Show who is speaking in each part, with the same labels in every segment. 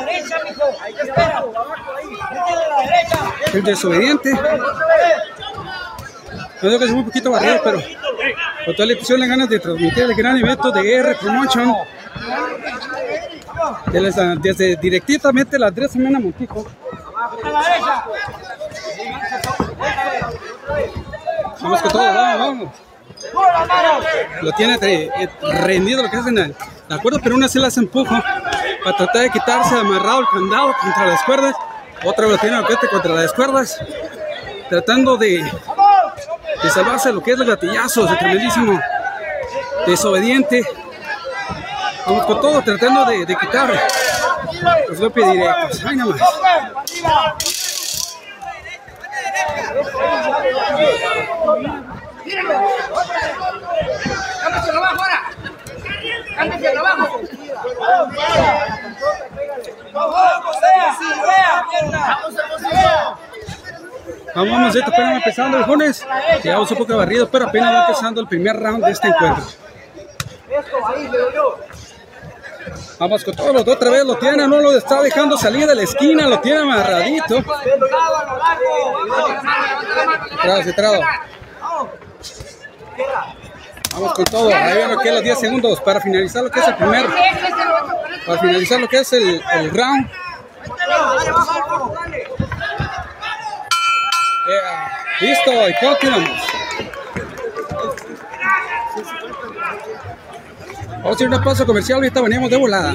Speaker 1: la derecha, mijo. Espera. Métele a la derecha.
Speaker 2: El desobediente. Yo creo que es un poquito barrido, pero con toda la ilusión, las ganas de transmitir el gran evento de R Promotion. Desde, desde directamente la Andrés Mena Montijo.
Speaker 1: A la derecha.
Speaker 2: Vamos con todo, vamos, vamos. Lo tiene eh, rendido lo que hacen, el- de acuerdo, pero una sí las empuja para tratar de quitarse amarrado el candado contra las cuerdas. Otra vez lo tiene Alpete contra las cuerdas, tratando de, de salvarse lo que es los gatillazos, el tremendísimo desobediente. Con todo, tratando de, de quitar los golpes directos. Ay, nada más.
Speaker 1: Arriba. Cámbiate abajo ahora. Abajo. Vamos.
Speaker 2: Vamos, esto apenas empezando Jones. Llevamos un poco barrido, pero apenas va empezando el primer round de este encuentro. Vamos con todos los dos, otra vez lo tiene, no lo está dejando salir de la esquina, lo tiene amarradito
Speaker 1: a lo largo.
Speaker 2: Entrado, centrado. Vamos con todo, ahí ven lo que los 10 segundos para finalizar lo que es el primer, para finalizar lo que es el, round. Listo, y continuamos. Vamos a ir a una pausa comercial, ahorita venimos de volada.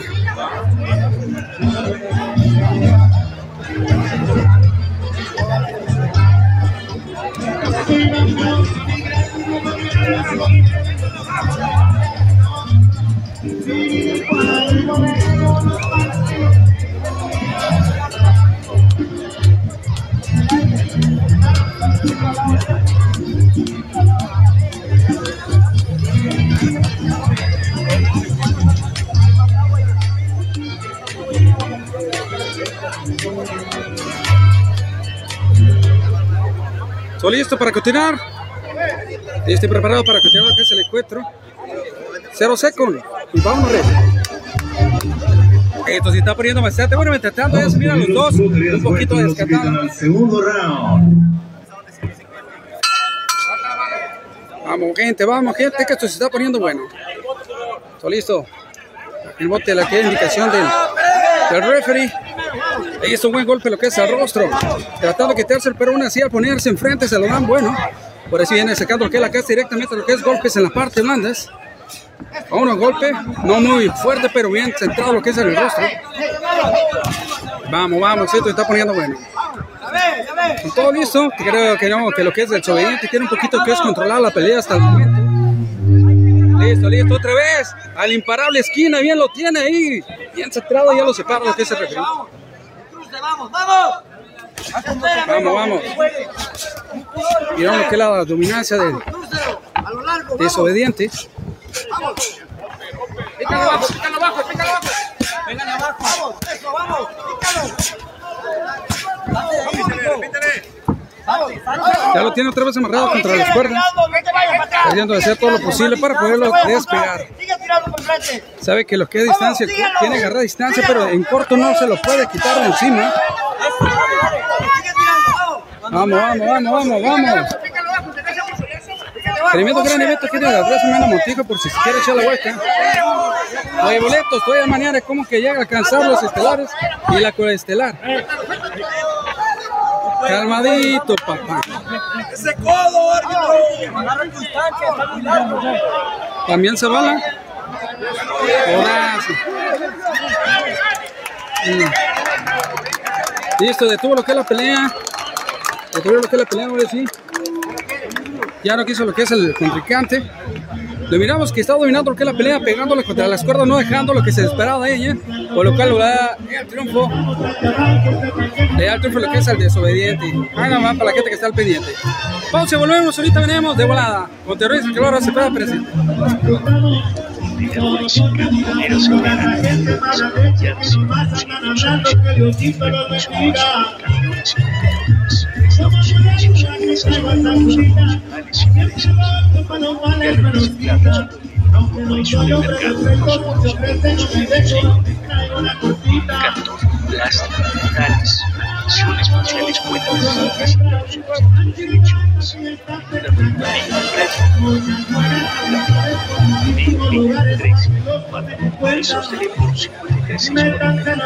Speaker 2: ¿Todo listo para continuar? Y estoy preparado para continuar lo que es el encuentro. Cero second. Y vámonos, Red. Esto se está poniendo bastante bueno. Mientras tanto, ya se miran los dos. Un poquito descartados.
Speaker 3: Segundo round.
Speaker 2: Vamos, gente, vamos, gente, que esto se está poniendo bueno. ¿Todo listo? El bote de la que es indicación del, del referee. Ahí hizo un buen golpe lo que es al rostro. Tratando de quitarse el pero aún así al ponerse enfrente se lo dan bueno. Por eso viene sacando que la casa directamente lo que es golpes en la parte blandas. A uno golpe, no muy fuerte, pero bien centrado lo que es en el rostro. Vamos, vamos, esto está poniendo bueno. Con todo listo, creo que no, que lo que es el desobediente tiene un poquito que es controlar la pelea hasta el momento. Listo, listo, otra vez. Al imparable esquina, bien lo tiene ahí. Bien centrado, ya lo separa lo que es el referee.
Speaker 1: Cruce, vamos, vamos.
Speaker 2: Vamos, vamos. Y vamos que la dominancia del
Speaker 1: largo, vamos.
Speaker 2: desobediente.
Speaker 1: Pícalo abajo, pícalo abajo, pícalo abajo. Vengan abajo. Vamos, eso, vamos. Pícalo. Vamos, vamos.
Speaker 2: Ya lo tiene otra vez amarrado contra las cuerdas. Tratando de hacer todo lo posible para poderlo despegar. Sabe que lo que es distancia, tiene agarrar distancia, pero en corto no se lo puede quitar de encima.
Speaker 1: Vamos.
Speaker 2: Vamos, vamos, vamos, vamos. Tremendo gran evento aquí de la Plaza Mena Montijo por si se quiere echar la vuelta. Hay boletos, todavía mañana como que llega a alcanzar los estelares y la coestelar. Calmadito, papá.
Speaker 1: Ese codo, árbitro.
Speaker 2: También se bala. Mm. Listo, detuvo lo que es la pelea. Detuvo lo que la pelea, ahora sí. Ya no quiso lo que es el contrincante. Lo miramos que está dominando lo que es la pelea, pegándole contra las cuerdas, no dejando lo que se esperaba de ella, por lo cual le da el triunfo. Le da el triunfo lo que es al desobediente. Haga más para la gente que está al pendiente. Pausa, volvemos, ahorita venimos de volada. Con terroristas que ahora se pueda presente.
Speaker 4: Supermercados, supermercados, 14
Speaker 3: plástico, metales, condiciones sociales buenas, restituciones de direcciones, una ventana tres, cuatro, esos teléfonos 56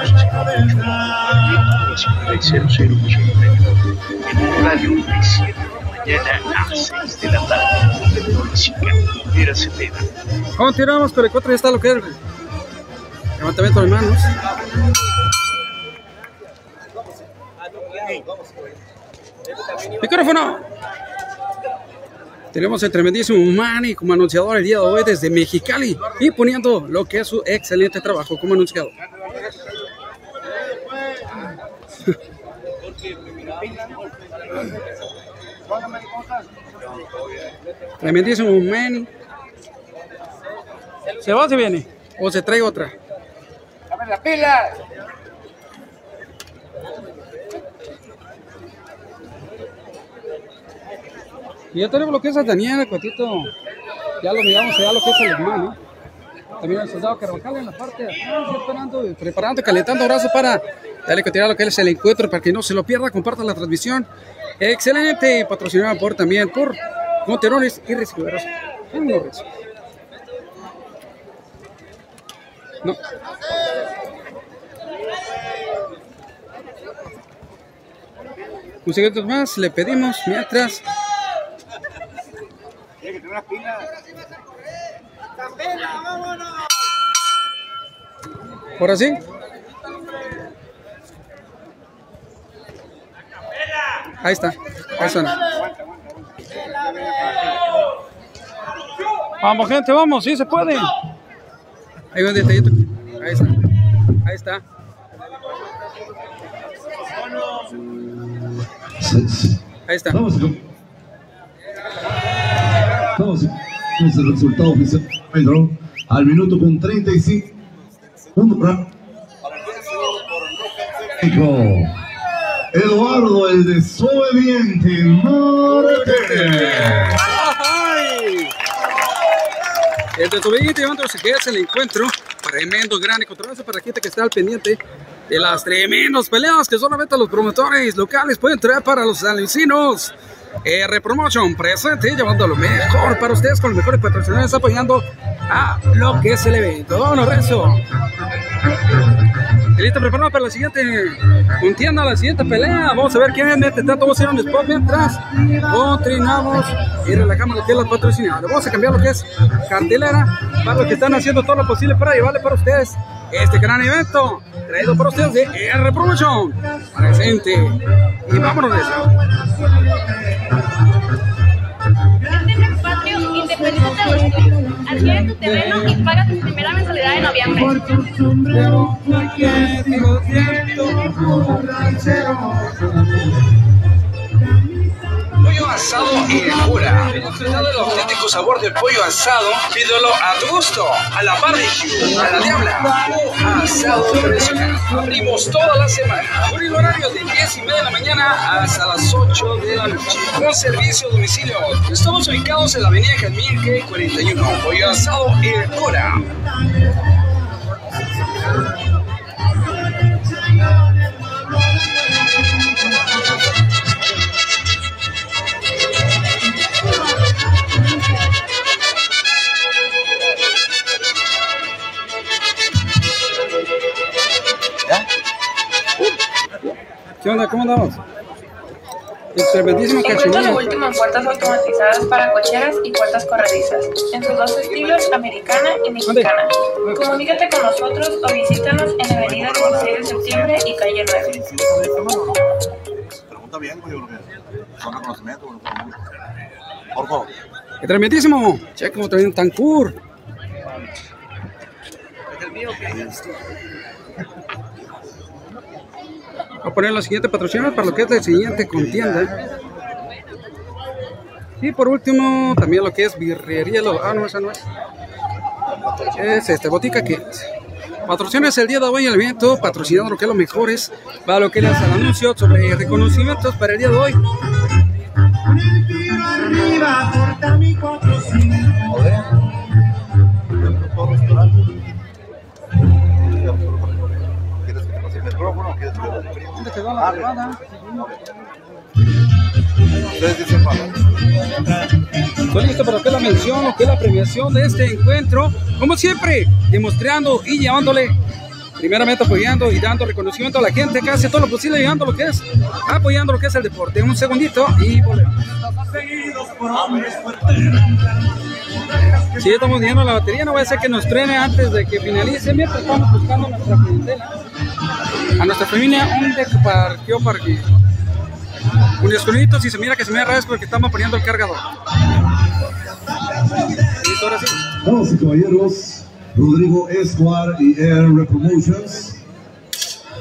Speaker 3: en un radio de 7 de la mañana a 6 de la.
Speaker 2: Continuamos con el 4 ya está lo que es levantamiento de manos. Micrófono. Tenemos el tremendísimo Manny como anunciador el día de hoy desde Mexicali y poniendo lo que es su excelente trabajo como anunciador. Tremendísimo Manny. ¿Se va o se viene? ¿O se trae otra?
Speaker 1: ¡A ver la
Speaker 2: Y ya tenemos lo que es a Daniel, el cuatito. Ya lo miramos, ya lo que es el hermano. También el soldado Carvajal en la parte de preparando, calentando brazos para darle continuidad a lo que es el encuentro, para que no se lo pierda, compartan la transmisión. Excelente, patrocinado por también por Monterones y Recibidores. No. Un segundo más, le pedimos mientras.
Speaker 1: Tiene que tener una pila.
Speaker 2: Ahora sí. Ahí está. Ahí suena. Vamos, gente, vamos, sí se puede. Ahí va un detallito. Ahí está. Ahí está. Ahí está.
Speaker 5: Vamos, vamos el resultado oficial encuentro al minuto con 35 segundos para México. Eduardo, el desobediente Martínez.
Speaker 2: El desobediente llevando se queda el encuentro. Tremendo, gran controversia para gente que está al pendiente de las tremendas peleas que solamente los promotores locales pueden traer para los alucinos. R Promotion presente, llevando lo mejor para ustedes con los mejores patrocinadores apoyando a lo que es el evento. Don Lorenzo. Listo, preparado para la siguiente contienda, la siguiente pelea. Vamos a ver quién mete tanto. Vamos a hacer un spot mientras continuamos y relajamos lo que es la patrocinadora. Vamos a cambiar lo que es cartelera para los que están haciendo todo lo posible para llevarle para ustedes este gran evento traído por ustedes de R Promotion. Presente. Y vámonos de eso.
Speaker 6: Patrio independiente de los tuyos. Adquiere tu terreno y paga tu primera mensualidad en noviembre.
Speaker 7: Asado en Jura. Disfruta del auténtico sabor del pollo asado. Pídelo a tu gusto. A la barbecue, a la diabla o asado tradicional. Abrimos toda la semana. Por el horario de 10 y media de la mañana hasta las 8 de la noche. Con servicio a domicilio. Estamos ubicados en la avenida Jalmir 41. Pollo asado en Jura.
Speaker 2: Andamos? El tremendísimo
Speaker 6: Encuentra lo
Speaker 2: cachinillo.
Speaker 6: último en puertas automatizadas para cocheras y puertas corredizas, en sus dos estilos, americana y mexicana. Comunícate con nosotros o visítanos en Avenida 16 de Septiembre y Calle 9.
Speaker 8: Pregunta bien, güey, porque son reconocimientos. güey. Por favor.
Speaker 2: El tremendísimo. Checa como también Tancur. Voy a poner la siguiente patrocinadora para lo que es la siguiente contienda. Y por último, también lo que es birrería. Ah, no, esa no es. Es este, Botica Kids. Patrocina el día de hoy el evento, patrocinando lo que es lo mejores, para lo que es el anuncio sobre reconocimientos para el día de hoy.
Speaker 8: ¿Quieres que te
Speaker 2: quedó la
Speaker 8: para.
Speaker 2: Estoy listo para que la mención, lo que la premiación de este encuentro. Como siempre, demostrando y llevándole, primeramente apoyando y dando reconocimiento a la gente que hace todo lo posible, llevando lo que es, apoyando lo que es el deporte. Un segundito y volvemos. Si estamos llenos la batería, no va a ser que nos trene antes de que finalice. Mientras estamos buscando nuestra clientela, a nuestra familia, un de parqueo para que. Un escondito, si se mira que se me es porque estamos poniendo el cargador. Listo, ahora sí.
Speaker 5: Damas y caballeros, Rodrigo Escobar y Air Repromotions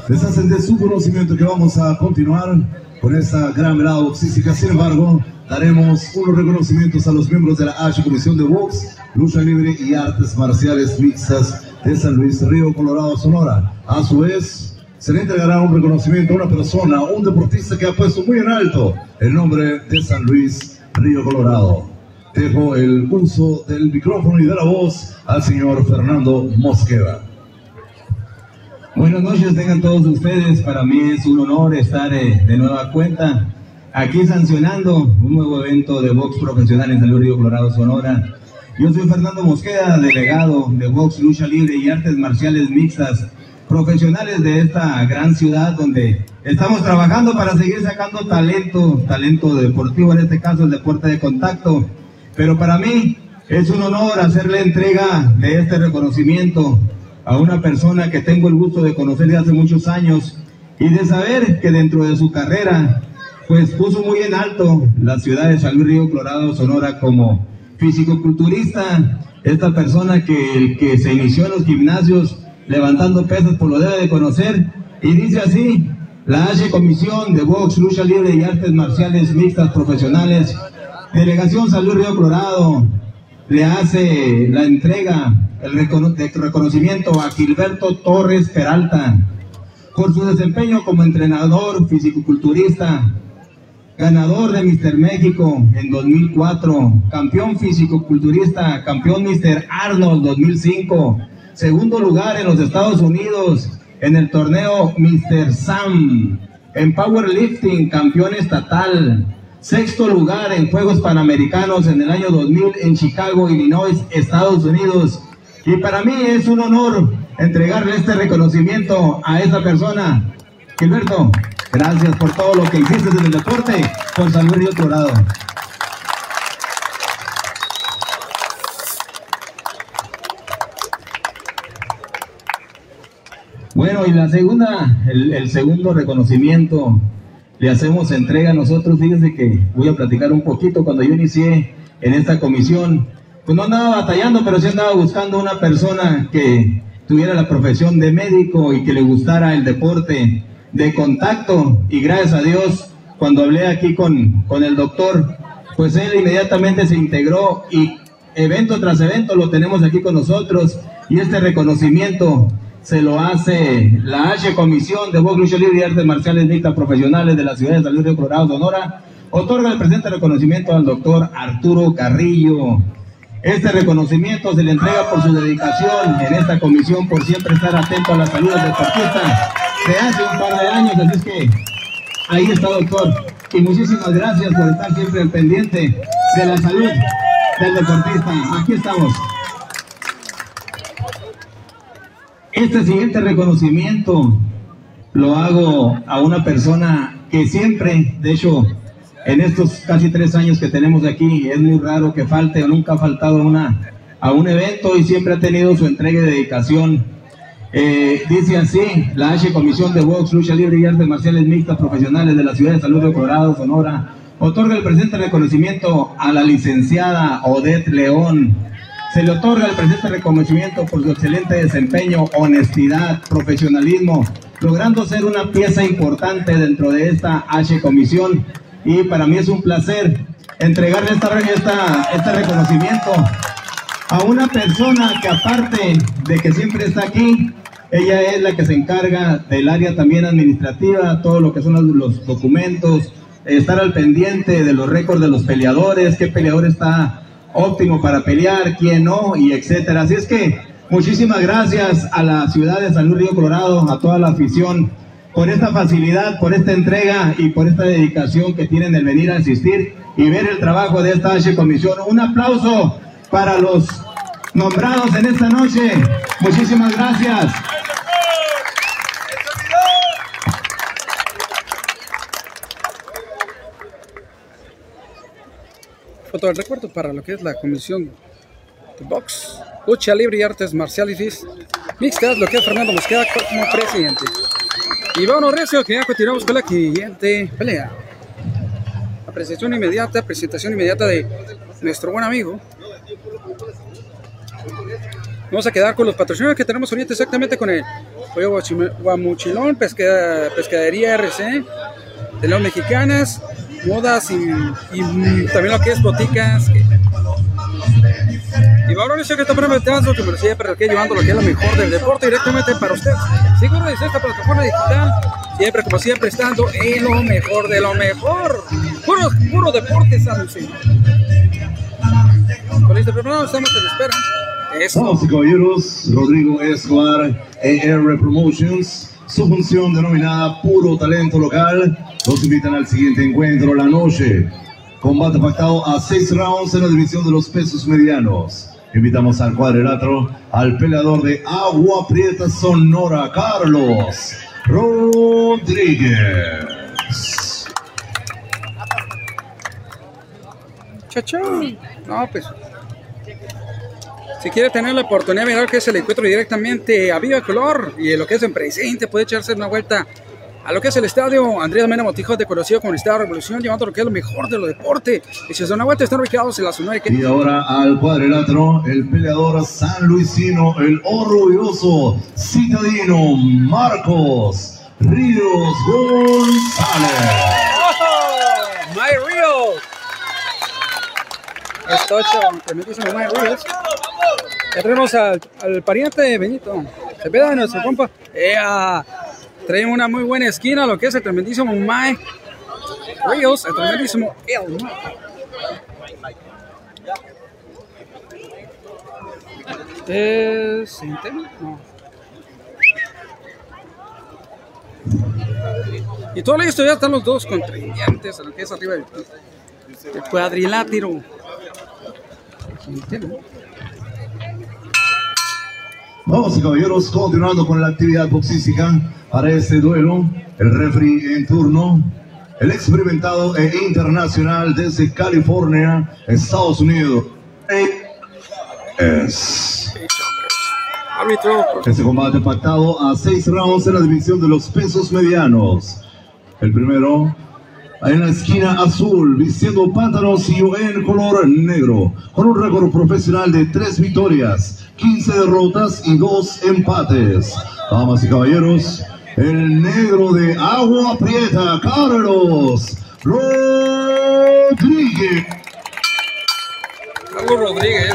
Speaker 5: les hacen de su conocimiento que vamos a continuar con esta gran velada boxística. Sin embargo, daremos unos reconocimientos a los miembros de la H Comisión de Box, Lucha Libre y Artes Marciales Mixtas de San Luis Río Colorado, Sonora. A su vez, se le entregará un reconocimiento a una persona, un deportista que ha puesto muy en alto el nombre de San Luis Río Colorado. Dejo el uso del micrófono y de la voz al señor Fernando Mosqueda.
Speaker 9: Buenas noches, tengan todos ustedes. Para mí es un honor estar eh, de nueva cuenta aquí sancionando un nuevo evento de box profesional en San Luis Río Colorado, Sonora. Yo soy Fernando Mosqueda, delegado de box, lucha libre y artes marciales mixtas profesionales de esta gran ciudad donde estamos trabajando para seguir sacando talento, talento deportivo, en este caso el deporte de contacto. Pero para mí es un honor hacerle entrega de este reconocimiento a una persona que tengo el gusto de conocer de hace muchos años y de saber que dentro de su carrera pues puso muy en alto la ciudad de San Luis Río Colorado, Sonora como físico-culturista, esta persona que, que se inició en los gimnasios levantando pesas, por lo debe de conocer, y dice así, la H Comisión de Box, Lucha Libre y Artes Marciales Mixtas Profesionales, Delegación Salud Río Colorado, le hace la entrega, el reconocimiento a Gilberto Torres Peralta por su desempeño como entrenador fisicoculturista, ganador de Mister México en 2004, campeón fisicoculturista, campeón Mister Arnold 2005, segundo lugar en los Estados Unidos en el torneo Mr. Sam, en powerlifting, campeón estatal, sexto lugar en Juegos Panamericanos en el año 2000 en Chicago, Illinois, Estados Unidos. Y para mí es un honor entregarle este reconocimiento a esta persona. Gilberto, gracias por todo lo que hiciste en el deporte por San Luis Río Colorado. Bueno, y la segunda, el, segundo reconocimiento, le hacemos entrega a nosotros. Fíjense que voy a platicar un poquito. Cuando yo inicié en esta comisión, pues no andaba batallando, pero sí andaba buscando una persona que tuviera la profesión de médico y que le gustara el deporte de contacto. Y gracias a Dios, cuando hablé aquí con, con el doctor, pues él inmediatamente se integró y evento tras evento lo tenemos aquí con nosotros. Y este reconocimiento se lo hace la H Comisión de Box Lucha Libre y Artes Marciales Mixtas Profesionales de la ciudad de San Río Colorado, Sonora, otorga el presente reconocimiento al doctor Arturo Carrillo. Este reconocimiento se le entrega por su dedicación en esta comisión, por siempre estar atento a la salud del deportista de hace un par de años, así es que ahí está, doctor. Y muchísimas gracias por estar siempre pendiente de la salud del deportista. Aquí estamos. Este siguiente reconocimiento lo hago a una persona que siempre, de hecho, en estos casi tres años que tenemos aquí, es muy raro que falte o nunca ha faltado una, a un evento y siempre ha tenido su entrega y dedicación. Eh, dice así, la H Comisión de Box, Lucha Libre y Artes Marciales Mixtas Profesionales de la Ciudad de Salud de Colorado, Sonora, otorga el presente reconocimiento a la licenciada Odette León, se le otorga el presente reconocimiento por su excelente desempeño, honestidad, profesionalismo, logrando ser una pieza importante dentro de esta H Comisión. Y para mí es un placer entregarle esta, esta, este reconocimiento a una persona que aparte de que siempre está aquí, ella es la que se encarga del área también administrativa, todo lo que son los, documentos, estar al pendiente de los récords de los peleadores, qué peleador está óptimo para pelear, quién no, y etcétera. Así es que muchísimas gracias a la ciudad de San Luis Río Colorado, a toda la afición por esta facilidad, por esta entrega y por esta dedicación que tienen de venir a asistir y ver el trabajo de esta H comisión. Un aplauso para los nombrados en esta noche. Muchísimas gracias.
Speaker 2: Foto del recuerdo para lo que es la comisión de box, lucha libre y artes marciales mixtas, lo que es Fernando Mosqueda como presidente. Y bueno, Recio, que ya continuamos con la siguiente pelea. La presentación inmediata, presentación inmediata de nuestro buen amigo. Vamos a quedar con los patrocinadores que tenemos ahorita exactamente con el Pollo Guamuchilón, pesca, Pescadería RC, de las mexicanas, modas y, y, también lo que es boticas. Y ahora dice que está presentando que siempre que llevando lo que es lo mejor del deporte directamente para usted. Seguro desde esta plataforma digital, siempre como siempre estando en lo mejor de lo mejor. Puro, puro deporte, San Luis. Con este estamos en espera.
Speaker 5: Y caballeros, Rodrigo Escobar, AR Promotions, su función denominada Puro Talento Local, los invitan al siguiente encuentro la noche. Combate pactado a seis rounds en la división de los pesos medianos. Invitamos al cuadrilátero al peleador de Agua Prieta Sonora, Carlos Rodríguez.
Speaker 2: Chachón. No, pues. Si quiere tener la oportunidad de mirar que es el encuentro directamente a viva color y en lo que es en presente, puede echarse una vuelta a lo que es el estadio Andrés Mena Motijo, de conocido como el Estadio Revolución, llevando lo que es lo mejor de los deportes. Y si es una vuelta, están ubicados en la zona de
Speaker 5: Y ahora al cuadrilátero, el peleador San Luisino, el orgulloso citadino Marcos Ríos González.
Speaker 2: ¡Oh! ¡My Ríos! Estocho, tremendísimo My Ríos. Ya tenemos al, al pariente Benito. Se pega de nuestro compa. ¡Ea! Trae una muy buena esquina, lo que es el tremendísimo Mike Ríos, el tremendísimo El ¿Es No. Y todo listo, ya están los dos contrincantes, lo que es arriba del el cuadrilátero.
Speaker 5: Vamos y caballeros, continuando con la actividad boxística para este duelo, el referee en turno, el experimentado e internacional desde California, Estados Unidos. Es. Este combate pactado a seis rounds en la división de los pesos medianos. El primero, en la esquina azul, vistiendo pantanos y en color negro, con un récord profesional de tres victorias, 15 derrotas y dos empates. Damas y caballeros, el negro de Agua Prieta, Carlos Rodríguez.
Speaker 2: Carlos Rodríguez.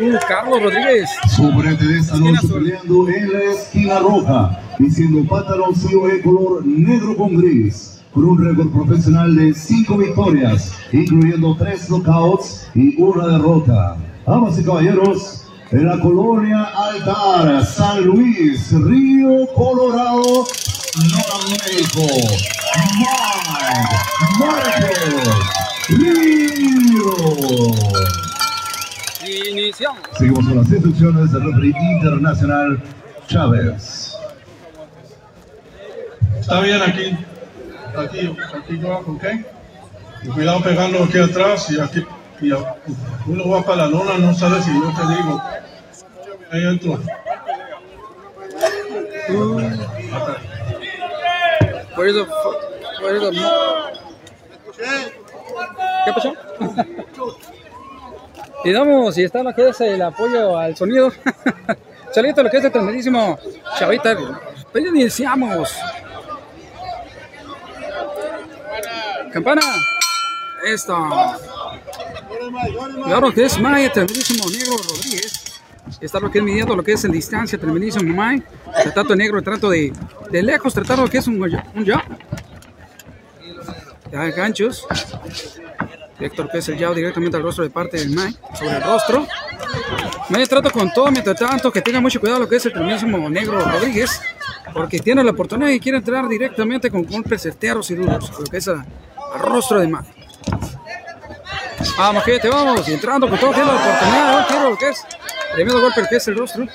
Speaker 2: Uh, Carlos Rodríguez.
Speaker 5: Su oponente de esta noche peleando en la esquina roja, diciendo pantaloncillo de color negro con gris, con un récord profesional de cinco victorias, incluyendo tres knockouts y una derrota. Damas y caballeros, en la colonia Altar, San Luis, Río Colorado, México. Mike Márquez Río.
Speaker 2: Iniciamos.
Speaker 5: Seguimos con las instrucciones del referee internacional Chávez.
Speaker 10: Está bien aquí, aquí, aquí abajo, ¿ok? Y cuidado pegando aquí atrás y aquí. Y uno va para la lona, no sabe si yo te digo. Ahí entro.
Speaker 2: Where's the, where's the... ¿Qué pasó? y damos, y está lo que es el apoyo al sonido. Salito lo que es el tremendísimo Chavita. Pues ya iniciamos. Campana. Esto. Claro que es Maya, tremendísimo Negro Rodríguez. Está lo que es midiendo lo que es en distancia, tremendísimo Maya. Tratando de negro, trato de, de lejos, tratando lo que es un, un ya. Ya ganchos. Héctor que es el yao directamente al rostro de parte del Mike, sobre el rostro. Me trato con todo, mientras tanto, que tenga mucho cuidado lo que es el tremendísimo Negro Rodríguez. Porque tiene la oportunidad y quiere entrar directamente con golpes certeros y duros, lo que es a rostro de Mike. Vamos, gente, vamos. Entrando con todo, tiene la oportunidad. Quiero lo que es. Tremendo golpe, que es el rostro.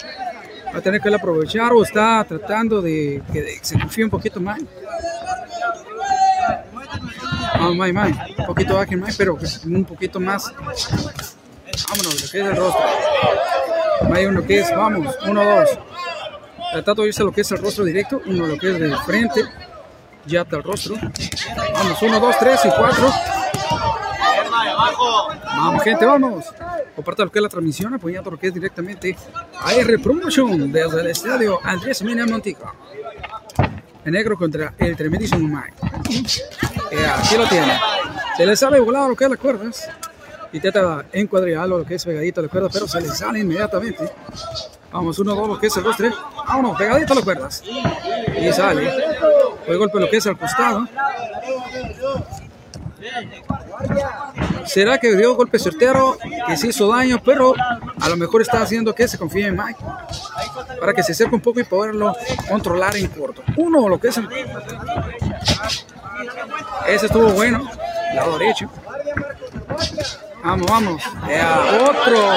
Speaker 2: Va a tener que aprovechar o está tratando de que se confíe un poquito más. Vamos, Mike, Mike. Un poquito Mike, pero un poquito más. Vámonos, lo que es el rostro. Mike, uno que es, vamos, uno, dos. Tratando de irse lo que es el rostro directo, uno lo que es de frente, ya está el rostro. Vamos, uno, dos, tres y cuatro. Vamos, gente, vamos. Comparta lo que es la transmisión, apoyando lo que es directamente a R Promotion desde el estadio Andrés Mena Montico. El negro contra el tremendísimo Mike. Eh, aquí lo tiene. Se le sale volado lo que es las cuerdas. Intenta encuadrillarlo lo que es pegadito a la cuerda, pero se le sale inmediatamente. Vamos, uno, dos, lo que es el rostro. Vámonos, pegadito a las cuerdas. Y sale. Fue golpe lo que es al costado. ¿Será que dio golpe certero? Que se hizo daño, pero a lo mejor está haciendo que se confíe en Mike. Para que se acerque un poco y poderlo controlar en corto. Uno, lo que es el... Ese estuvo bueno. Lado derecho. Vamos, vamos. Otro.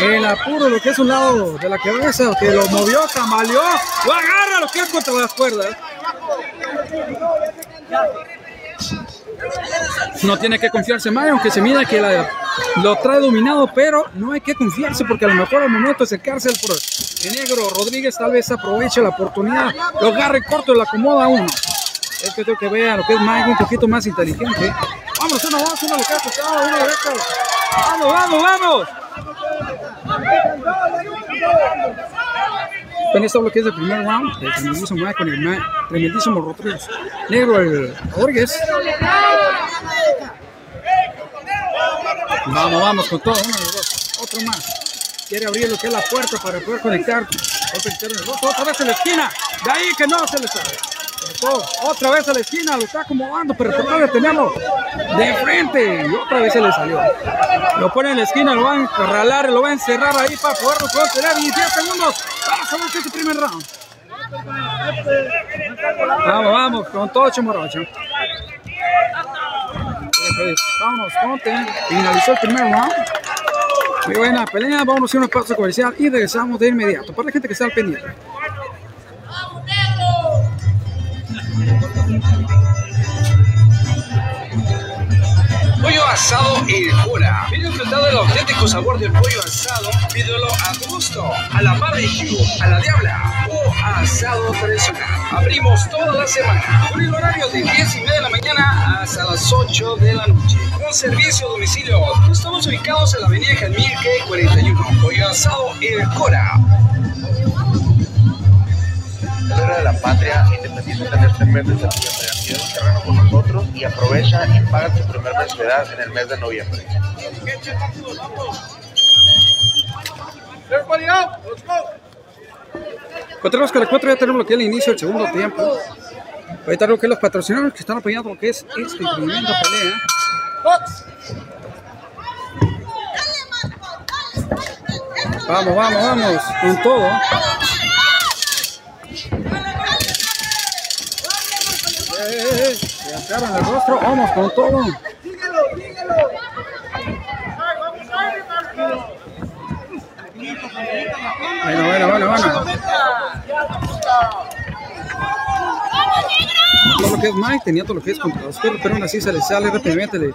Speaker 2: El apuro, lo que es un lado de la cabeza, que lo movió, camaleó. Lo agarra lo que es contra las cuerdas. No tiene que confiarse más, aunque se mira que lo trae dominado, pero no hay que confiarse porque a lo mejor al momento de acercarse el, pro- el negro Rodríguez tal vez aproveche la oportunidad, lo agarre corto y lo acomoda uno. Es que tengo que ver lo que es Mike un poquito más inteligente. Vamos, uno, vamos, uno, lo que ha tocado, uno derecho. Vamos, vamos, vamos. Con esto lo que es el primer round, el tremendísimo con el tremendísimo Rodríguez. Negro el Rodríguez. Vamos, vamos con todo. Uno, dos, otro más. Quiere abrir lo que es la puerta para poder conectar. Interno en Otra vez en la esquina. De ahí que no se le sale. Otra vez a la esquina. Lo está acomodando, pero tratar de tenerlo de frente. Y otra vez se le salió. Lo pone en la esquina, lo va a encarralar, lo va a encerrar ahí para poderlo contener. Y 10 segundos. Vamos a ver este primer round. Vamos, vamos, con todo chimorocho. Vámonos, ponte. Finalizó el primer round. Muy buena pelea. Vamos a hacer una pausa comercial y regresamos de inmediato. Para la gente que está al pendiente.
Speaker 7: Pollo asado El Jura. Ven a disfrutar del auténtico sabor del pollo asado. Pídelo a gusto, a la barbecue, a la diabla o asado tradicional. Abrimos toda la semana con el horario de 10 y media de la mañana hasta las 8 de la noche. Con servicio a domicilio. Estamos ubicados en la avenida Jalmirque 41. Pollo asado El Jura.
Speaker 11: Celebre de la patria, independiza tener tres meses de noviembre. Adquiere un terreno con nosotros y aprovecha y paga tu primer mensualidad en el mes de noviembre.
Speaker 2: Continuamos con la 4, ya tenemos lo que es el inicio del segundo tiempo. Ahorita lo que los patrocinadores que están apoyando lo que es este tremenda pelea. Vamos, vamos, vamos, con todo. Eh, Se agarran el rostro, vamos con todo. Bueno, bueno, bueno, bueno. Todo lo que es Mike tenía todo lo que es contra los perros, pero aún así se le sale rápidamente el,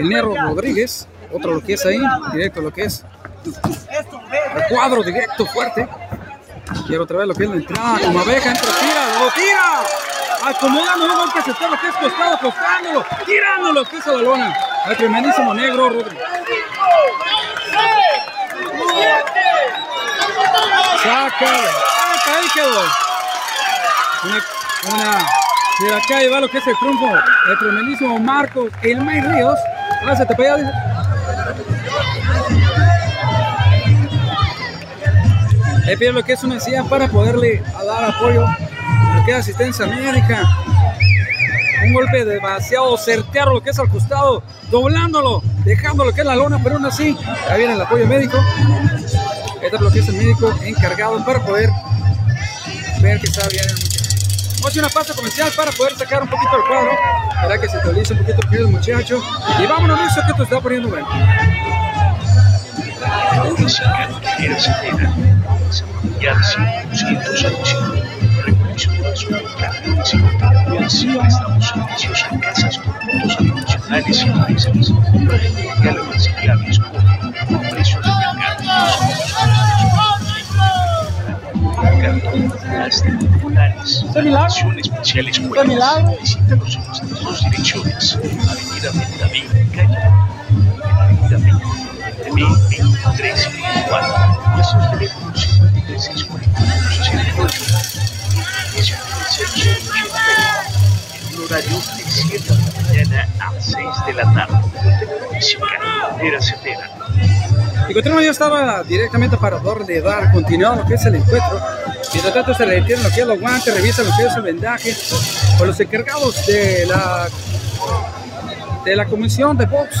Speaker 2: el Nero Rodríguez. Otro lo que es ahí, directo lo que es. El cuadro directo fuerte. Quiero otra vez lo que es la entrada, como abeja, entra, tira, lo tira. Acomodando un golpe se lo que es costado, costándolo, tirando lo que es a la lona. El tremendísimo negro Rodríguez. Saca, saca, ahí quedó. Una, una, de acá ahí va lo que es el triunfo. El tremendísimo Marcos, el May Ríos. Lánzate para Le pide lo que es una silla para poderle dar apoyo. Lo que es asistencia médica. Un golpe demasiado certero lo que es al costado, doblándolo, dejando lo que es la lona, pero aún así, ahí viene el apoyo médico. Este es lo que es el médico encargado para poder ver que está bien el muchacho. Vamos a una pausa comercial para poder sacar un poquito el cuadro, para que se actualice un poquito el muchacho. Y vámonos, listo, que esto está poniendo bueno.
Speaker 3: Música era severa, ya de 200 años revolucionó su mercado y así prestamos servicios a casas puntos habitacionales y empresas, diálogos y claves con precios de mercado. Hasta titulares, acciones especiales por Visítanos en nuestras dos direcciones, Avenida Ventavín, calle Avenida Ventavín, 23 y 4. Nuestros teléfonos 56 42 68 y 19 en un horario de 7 de la mañana a 6 de la tarde. Música era setera.
Speaker 2: Y continuamos, yo estaba directamente para darle dar continuidad a lo que es el encuentro. Mientras tanto se le retiran lo que es los guantes, revisan lo que es el vendaje con los encargados de la de la comisión de box,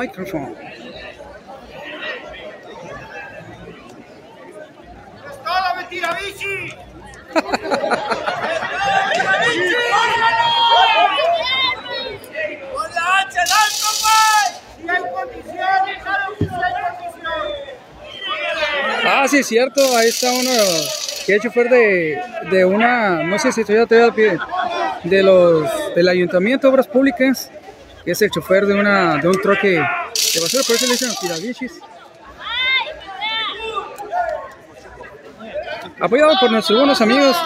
Speaker 1: hay condiciones.
Speaker 2: Ah, sí, es cierto. Ahí está uno que es chofer de, de una, no sé si todavía te al pie, de los del Ayuntamiento de Obras Públicas, que es el chofer de una de un troque de basura, por eso le dicen tirabichis. Apoyado por nuestros buenos amigos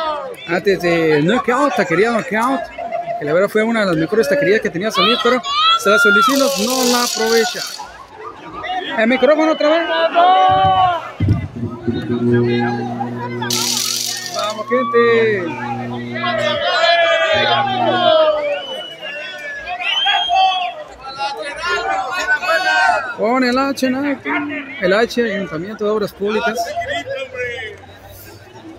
Speaker 2: antes de Knockout, Taquería Knockout, que la verdad fue una de las mejores taquerías que tenía Solís, pero se la solicitamos, no la aprovecha. El micrófono otra vez. Vamos, gente. Con el H, el H, Ayuntamiento de Obras Públicas.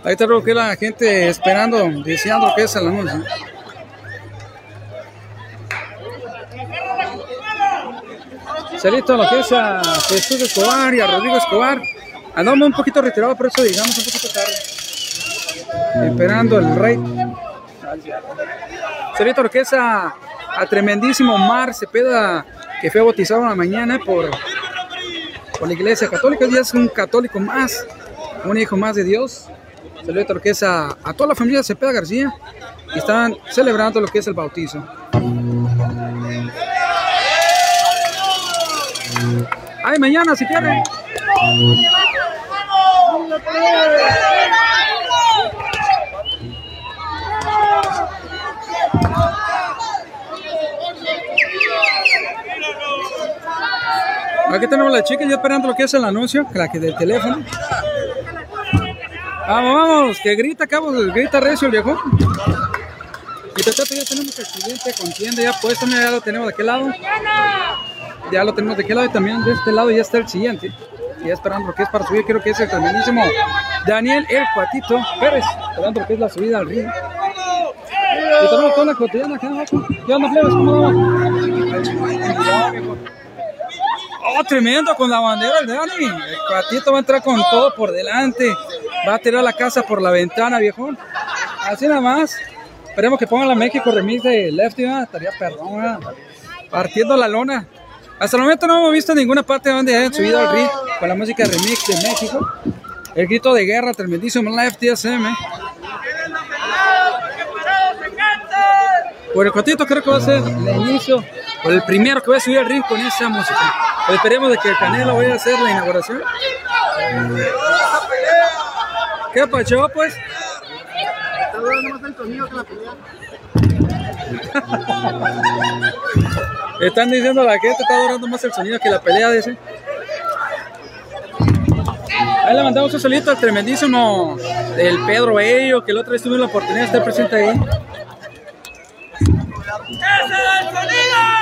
Speaker 2: Ahí está lo que la gente esperando, deseando que es el anuncio. Salito lo que es a Jesús Escobar y a Rodrigo Escobar. Andamos un poquito retirado, por eso digamos un poquito tarde. Esperando el rey. Salito lo que a, a tremendísimo Mar Cepeda, que fue bautizado en la mañana por, por la iglesia católica. Ya es un católico más, un hijo más de Dios. Saludos a toda la familia Cepeda García que están celebrando lo que es el bautizo. Ay, mañana si quieren. Aquí tenemos la chica ya esperando lo que es el anuncio, la que del teléfono. Vamos, vamos, que grita, cabo, grita recio el viejo. Y te ya tenemos el siguiente contienda ya puesto, ya lo tenemos de aquel lado. Ya lo tenemos de aquel lado y también de este lado ya está el siguiente. Ya esperando lo que es para subir, creo que es el tremendísimo Daniel El Cuatito Pérez, esperando lo que es la subida al río. Y tenemos toda la cotidiana acá abajo. ¿Qué onda, plebes? ¿Cómo vamos? Oh, tremendo con la bandera el Dani. El Cuatito va a entrar con todo por delante. Va a tirar la casa por la ventana, viejo. Así nada más. Esperemos que pongan la México remix de Lefty, estaría perdón, partiendo la lona. Hasta el momento no hemos visto ninguna parte donde hayan subido al ring con la música remix de México. El grito de guerra, tremendísimo Lefty SM. Por el cotito creo que va a ser el inicio, o el primero que va a subir al ring con esa música. Pues esperemos de que el Canelo vaya a hacer la inauguración. ¿Qué pacho, pues?
Speaker 1: Está durando más el sonido que la pelea.
Speaker 2: Están diciendo a la gente está durando más el sonido que la pelea ese. Ahí le mandamos un solito al tremendísimo el Pedro Bello, que el otro vez tuve la oportunidad de estar presente ahí.
Speaker 1: ¡Ese es el sonido!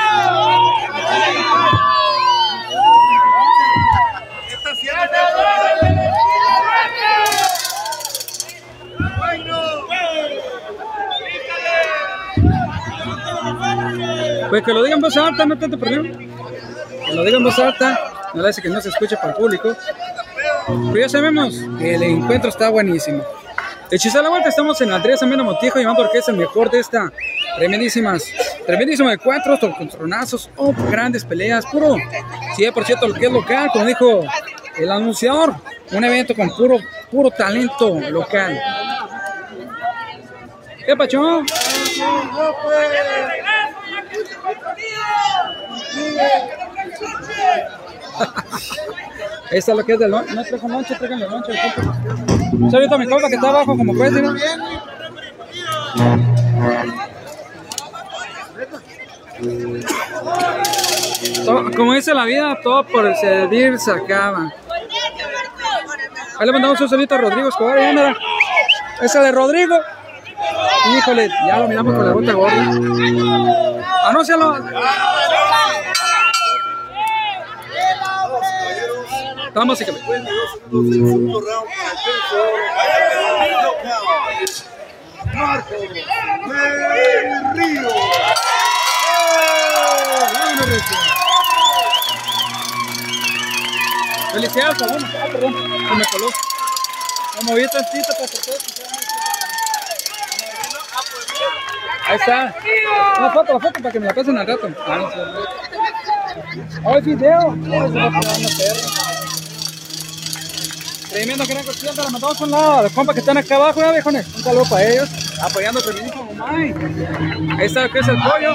Speaker 2: Pues que lo digan voz alta, no tanto problema. Que lo digan voz alta, no le hace que no se escuche para el público. Pero ya sabemos que el encuentro está buenísimo. Hechizar la vuelta, estamos en Andrés Amena Montijo, llamando porque es el mejor de esta tremendísimas, tremendísimo encuentro, tronazos, oh, grandes peleas, puro 100% lo que es local, como dijo el anunciador, un evento con puro, puro talento local. ¿Qué pacho? Esta es lo que es del lonche. No trajo lonche, traigan el lonche. Un saludo a mi compa que está abajo, como puedes ¿no? Como dice la vida, todo por servir se acaba. Ahí le mandamos un saludito a Rodrigo Escobar. Ya, mira. Esa de Rodrigo. Híjole, ya lo miramos con la bota gorda. Anúncialo. Vamos, sígueme.
Speaker 1: Marco Río.
Speaker 2: Felicidades. Ah, perdón. Se me coló. Me moví tantito para todos Ahí está. La foto, la foto para que me la pasen al rato. Ah, sé. Oh, video. Una. Tremendo gran cuestión, la mandamos a un lado. Los compas que están acá abajo, ya viejones. Un saludo para ellos. Apoyando tremendísimo, Mike. Ahí está lo que es el pollo.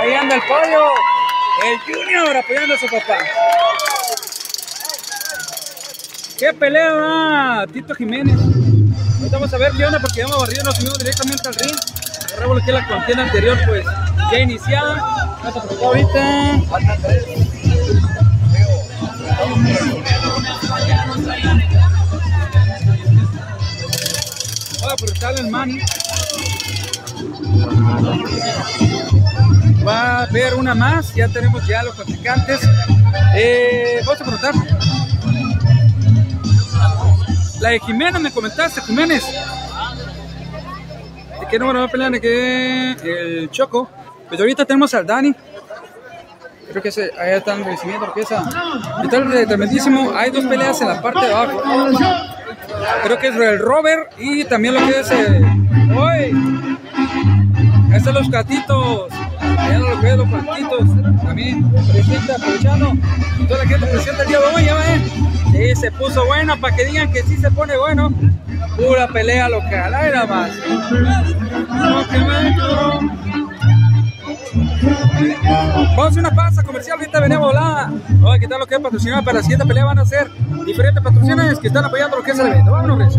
Speaker 2: Ahí anda el pollo. El Junior apoyando a su papá. ¿Qué pelea va Tito Jiménez? Ahorita vamos a ver qué onda porque ya hemos barrido, nos subimos directamente al ring. Agarramos que la contienda anterior, pues ya iniciada. Vamos a preguntar ahorita. Voy a preguntarle al Manny. Va a haber una más, ya tenemos ya los contrincantes. Eh, vamos a preguntar. La de Jiménez, me comentaste, Jiménez. ¿De qué número va a pelear? ¿De qué? El Choco. Pues ahorita tenemos al Dani. Creo que ese, ahí está el recibimiento, porque esa. Está el tremendísimo. Hay dos peleas en la parte de abajo. Creo que es el Robert y también lo que es. ¡Uy! Ahí están los gatitos. Allá lo que es los gatitos. También presenta, aprovechando. Y toda la gente presenta el día de hoy, ya ven. Sí, se puso bueno para que digan que sí se pone bueno. Pura pelea local, ahí nada más. Vamos a una pausa comercial, ahorita venimos volada. Vamos a quitar lo que es patrocinado para la siguiente pelea. Van a ser diferentes patrocinadores que están apoyando lo que es el evento. Vámonos,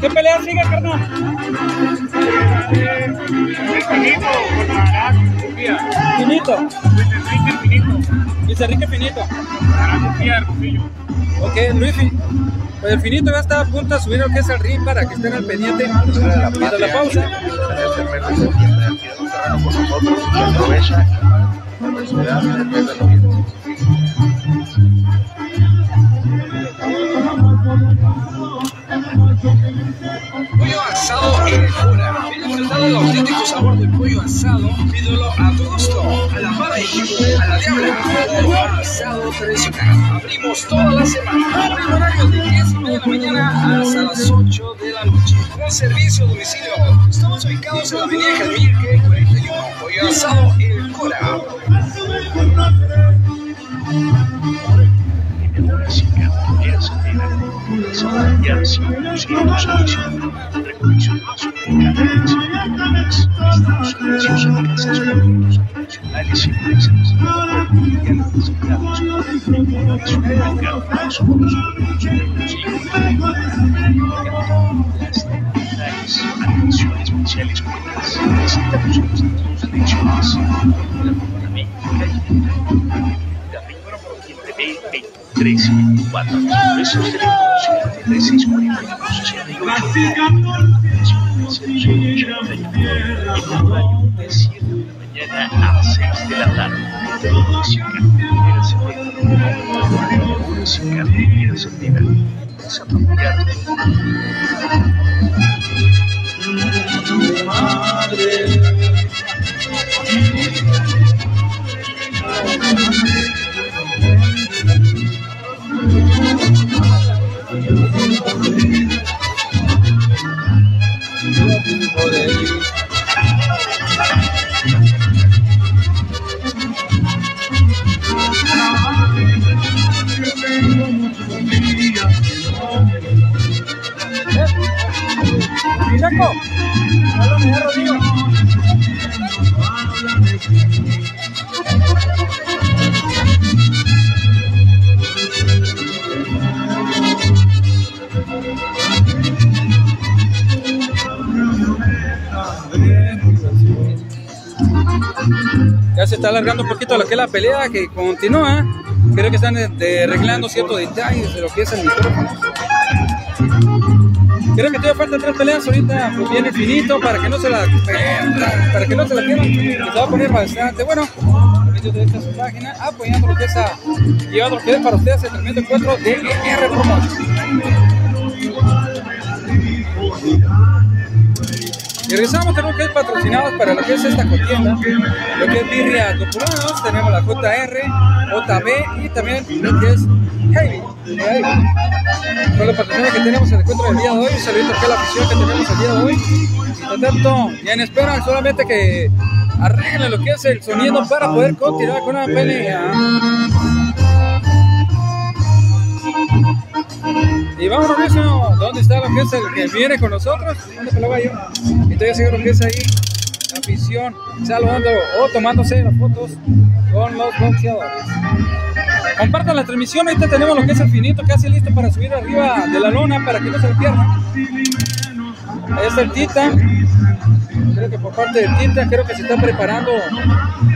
Speaker 2: ¿Qué pelea sigue, carnal?
Speaker 1: Finito contra.
Speaker 2: Finito.
Speaker 1: Luis Enrique Finito.
Speaker 2: Luis Enrique Finito. Ok, Luis, pues el Finito ya está a punto de subir lo que es el ring para que estén al pendiente de la pausa.
Speaker 11: Este mes de septiembre adquiere
Speaker 7: asado en Fura. disfrutar del auténtico sabor del pollo asado, pídelo a tu gusto, a la barbecue, a la diabla o asado tradicional. Abrimos toda la semana, en horario de 10 y media de la mañana hasta las 8 de la noche. Un servicio a domicilio. Estamos ubicados en la avenida Jalmirque 41, pollo asado El Cora.
Speaker 3: Música, eras entera, comenzada ya hace unos cientos años. De de cuentas. Visítanos en nuestros direcciones. La México, calle 23 y 24. Nuestros teléfonos 76 41 68 en horario de 7 de la mañana a 6 de la tarde. Setenta. Vas a familiar.
Speaker 2: Chaco, háblame de Rodrigo. Se está alargando un poquito lo que es la pelea que continúa. Creo que están eh, arreglando ciertos detalles de lo que es el micrófono. Creo que todavía faltan tres peleas ahorita, pues viene finito para que no se la para que no se la pierdan. Se va a poner bastante bueno. Apoyando lo que es a, llevando lo que es para ustedes el tremendo encuentro de R Promotion. Y regresamos, tenemos que ir patrocinados para lo que es esta contienda, lo que es Birria Dopulados, tenemos la JR, JB y también lo que es Heavy. Con los patrocinadores que tenemos en el encuentro del día de hoy, un aquí a la afición que tenemos el día de hoy. Por tanto, ya en espera solamente que arreglen lo que es el sonido para poder continuar con la pelea. Y vámonos eso, ¿dónde está lo que es el que viene con nosotros? ¿Dónde te lo va yo? Y estoy seguro que es ahí, la afición, saludando o tomándose las fotos con los boxeadores. Compartan la transmisión, ahorita tenemos lo que es el finito casi listo para subir arriba de la lona para que no se le pierda. Ahí está el Tita, creo que por parte del Tita, creo que se está preparando,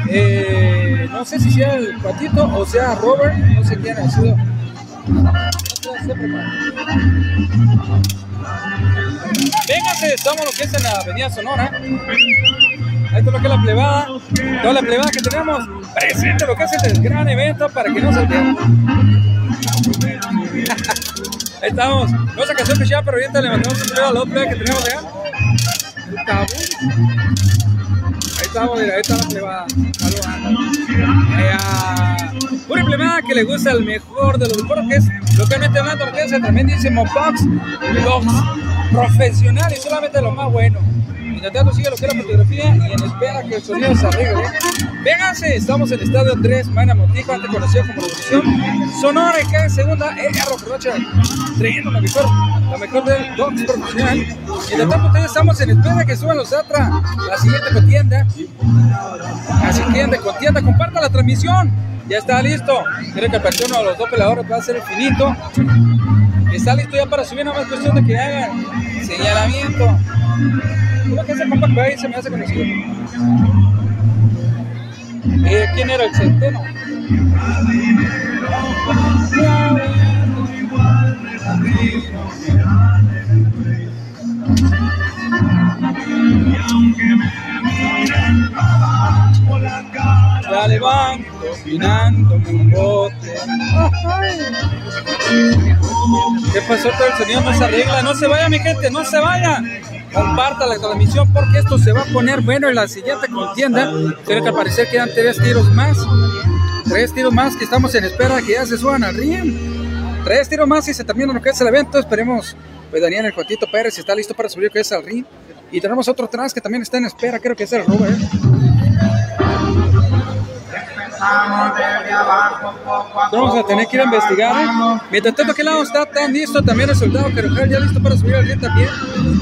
Speaker 2: eh, no sé si sea el Patito o sea Robert, no sé quién ha sido. Prepara. Véngase, estamos lo que es en la avenida Sonora. Ahí está lo que es la plebada, toda la plebada que tenemos presente lo que es el gran evento para que no se. Ahí estamos, no se casó ya, pero ahorita le mandamos un saludo a la otra que tenemos allá. Estamos, mira, ahí está la plebada. Saludos. Pura plebada que le gusta el mejor de los deportes, localmente hablando, lo que es el tremendísimo box, box profesional y solamente lo más bueno. Intentando sigue lo que es la fotografía y en espera que el sonido se arregle. Vénganse, estamos en el estadio Andrés Mana Montijo, antes conocido como Revolución Sonora, que en segunda es Rocha, trayendo la mejor, la mejor del box profesional. De tanto ustedes estamos en espera que suban los Atra, la siguiente contienda. La siguiente contienda, comparta la transmisión. Ya está listo. Creo que el uno de los dos peleadores va a ser el finito. Está listo ya para subir, nada más cuestión de que hagan señalamiento. Creo que ese compa que va ahí se me hace conocido. Eh, ¿Quién era el centeno? Ya le van combinando un bote. ¿Qué pasó? Todo el sonido no se arregla. No se vaya, mi gente, no se vaya. Comparta la transmisión porque esto se va a poner bueno en la siguiente contienda. Tiene que aparecer quedan tres tiros más. Tres tiros más que estamos en espera que ya se suban al ring. Tres tiros más y se termina lo que es el evento. Esperemos, pues Daniel el Cuatito Pérez está listo para subir lo que es al ring. Y tenemos otro atrás que también está en espera, creo que es el Robert. Vamos a tener que ir a investigar. Mientras tanto, aquel lado está tan listo también el soldado Carujal, ya listo para subir al ring también.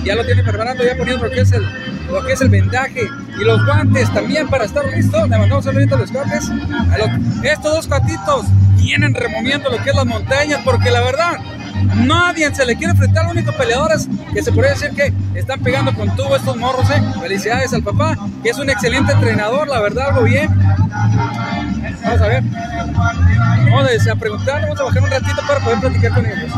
Speaker 2: Ya lo tiene preparando, ya poniendo lo que es el, lo que es el vendaje y los guantes también para estar listo. Le mandamos guantes. A los- estos dos gatitos vienen removiendo lo que es las montañas, porque la verdad, nadie se le quiere enfrentar. Los únicos peleadores que se podría decir que están pegando con tubo estos morros. ¿eh? Felicidades al papá, que es un excelente entrenador, la verdad, algo bien. Vamos a ver. Vamos a preguntar, vamos a bajar un ratito para poder platicar con ellos.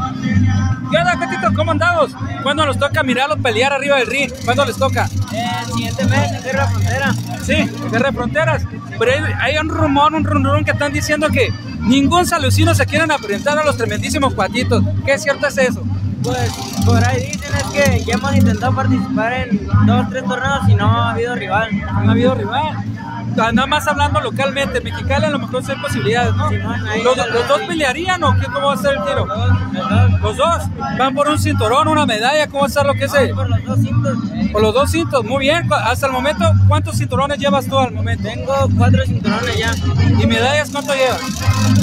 Speaker 2: ¿Qué onda, gatito? ¿Cómo andamos? ¿Cuándo nos toca mirarlos pelear arriba del ring? ¿Cuándo les toca?
Speaker 12: El siguiente mes en Guerra Frontera.
Speaker 2: Sí, Guerra de Fronteras. Pero hay, hay un rumor, un rumor que están diciendo que ningún salucino se quieren enfrentar a los tremendísimos cuatitos. ¿Qué cierto es eso?
Speaker 12: Pues por ahí dicen es que ya hemos intentado participar en dos, tres torneos y no ha habido rival.
Speaker 2: No ha habido rival. Nada más hablando localmente, en Mexicali a lo mejor sí hay posibilidades, ¿no? ¿Los, dos pelearían o qué, cómo va a ser el tiro? Los dos. Van por un cinturón, una medalla, ¿cómo va a ser lo que es?
Speaker 12: Por los dos cintos.
Speaker 2: Por los dos cintos, muy bien. Hasta el momento, ¿cuántos cinturones llevas tú al momento?
Speaker 12: Tengo cuatro cinturones ya.
Speaker 2: ¿Y medallas cuánto llevas?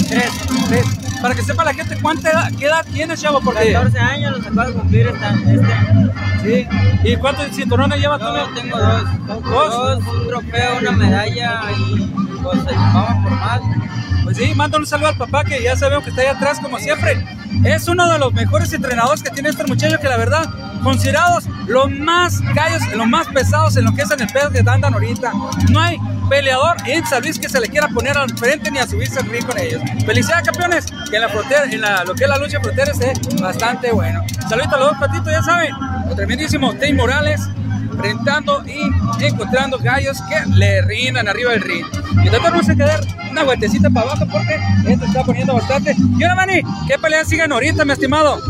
Speaker 12: Tres.
Speaker 2: Tres. Para que sepa la gente, ¿cuánta edad, qué edad tienes, chavo? Porque,
Speaker 12: 14 años los acabo de cumplir esta, este año.
Speaker 2: sí. ¿Y cuántos cinturones llevas tú?
Speaker 12: Yo tengo dos.
Speaker 2: ¿Dos?
Speaker 12: Dos, un trofeo, una medalla y pues vamos por más.
Speaker 2: Pues sí, manda un saludo al papá que ya sabemos que está ahí atrás como siempre. Es uno de los mejores entrenadores que tiene este muchacho que la verdad, considerados los más gallos, los más pesados en lo que es en el peso que andan ahorita. No hay peleador en San Luis que se le quiera poner al frente ni a subirse al ring con ellos. Felicidades campeones, que en la frontera, en la, lo que es la lucha frontera esté bastante bueno. Saludos a los dos patitos, ya saben, el tremendísimo Tay Morales enfrentando y encontrando gallos que le rindan arriba del ring. Y nosotros vamos a quedar una vueltecita para abajo porque esto está poniendo bastante. Y ahora, Manny, ¿qué peleas siguen ahorita, mi estimado?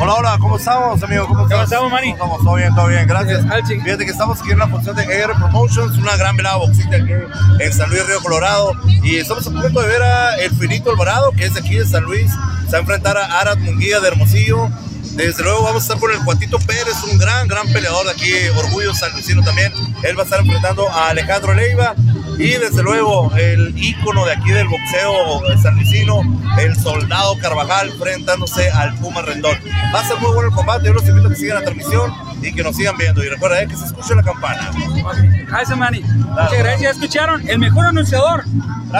Speaker 13: Hola, hola, ¿cómo estamos, amigo? ¿Cómo
Speaker 2: ¿Cómo estamos, Manny?
Speaker 13: ¿Cómo estamos? Todo bien, todo bien, gracias.
Speaker 2: Ching.
Speaker 13: Fíjate que estamos aquí en la función de AR Promotions, una gran velada boxita aquí en San Luis, Río Colorado. Y estamos a punto de ver a El Finito Alvarado, que es de aquí de San Luis. Se va a enfrentar a Arad Munguía de Hermosillo. Desde luego vamos a estar con el Cuatito Pérez, un gran, gran peleador de aquí, Orgullo San también. Él va a estar enfrentando a Alejandro Leiva. Y desde luego el ícono de aquí del boxeo sanluisino, el soldado Carvajal, enfrentándose al Puma Rendón. Va a ser muy bueno el combate, yo los invito a que sigan la transmisión y que nos sigan viendo. Y recuerda eh, que se escuche la campana.
Speaker 2: Gracias, Manny. Muchas gracias. Ya escucharon, el mejor anunciador.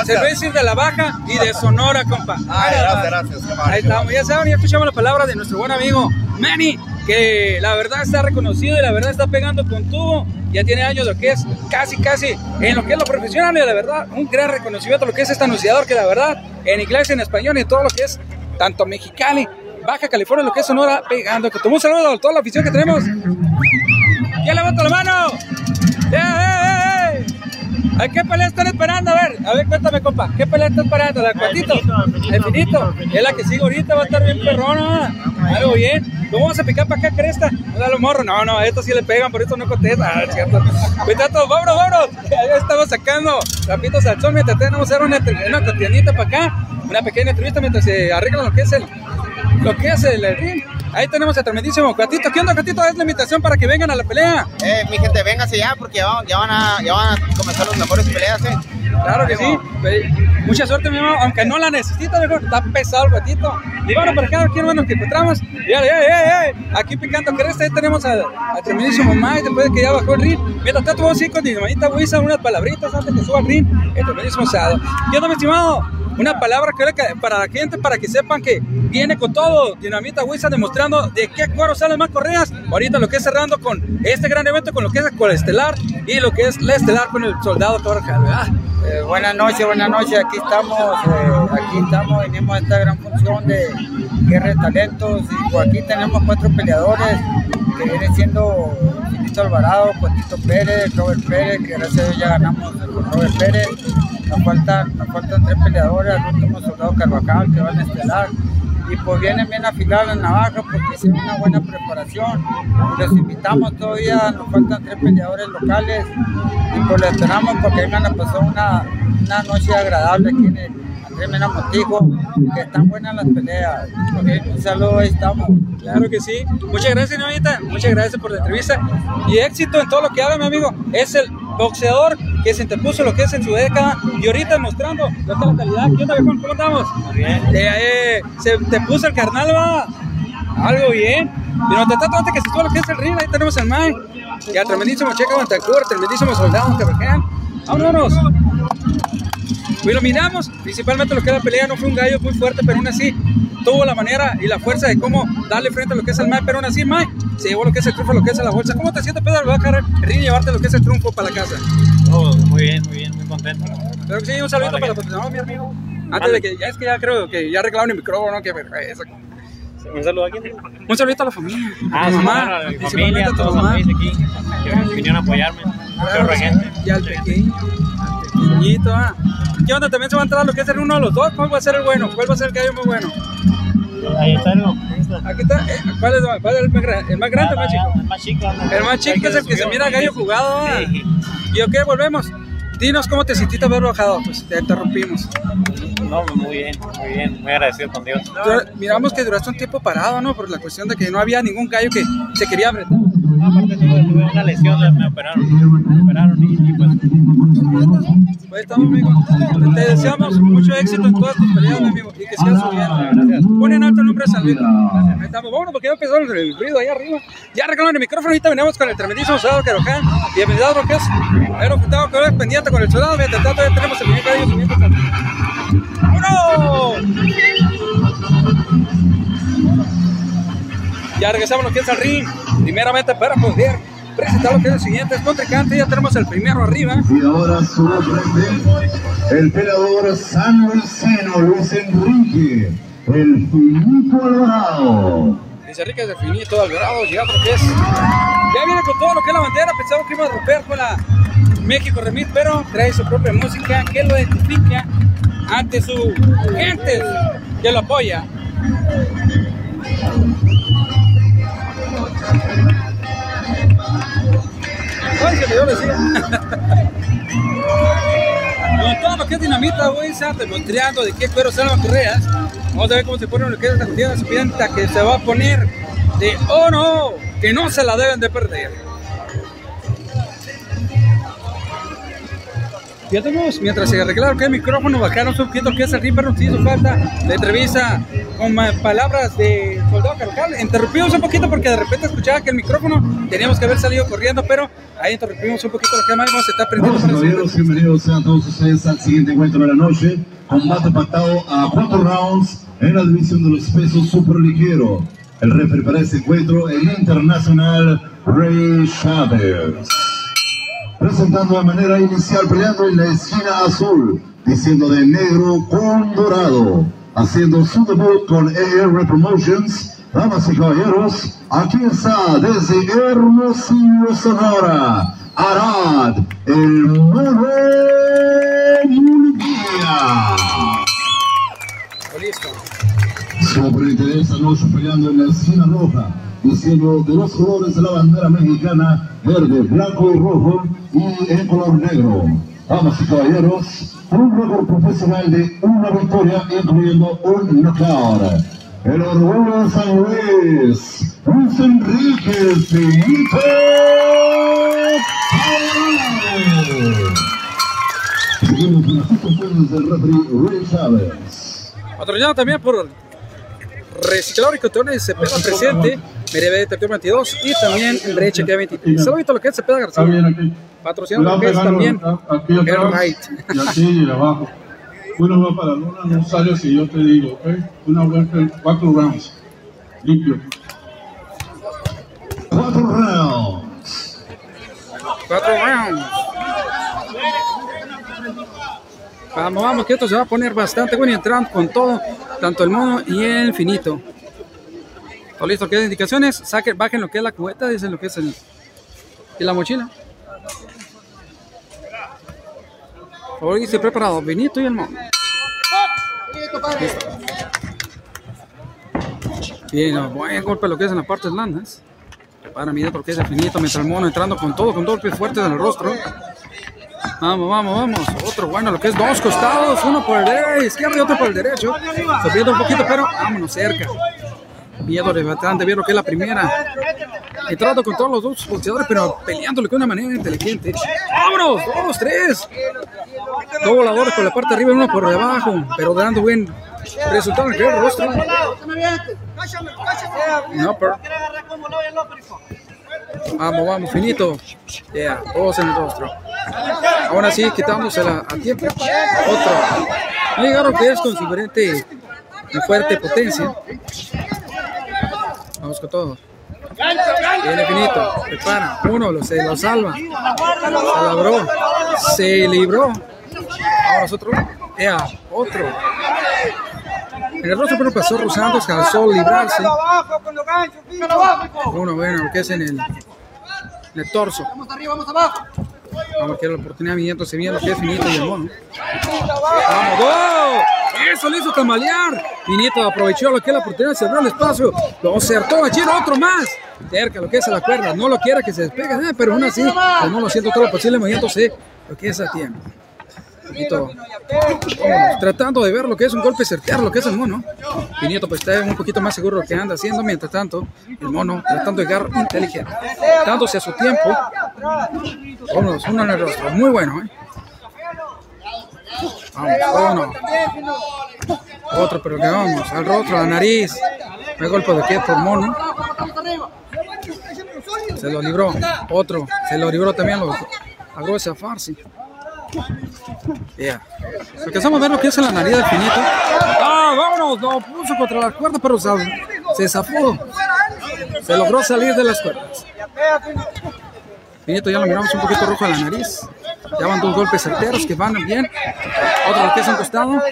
Speaker 2: Puede decir de la Baja y de Sonora, compa.
Speaker 13: Ay, gracias, gracias.
Speaker 2: Ahí estamos, ya saben, ya escuchamos la palabra de nuestro buen amigo Manny, que la verdad está reconocido y la verdad está pegando con tubo. Ya tiene años lo que es casi, casi en lo que es lo profesional y la verdad, un gran reconocimiento lo que es este anunciador, que la verdad, en inglés, en español y en todo lo que es tanto Mexicali, Baja California, lo que es Sonora, pegando. Que un saludo a toda la afición que tenemos. ¡Ya levanta la mano! ¡Eh, eh, eh! ¿A qué pelea están esperando? A ver, a ver, cuéntame, compa. ¿Qué pelea están esperando? ¿La cuatito? El finito. Es la que sigue ahorita, va a estar bien perrona. Algo bien. ¿Cómo vamos a picar para acá, cresta? Los morros. No, no, a estos sí le pegan, por eso no contesta. Ah, cierto. Cuidado, vámonos, vámonos. Ya estamos sacando rapitos al sol mientras tenemos hacer una, una para acá. Una pequeña entrevista mientras se arregla lo que es el, lo que es el, el ring. Ahí tenemos el tremendísimo Cuatito. ¿Qué onda, Cuatito? Es la invitación para que vengan a la pelea.
Speaker 14: Eh, mi gente, véngase ya porque ya van, ya van, a, ya van a comenzar las mejores peleas, eh.
Speaker 2: Claro que sí. Mucha suerte, mi hermano. Aunque no la necesita, mejor. Está pesado el gatito. Y bueno, por acá, aquí, hermano, que encontramos. Ya, ya, ya, ya. Aquí picando cresta. Ahí tenemos al, al tremendísimo Mike. Después de que ya bajó el ring. Mientras tanto, vamos a ir con mi hermanita Wisa unas palabritas antes que suba al ring. El tremendísimo Sado. ¿Qué onda, mi estimado? Una palabra que para la gente, para que sepan que viene con todo. Dinamita Wisa demostrando de qué cuero salen más correas. Ahorita lo que es cerrando con este gran evento, con lo que es el estelar y lo que es la estelar con el soldado. ¿verdad?
Speaker 14: Eh, buenas noches, buenas noches. Aquí estamos, eh, aquí estamos, venimos a esta gran función de guerra de talentos y pues aquí tenemos cuatro peleadores que vienen siendo Finito Alvarado, Cuatito Pérez, Robert Pérez, que gracias a Dios ya ganamos con Robert Pérez. Nos faltan, nos faltan tres peleadores, el último soldado Carvajal que van a estelar. Y pues vienen bien afiladas las navajas porque hicieron una buena preparación. Los invitamos todavía, nos faltan tres peleadores locales y pues los esperamos porque vengan a pasar una, una noche agradable aquí en el Andrés Mena Montijo, que están buenas las peleas. Un saludo, ahí estamos.
Speaker 2: Claro que sí. Muchas gracias, señorita. Muchas gracias por la entrevista. Y éxito en todo lo que haga, mi amigo. Es el boxeador que se interpuso lo que es en su década y ahorita mostrando la calidad. ¿Qué onda? ¿Cómo andamos?
Speaker 15: bien.
Speaker 2: Eh, eh, se te puso el carnal, va. Algo bien. Y no te trata antes que se suba lo que es el ring. Ahí tenemos al Mike. Ya, tremendísimo Checa Bantancur, tremendísimo soldado Cabreján. Vámonos. Y lo miramos, principalmente lo que era la pelea, no fue un gallo muy fuerte, pero aún así tuvo la manera y la fuerza de cómo darle frente a lo que es el Mike, pero aún así Mike se llevó lo que es el triunfo, lo que es la bolsa. ¿Cómo te sientes, Pedro? Voy a cargar el ring y llevarte lo que es el triunfo para la casa.
Speaker 15: Oh, muy bien, muy bien, muy contento.
Speaker 2: Pero que sí, un saludito para los mi amigo. Antes de que, ya es que ya creo que ya arreglaron el micrófono, que eso.
Speaker 15: Un saludo a quién?
Speaker 2: Un saludito a la familia.
Speaker 15: Ah,
Speaker 2: a tu
Speaker 15: sí,
Speaker 2: mamá,
Speaker 15: a
Speaker 2: principalmente
Speaker 15: familia, a
Speaker 2: tu
Speaker 15: todos los aquí que vinieron a apoyarme.
Speaker 2: Claro,
Speaker 15: gente.
Speaker 2: Y al pequeño, al pequeñito, ah. ¿Qué onda? También se va a entrar lo que es el uno de los dos. ¿Cuál va a ser el bueno? ¿Cuál va a ser el gallo muy bueno?
Speaker 15: Ahí está, ¿no?
Speaker 2: Aquí está. eh, ¿Cuál es, cuál es el, más grande? ¿El más grande o el más chico?
Speaker 15: El más chico.
Speaker 2: El más chico es el que se mira gallo jugado. ah. Y ok, volvemos. Dinos cómo te sentiste haber bajado. Pues te interrumpimos.
Speaker 15: No, muy bien, muy bien, muy agradecido con Dios.
Speaker 2: Miramos que duraste un tiempo parado, ¿no? Por la cuestión de que no había ningún gallo que se quería apretar.
Speaker 15: Aparte tuve, tuve una lesión, me operaron, me operaron y, y pues
Speaker 2: Pues estamos, amigo. Te deseamos mucho éxito en todas tus peleas, mi amigo, y que sigas subiendo. Pon en alto el nombre de San. Ahí estamos. Vámonos, porque ya empezó el, el ruido ahí arriba. Ya arreglaron el micrófono. Ahorita venimos con el tremendísimo soldado Caroján. Bienvenido a lo que es. Ahí juntamos con el pendiente con el soldado. Mientras tanto, ya tenemos el primer gallo subiendo. ¡Vámonos! Ya regresamos a lo que es el ring. Primeramente para poder presentar lo que es el siguiente contrincante. Ya tenemos el primero arriba.
Speaker 5: Y ahora su frente, el peleador sanluisino Luis Enrique, el Finito Alvarado.
Speaker 2: Dice Enrique de Finito Alvarado, llegando lo que es. Ya viene con todo lo que es la bandera. Pensaba que iba a romper con la México Remit, pero trae su propia música que lo identifica ante su gente que lo apoya. Con todo lo que dinamita, voy a estar demostrando de qué cuero salvan correas. Vamos a ver cómo se pone lo que es esta costilla de que se va a poner de oro, que no se la deben de perder. Ya tenemos, mientras se arreglaron que el micrófono, bajaron un poquito que es el ring, pero nos hizo falta la entrevista con palabras de soldado Carvajal. Interrumpimos un poquito porque de repente escuchaba que el micrófono teníamos que haber salido corriendo, pero ahí interrumpimos un poquito lo que más se está aprendiendo
Speaker 5: Vamos,
Speaker 2: para el
Speaker 5: caballeros, bienvenidos sean todos ustedes al siguiente encuentro de la noche. Combate pactado a cuatro rounds en la división de los pesos superligero. El referee para este encuentro, el internacional Ray Chávez. Presentando de manera inicial, peleando en la esquina azul, diciendo de negro con dorado. Haciendo su debut con AR Promotions. Damas y caballeros, aquí está desde Hermosillo, Sonora, Arad, el.
Speaker 2: Listo.
Speaker 5: Sobre esta noche peleando en la esquina roja, diciendo de los colores de la bandera mexicana, verde, blanco y rojo, y en color negro. Damas y caballeros, un récord profesional de una victoria, incluyendo un knockout. El orgullo de San Luis, Luis Enrique Finito. Seguimos con las instrucciones del referee Ray Chávez.
Speaker 2: Patrocinado también por Reciclador y Cotones Cepeda presente, Mereve Detector 22 y también Brecha que 23. Saludito a lo que es Cepeda García. Patrocinado lo que es también
Speaker 10: pegando aquí atrás
Speaker 2: Air Right.
Speaker 10: y aquí y abajo. Uno va para la luna, no sale si yo te digo, ¿ok? Una vuelta, cuatro rounds. Limpio.
Speaker 5: Cuatro rounds.
Speaker 2: Cuatro rounds. Vamos, vamos, que esto se va a poner bastante bueno y entrando con todo, tanto el mono y el finito. Todo listo, ¿qué indicaciones? Saquen, bajen lo que es la cubeta, dicen lo que es el y la mochila. Hoy se preparado Benito y el mono. Bien, buen golpe lo que es en la parte de landas. Para mirar porque es definito mientras el mono entrando con todo, con golpes fuertes en el rostro. Vamos, vamos, vamos. Otro bueno, lo que es dos costados, uno por el izquierdo y otro por el derecho. Se pierde un poquito, pero vámonos cerca. Miedo de bastante, vieron que es la primera. Entrando con todos los dos boxeadores, pero peleándole de una manera inteligente. ¡Vámonos! ¡Dos, tres! Dos voladores por la parte de arriba y uno por debajo, pero dando buen resultado en el rostro. No, pero... Vamos, vamos, finito. Yeah, todos en el rostro. Ahora sí, quitándosela a tiempo. Otro. Llegaron que es con su diferente fuerte potencia. Vamos con todo. Viene finito, prepara, uno, lo, se lo salva, se logró, se libró. Ahora nosotros, ea, otro. En el rostro pero pasó Rosantos, calzó librarse. Uno, bueno, lo que es en el, en el torso.
Speaker 1: Vamos arriba, vamos abajo.
Speaker 2: Vamos a quedar la oportunidad viéndose bien lo que es finito y el mono. Vamos, ¡oh! Eso le hizo tambalear. Finito aprovechó lo que es la oportunidad, cerró el espacio. Lo acertó allí, otro más. Cerca lo que es a la cuerda. No lo quiere que se despegue, eh, pero aún así, el mono haciendo todo lo posible, moviéndose lo que es a tiempo. Vámonos, tratando de ver lo que es un golpe certear, lo que es el mono. Finito pues está un poquito más seguro lo que anda haciendo, mientras tanto, el mono tratando de llegar inteligente, dándose a su tiempo. Vámonos, uno en el rostro, muy bueno, ¿eh? Vamos, uno. Otro, pero que vamos, al rostro, a la nariz. Me golpe de qué por mono. Se lo libró. Otro, se lo libró también, lo esa farsi. Yeah. Alcanzamos a ver lo que es en la nariz del finito. ¡Ah, vámonos! Lo puso contra la cuerda, pero se, se zafó. Se logró salir de las cuerdas. Finito ya lo miramos un poquito rojo a la nariz. Ya van dos golpes certeros que van bien. Otro que es un costado.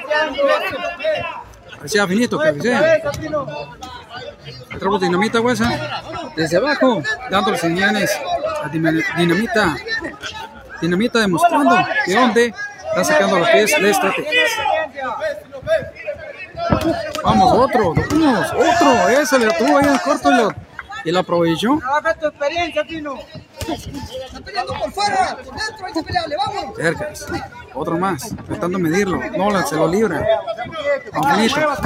Speaker 2: Parecía finito, cabecea. Entramos dinamita, huesa. Desde abajo, dándole señales a dinamita. Dinamita demostrando de dónde está sacando lo que es la estrategia. Vamos, otro, vamos, otro. Ese le tuvo ahí en corto y lo, y lo aprovechó.
Speaker 1: Trabaja tu experiencia, Tino. Está peleando por fuera, por dentro, hay que pelearle, vamos.
Speaker 2: Cerca. Otro más, de medirlo. No, se lo libra. Infinito.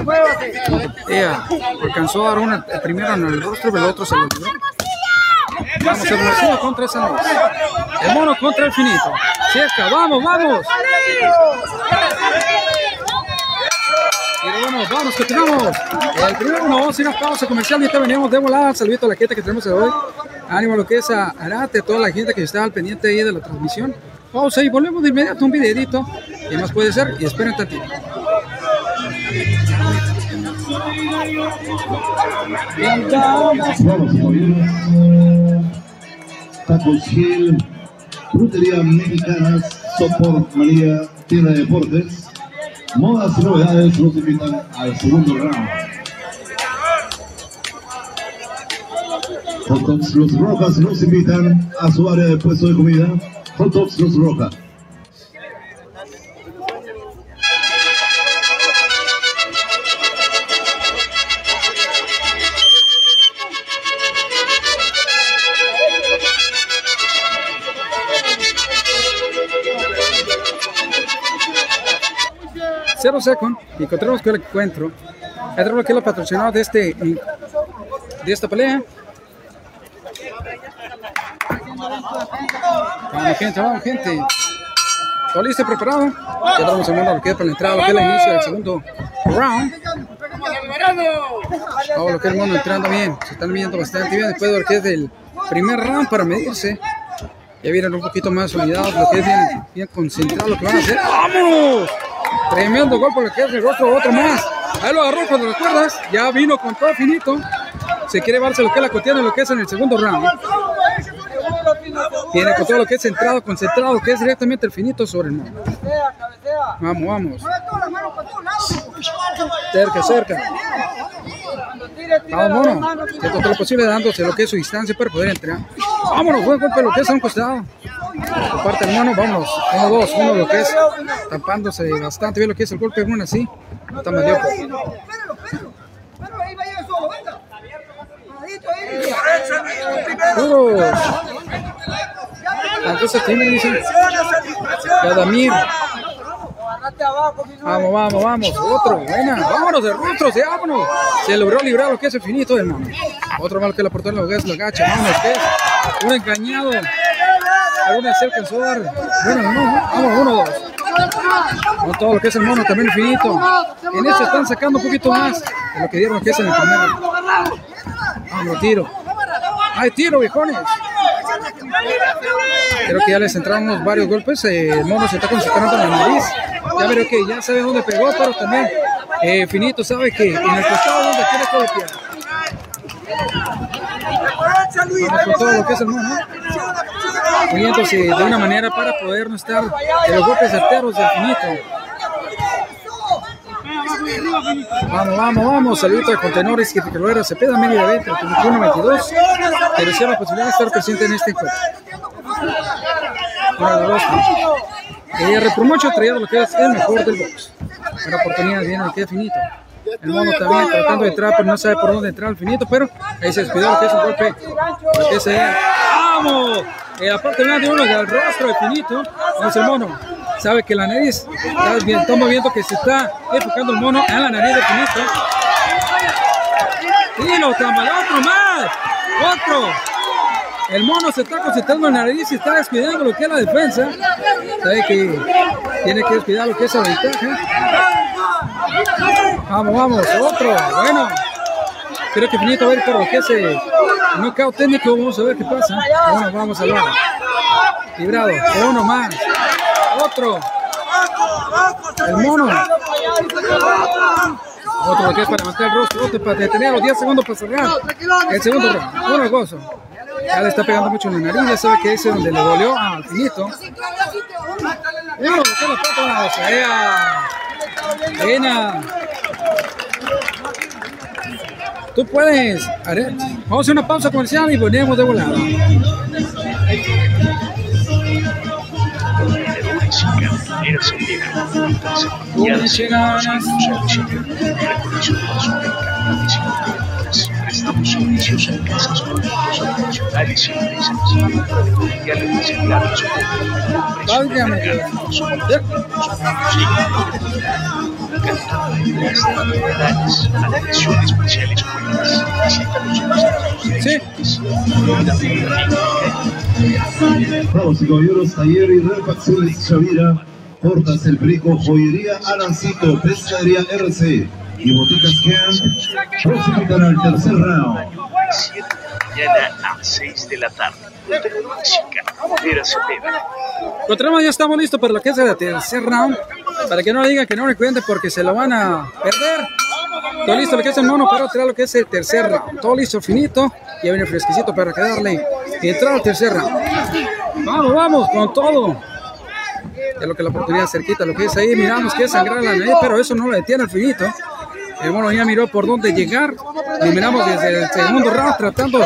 Speaker 2: Ella alcanzó a dar una primero en el rostro, pero el otro se lo libró. Vamos, el mono contra esa luz. El mono contra el finito. Cerca, vamos, vamos. Pero bueno, vamos, continuamos. El primero nos vamos a ir a pausa comercial y ahorita venimos de volada. Saludito a la gente que tenemos hoy. Ánimo a lo que es a Arate, toda la gente que está al pendiente ahí de la transmisión. Pausa y volvemos de inmediato un videito. ¿Qué más puede ser? Y esperen tantito.
Speaker 5: Vamos, Tacos Gil, Frutería Mexicanas, Soport María, Tienda de Deportes. Modas y novedades los invitan al segundo round. Hot Dogs Los Rojas nos invitan a su área de puesto de comida. Hot Dogs Los Rojas.
Speaker 2: Second y encontramos que el encuentro. Encontramos que es la patrocinador de este de esta pelea. Vamos gente, vamos gente. ¿Todo listo preparado? Ya estamos en lo que es para la entrada, lo que es el inicio del segundo round. Vamos, lo que es el mono entrando bien. Se están viendo bastante bien después de lo que es del primer round para medirse. Ya vienen un poquito más unidados, lo que es bien, bien concentrado lo que van a hacer. ¡Vamos! Tremendo golpe lo que es el rostro, otro más. Ahí lo agarró cuando recuerdas. Ya vino con todo finito. Se quiere llevarse lo que es la cotidiana, lo que es en el segundo round. Viene con todo lo que es centrado, concentrado, que es directamente el finito sobre el mono. Vamos, vamos. Cerca, cerca. Vamos, mono. Haciendo todo lo posible dándose lo que es su distancia para poder entrar. Vámonos, buen golpe lo que es a un costado. Por parte del mono, vamos. Uno, dos, uno lo que es tapándose bastante bien lo que es el golpe, uno así. Está medio. Duros. Entonces, ¿qué me dicen? Yadamir. Vamos, vamos, vamos. Otro, buena. Vámonos de rostro, sí, vámonos. Se logró librar lo que es el finito, hermano. Otro malo que la portó lo que es la gacha, vámonos, que es un engañado. Aún se alcanzó a dar. Bueno, no, vamos, uno, dos. No todo lo que es el mono, también el finito. En este están sacando un poquito más de lo que dieron que es en el primero. Vamos, tiro. Hay tiro, viejones. Creo que ya les entraron unos varios golpes. eh, el mono se está concentrando en la nariz. Ya veré que ya sabe dónde pegó, pero también eh, Finito sabe que en el costado donde quiere golpear. Con todo lo que es el mono. Moviéndose de una manera para poder no estar en los golpes certeros del Finito. Vamos, vamos, vamos. Saludito de contenedores que Figueroa Cepeda, media de 20, 21-22. Que desea la posibilidad de estar presente en este encuentro. Para los eh, Repromocho traía lo que es el mejor del box. Una oportunidad viene el que finito. El mono también tratando de entrar, pero no sabe por dónde entrar el finito, pero ahí se despidió lo que es un golpe. Lo que es el- ¡Vamos! Eh, aparte de uno del rostro de finito, es el mono. Sabe que la nariz, estamos viendo que se está enfocando el mono en la nariz de finito. Y lo tambaleó otro más. Otro. El mono se está concentrando en la nariz y está descuidando lo que es la defensa. Sabe que tiene que descuidar lo que es la ventaja. Vamos, vamos, otro. Bueno. Creo que Finito a ir por lo que es el knockout técnico. Vamos a ver qué pasa. Bueno, vamos a ver. Librado. Uno más. Otro. El mono. Otro para levantar el rostro. Otro para detener los 10 segundos para cerrar. El segundo round. Uno gozo. Ya le está pegando mucho en la nariz. Ya sabe que ese es donde le dolió al finito. Uno, lo es la pata. Tú puedes. Vamos a hacer una pausa comercial y volvemos de volada.
Speaker 3: Enteras.
Speaker 2: ¿Dónde llegan?
Speaker 3: Prestamos servicios en casas, productos tradicionales y empresas. Reciclados con
Speaker 2: Válgame.
Speaker 3: novedades, atención especiales buenas. Visítanos en nuestros direcciones.
Speaker 5: Vamos caballeros, taller y refacciones Chavira, Portas El Perico, Joyería Arancito, Pescadería RC y Boticas Camp, precipitan al tercer round.
Speaker 3: Mañana a 6 de la tarde.
Speaker 2: Encontramos, ya estamos listos para lo que es el tercer round. Para que no digan que no recuerden porque se lo van a perder. Todo listo lo que es el mono para tirar lo que es el tercer round. Todo listo, finito. Ya viene fresquecito para quedarle y entrar al tercer round. Vamos, vamos, con todo. Es lo que la oportunidad cerquita, lo que es ahí. Miramos que es sangrar la nariz, pero eso no lo detiene al finito. El mono ya miró por dónde llegar. Y miramos desde el segundo round tratando,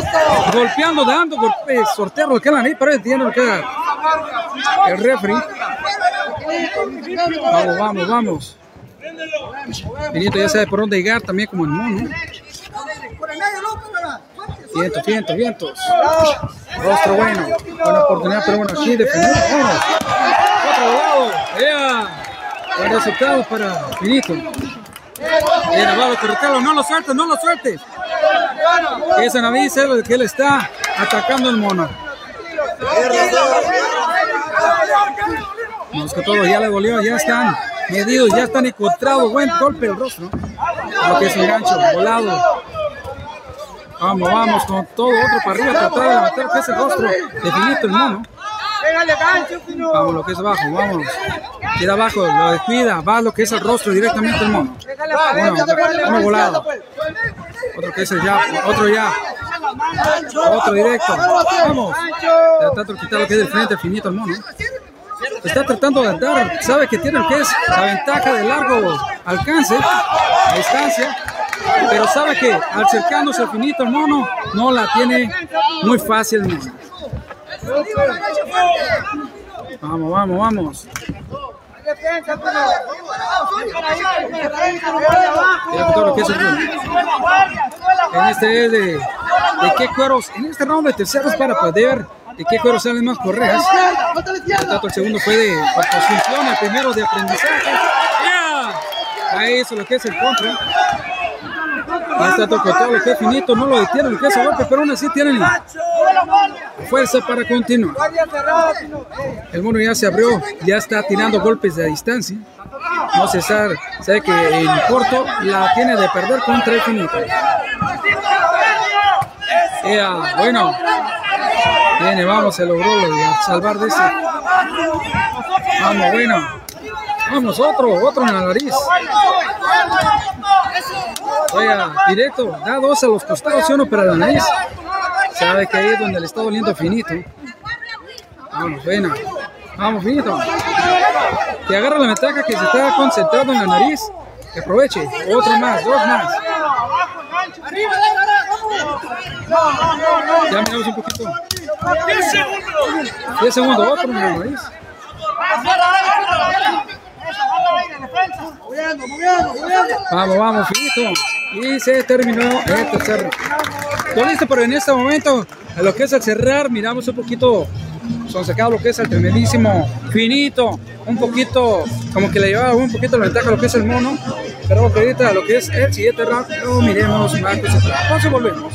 Speaker 2: golpeando, dando golpes, sortear lo que la nariz, pero detiene lo que el refri. Vamos, vamos, vamos. Finito ya sabe por dónde llegar también como el mono. Vientos, vientos, vientos. Rostro bueno. Buena oportunidad, pero bueno, aquí defendiendo. Vámonos. Buen resultado para Finito. Bien, abajo, correctalo. No lo sueltes, no lo sueltes. Esa nariz es lo que él está atacando el mono. Vamos con todo, ya le dolió, ya están medidos, ya están encontrados. Buen golpe el rostro. Lo que es el gancho, volado. Vamos, vamos con todo, otro para arriba, tratar de levantar que es el rostro de Finito el mono. Vamos, lo que es abajo, vamos. Queda abajo, lo descuida, va lo que es el rostro directamente el mono. Uno, volado. Otro que es el ya, otro ya. Otro directo. Vamos. Tratando de quitar lo que es del frente, el finito el mono. Está tratando de dar, sabe que tiene lo que es la ventaja de largo alcance, a distancia, pero sabe que al acercándose al finito el mono no la tiene muy fácil. Vamos, vamos, vamos. El En este es de de qué cueros, en este round de terceros para poder de qué cueros salen más correas. Por tanto, el segundo fue de oposición, el primero de aprendizaje. Ahí hizo lo que es el contra. Tocando lo que es finito, no lo detiene el golpe, pero aún así tienen fuerza para continuar. El mono ya se abrió, ya está tirando golpes de distancia. No César sabe que en corto la tiene de perder contra el finito. Ya, bueno, viene, vamos, se logró salvar de ese. Vamos, bueno. Vamos, otro, otro en la nariz. Oiga, directo, da dos a los costados y uno para la nariz. Sabe que ahí es donde le está doliendo finito. Vamos, buena. Vamos, finito. Que agarra la ventaja que se está concentrado en la nariz. Que aproveche. Otro más, dos más. Ya miramos un poquito. 10 segundos. 10 segundos, otro en la nariz. Vamos, vamos, finito. Y se terminó el tercer. Todo listo, pero en este momento, a lo que es el cerrar, miramos un poquito sonsacado lo que es el tremendísimo finito, un poquito, como que le llevaba un poquito la ventaja a lo que es el mono, pero ahorita lo que es el siguiente round, lo miremos más concentrado. Entonces volvemos.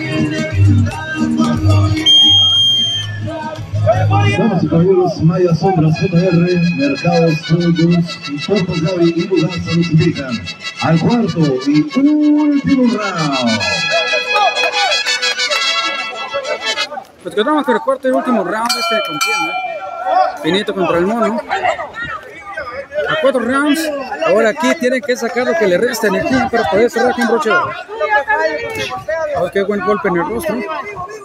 Speaker 5: Damas y caballeros, Maya JR, Mercados Productos, Importos Gaby y Mudanza nos invitan al cuarto y último round.
Speaker 2: Pues quedamos con el cuarto y último round de este contienda. Finito contra el mono. A cuatro rounds. Ahora aquí tienen que sacar lo que le resta energía para poder cerrar con broche. Oh, qué buen golpe en el rostro.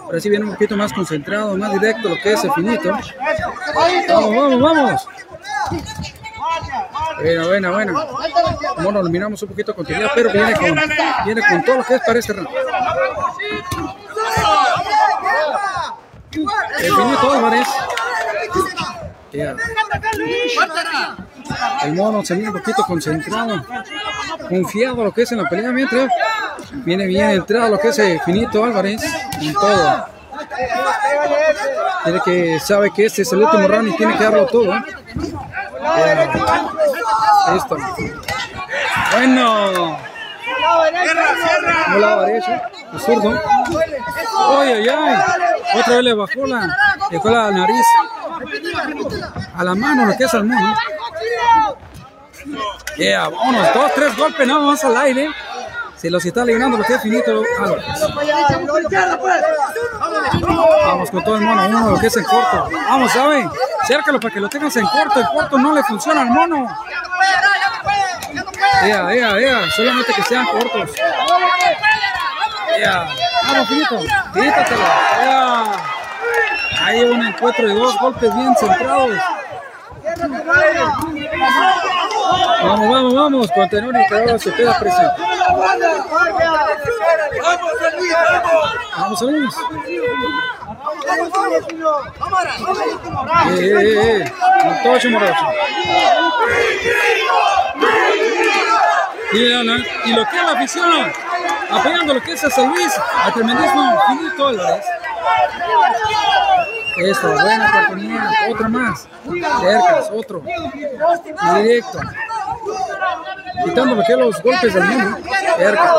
Speaker 2: Ahora sí viene un poquito más concentrado, más directo lo que es el finito. Vamos, vamos, vamos. Bueno, bueno, bueno. Mono lo miramos un poquito continuidad, pero viene con, viene con todo lo que es para este round. El finito Álvarez. El mono se viene un poquito concentrado, confiado lo que es en la pelea, mientras viene bien entrado lo que es finito Álvarez en todo. Tiene que sabe que este es el último round y tiene que darlo todo. Listo. Bueno. No la derecha, el zurdo. Ay, ay, ay. Otra vez le bajó la, dejó la nariz a la mano, lo que es al mono. Yeah, vámonos, dos, tres golpes, nada más al aire. Se los está aliviando lo que es finito. Vamos con todo el mono, uno lo que es en corto. Vamos, ¿saben? Cércalo para que lo tengas en corto. El corto no le funciona al mono. Ya, ya, ya, solamente que sean cortos. Ya, vamos, finito, quítatelo. Ya. Ahí un encuentro de dos golpes bien centrados. Vamos, vamos, vamos, con tenor y que se queda presente. Vamos, Luis. Con todo chumoroso. Y, lo que es la afición, apoyando lo que es a San Luis, al tremendísimo Finito Álvarez. Esto, buena oportunidad, otra más. Cercas, otro. Directo. Quitando lo que los golpes del mundo. Cerca.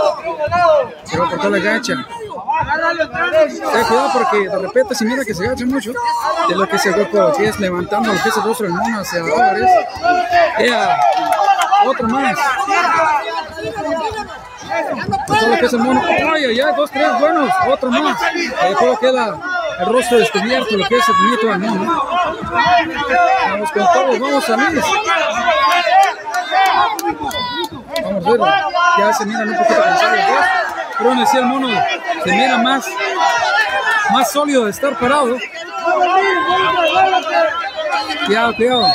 Speaker 2: Se va a cortar la gacha. Ten cuidado porque de repente si mira que se agacha mucho, de lo que se golpe que es levantando lo que es el rostro del mono hacia. Ea, otro más. Todo lo que es el mono. Ay, ay, dos, tres buenos. Otro más. Dejó lo que la, el rostro descubierto, lo que es el nieto del mono. Vamos con todos, vamos a Luis. Vamos a ver, ya se miran un poquito cansados los dos. Pero así el mono se mira más
Speaker 16: más sólido de estar parado. Cuidado, cuidado.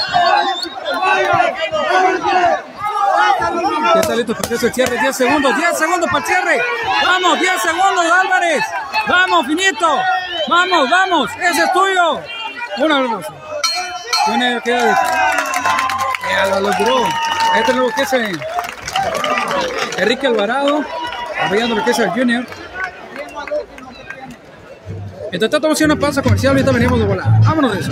Speaker 16: Ya está listo para el cierre. 10 segundos, 10 segundos para el cierre. Vamos, 10 segundos, Álvarez. Vamos, finito. Vamos, vamos. Ese es tuyo. Una vez. Una queda. Ya lo logró. Este es lo que es el Enrique Alvarado. Apoyando lo que es el Junior. Mientras tanto, vamos a hacer una pausa comercial. Ahorita venimos de volar. Vámonos de eso.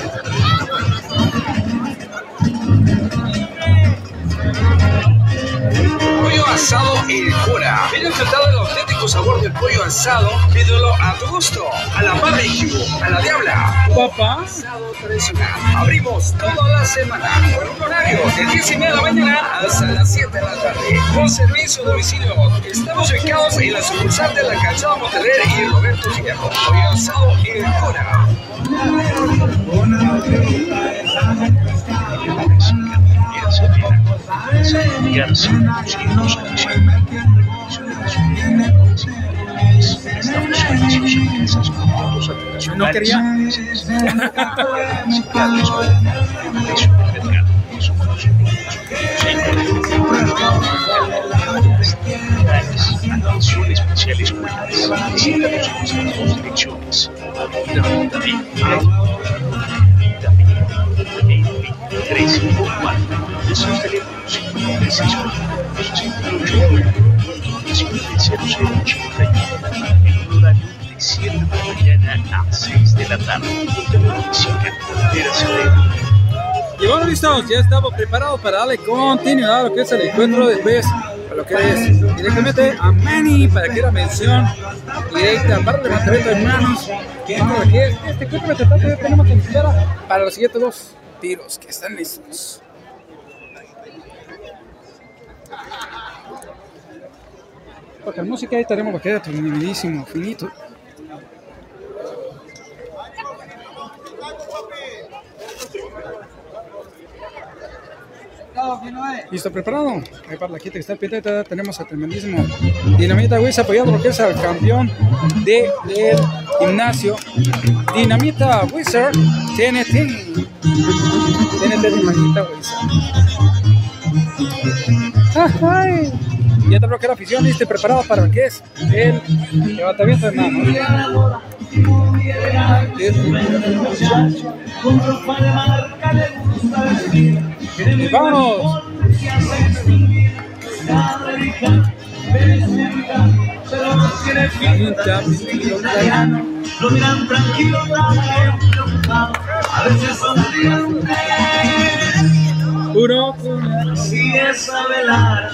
Speaker 2: Pollo asado El Cora. Ven a disfrutar del auténtico sabor del pollo asado. Pídelo a tu gusto. A la barbecue, a la diabla.
Speaker 16: Papá.
Speaker 2: Tradicional. Abrimos toda la semana. Con un horario de 10 y media de la mañana hasta las 7 de la tarde. Con servicio a domicilio. Estamos ubicados en la sucursal de la Calzada Monteler y Roberto Fierro. El Cora.
Speaker 16: No quería.
Speaker 3: Atención especial escuelas. Visítanos en nuestras dos direcciones. Avenida David, David, 354. Nuestros teléfonos 5648 en un horario de 7 de la mañana a 6 de la tarde. Música,
Speaker 16: bueno, listos, ya estamos preparados para darle continuidad a lo que es el encuentro después, a lo que es directamente a Manny para que la mención directa para el levantamiento manos. Vamos aquí, este encuentro ya tenemos que espera para los siguientes dos tiros que están listos. Porque la música ahí tenemos que quedar terminadísimo, finito. ¿Listo? ¿Preparado? Ahí para la quita que está piteta tenemos a tremendísimo Dinamita Wiz apoyando lo que es al campeón de, del gimnasio Dinamita Wizard TNT TNT Dinamita Wizard ¡Ay! Ya te que la afición listo preparado para lo que es el levantamiento de manos. Y vámonos.
Speaker 17: Lo miran tranquilo, a veces sonríen.
Speaker 16: Uno.
Speaker 17: Si es a velar.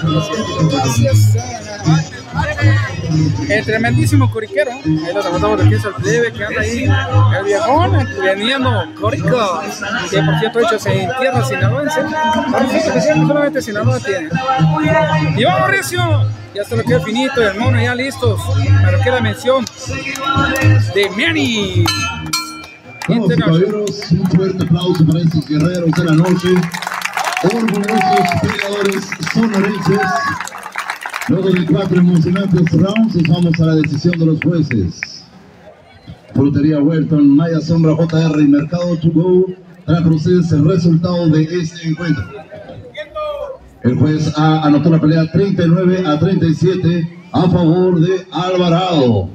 Speaker 16: El tremendísimo coriquero, ahí lo saludamos de que es el plebe que anda ahí, el viejón, veniendo corico, 100% hechos en tierra sinaloense, que solamente Sinaloa tiene. Y vamos recio, ya está lo que es finito y el mono ya listos, para que la mención de Manny.
Speaker 5: Vamos, caballeros, un fuerte aplauso para estos guerreros de la noche, orgullosos peleadores sonorenses. Luego de cuatro emocionantes rounds, vamos a la decisión de los jueces. Frutería Huerton, Maya Sombra JR y Mercado To Go para ustedes el resultado de este encuentro. El juez A anotó la pelea 39 a 37 a favor de Alvarado.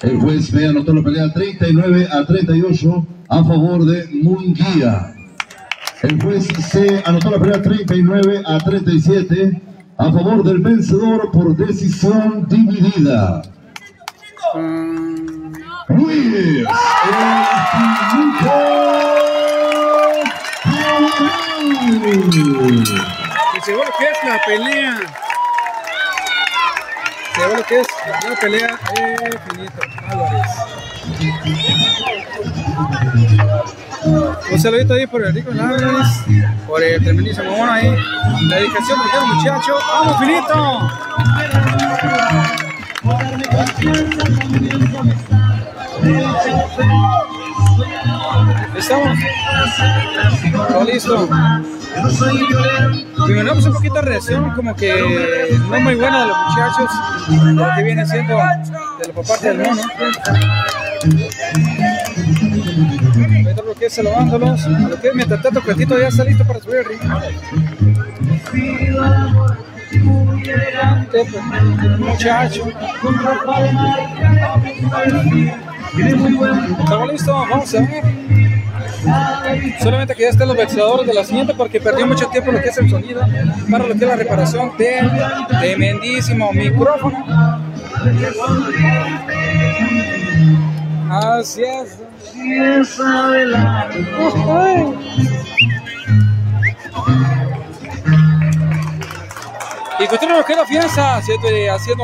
Speaker 5: El juez B anotó la pelea 39 a 38 a favor de Munguía. El juez C anotó la pelea 39 a 37 a favor del vencedor por decisión dividida. Luis
Speaker 16: Y seguro que es la pelea. Seguro que es la pelea de Finito Álvarez. Un saludito ahí por el Rico Álvarez, por el tremendísimo mono ahí. La dedicación de cada muchacho. ¡Vamos, Finito! Estamos. Todo listo. Y bueno, pues un poquito de reacción, como que no muy buena de los muchachos, lo que viene siendo de la por parte del mono. Que es saludándolos. A lo que mientras tanto, Cuetito ya está listo para subir el pues, muchacho. Estamos listos, vamos a ver. Solamente que ya estén los vencedores de la siguiente porque perdió mucho tiempo lo que es el sonido para lo que es la reparación del tremendísimo micrófono. Así es. Y continúa lo que es la fianza, haciendo,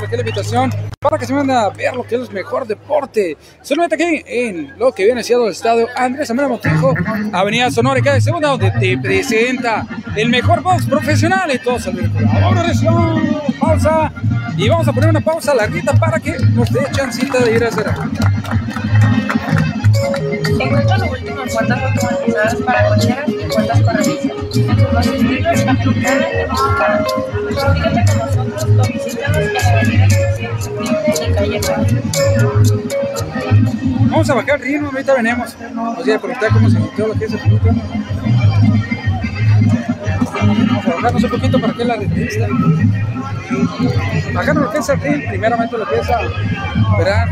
Speaker 16: la invitación para que se vayan a ver lo que es el mejor deporte. Solamente aquí en lo que viene siendo el estadio Andrés Amena Montejo, Avenida Sonora y cada segunda, donde te presenta el mejor box profesional y todo sale Ahora pausa y vamos a poner una pausa larguita para que nos dé chancita de ir a hacer.
Speaker 6: Encuentra lo último en puertas automatizadas para cocheras y puertas corredizas. Los estilos americana y mexicana. Comunícate con nosotros o visítanos en la avenida 17 de septiembre y calle
Speaker 16: Vamos a bajar el ritmo, ahorita venimos. Nos voy a preguntar cómo se sintió lo que es el público. Vamos a bajarnos un poquito para que la revista. Bajarnos lo que es el ritmo, primeramente lo que es a esperar.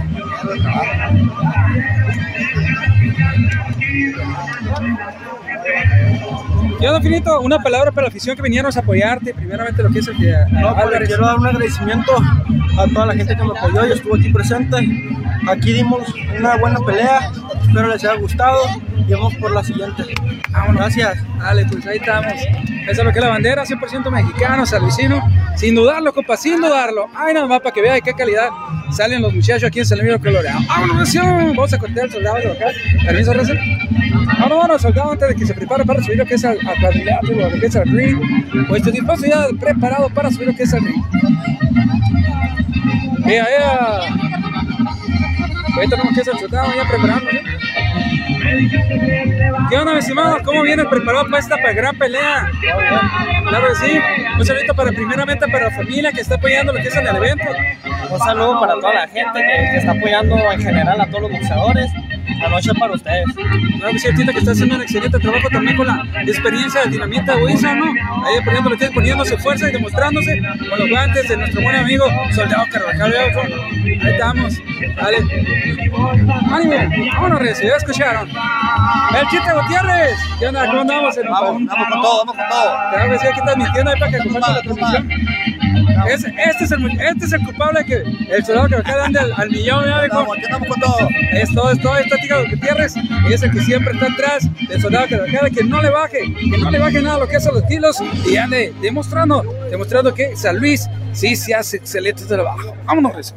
Speaker 16: Yo, Finito, una palabra para la afición que vinieron a apoyarte. Primeramente, lo que es el que.
Speaker 18: No, pues, quiero dar un agradecimiento a toda la gente que me apoyó y estuvo aquí presente. Aquí dimos una buena pelea. Espero les haya gustado. Y vamos por la siguiente.
Speaker 16: Vámonos.
Speaker 18: Gracias.
Speaker 16: Dale, pues ahí estamos. Esa es lo que es la bandera, 100% mexicano, salvicino. Sin dudarlo, compa, sin dudarlo. Ay, nada más para que vea de qué calidad salen los muchachos aquí en Luis Colorado. ¡Vámonos, nación! Vamos a cortar al soldado de local. Permiso, Rezo. Vámonos, vámonos, soldado, antes de que se prepare para subir lo que es al, cuadrilátero, lo que es al ring. Pues tu dispuesto ya preparado para subir lo que es al ring. Vea. Ahí tenemos que es el soldado ya preparándose. ¿Qué onda, mi estimado? ¿Cómo vienes preparado para esta gran pelea? Claro que sí. Un saludito para primeramente para la familia que está apoyando lo que es en el evento.
Speaker 17: Un saludo para toda la gente que, que está apoyando en general a todos los boxeadores. La noche para ustedes.
Speaker 16: Claro sí, que está haciendo un excelente trabajo también con la experiencia del dinamita Huiza, ¿no? Ahí es, poniéndose fuerza y demostrándose con los guantes de nuestro buen amigo Soldado Carvajal. Ahí estamos. Dale. Ánimo. Vámonos, Reyes. Ya escucharon. El Chiste Gutiérrez. ¿Qué onda? ¿Cómo andamos?
Speaker 19: Vamos, vamos con todo, vamos con todo.
Speaker 16: Claro que sí, aquí transmitiendo ahí para que compartan la transmisión. Es, este, es el, este es el culpable que el soldado que acá ande al, al millón, ¿ya?
Speaker 19: Aquí andamos con todo.
Speaker 16: Es todo, es todo, es táctica de Gutiérrez. Y es el que siempre está atrás del soldado que acá, que no le baje, que no le baje nada lo que a los kilos y ande demostrando, demostrando que San Luis sí se hace excelente trabajo. Vámonos, Rezo.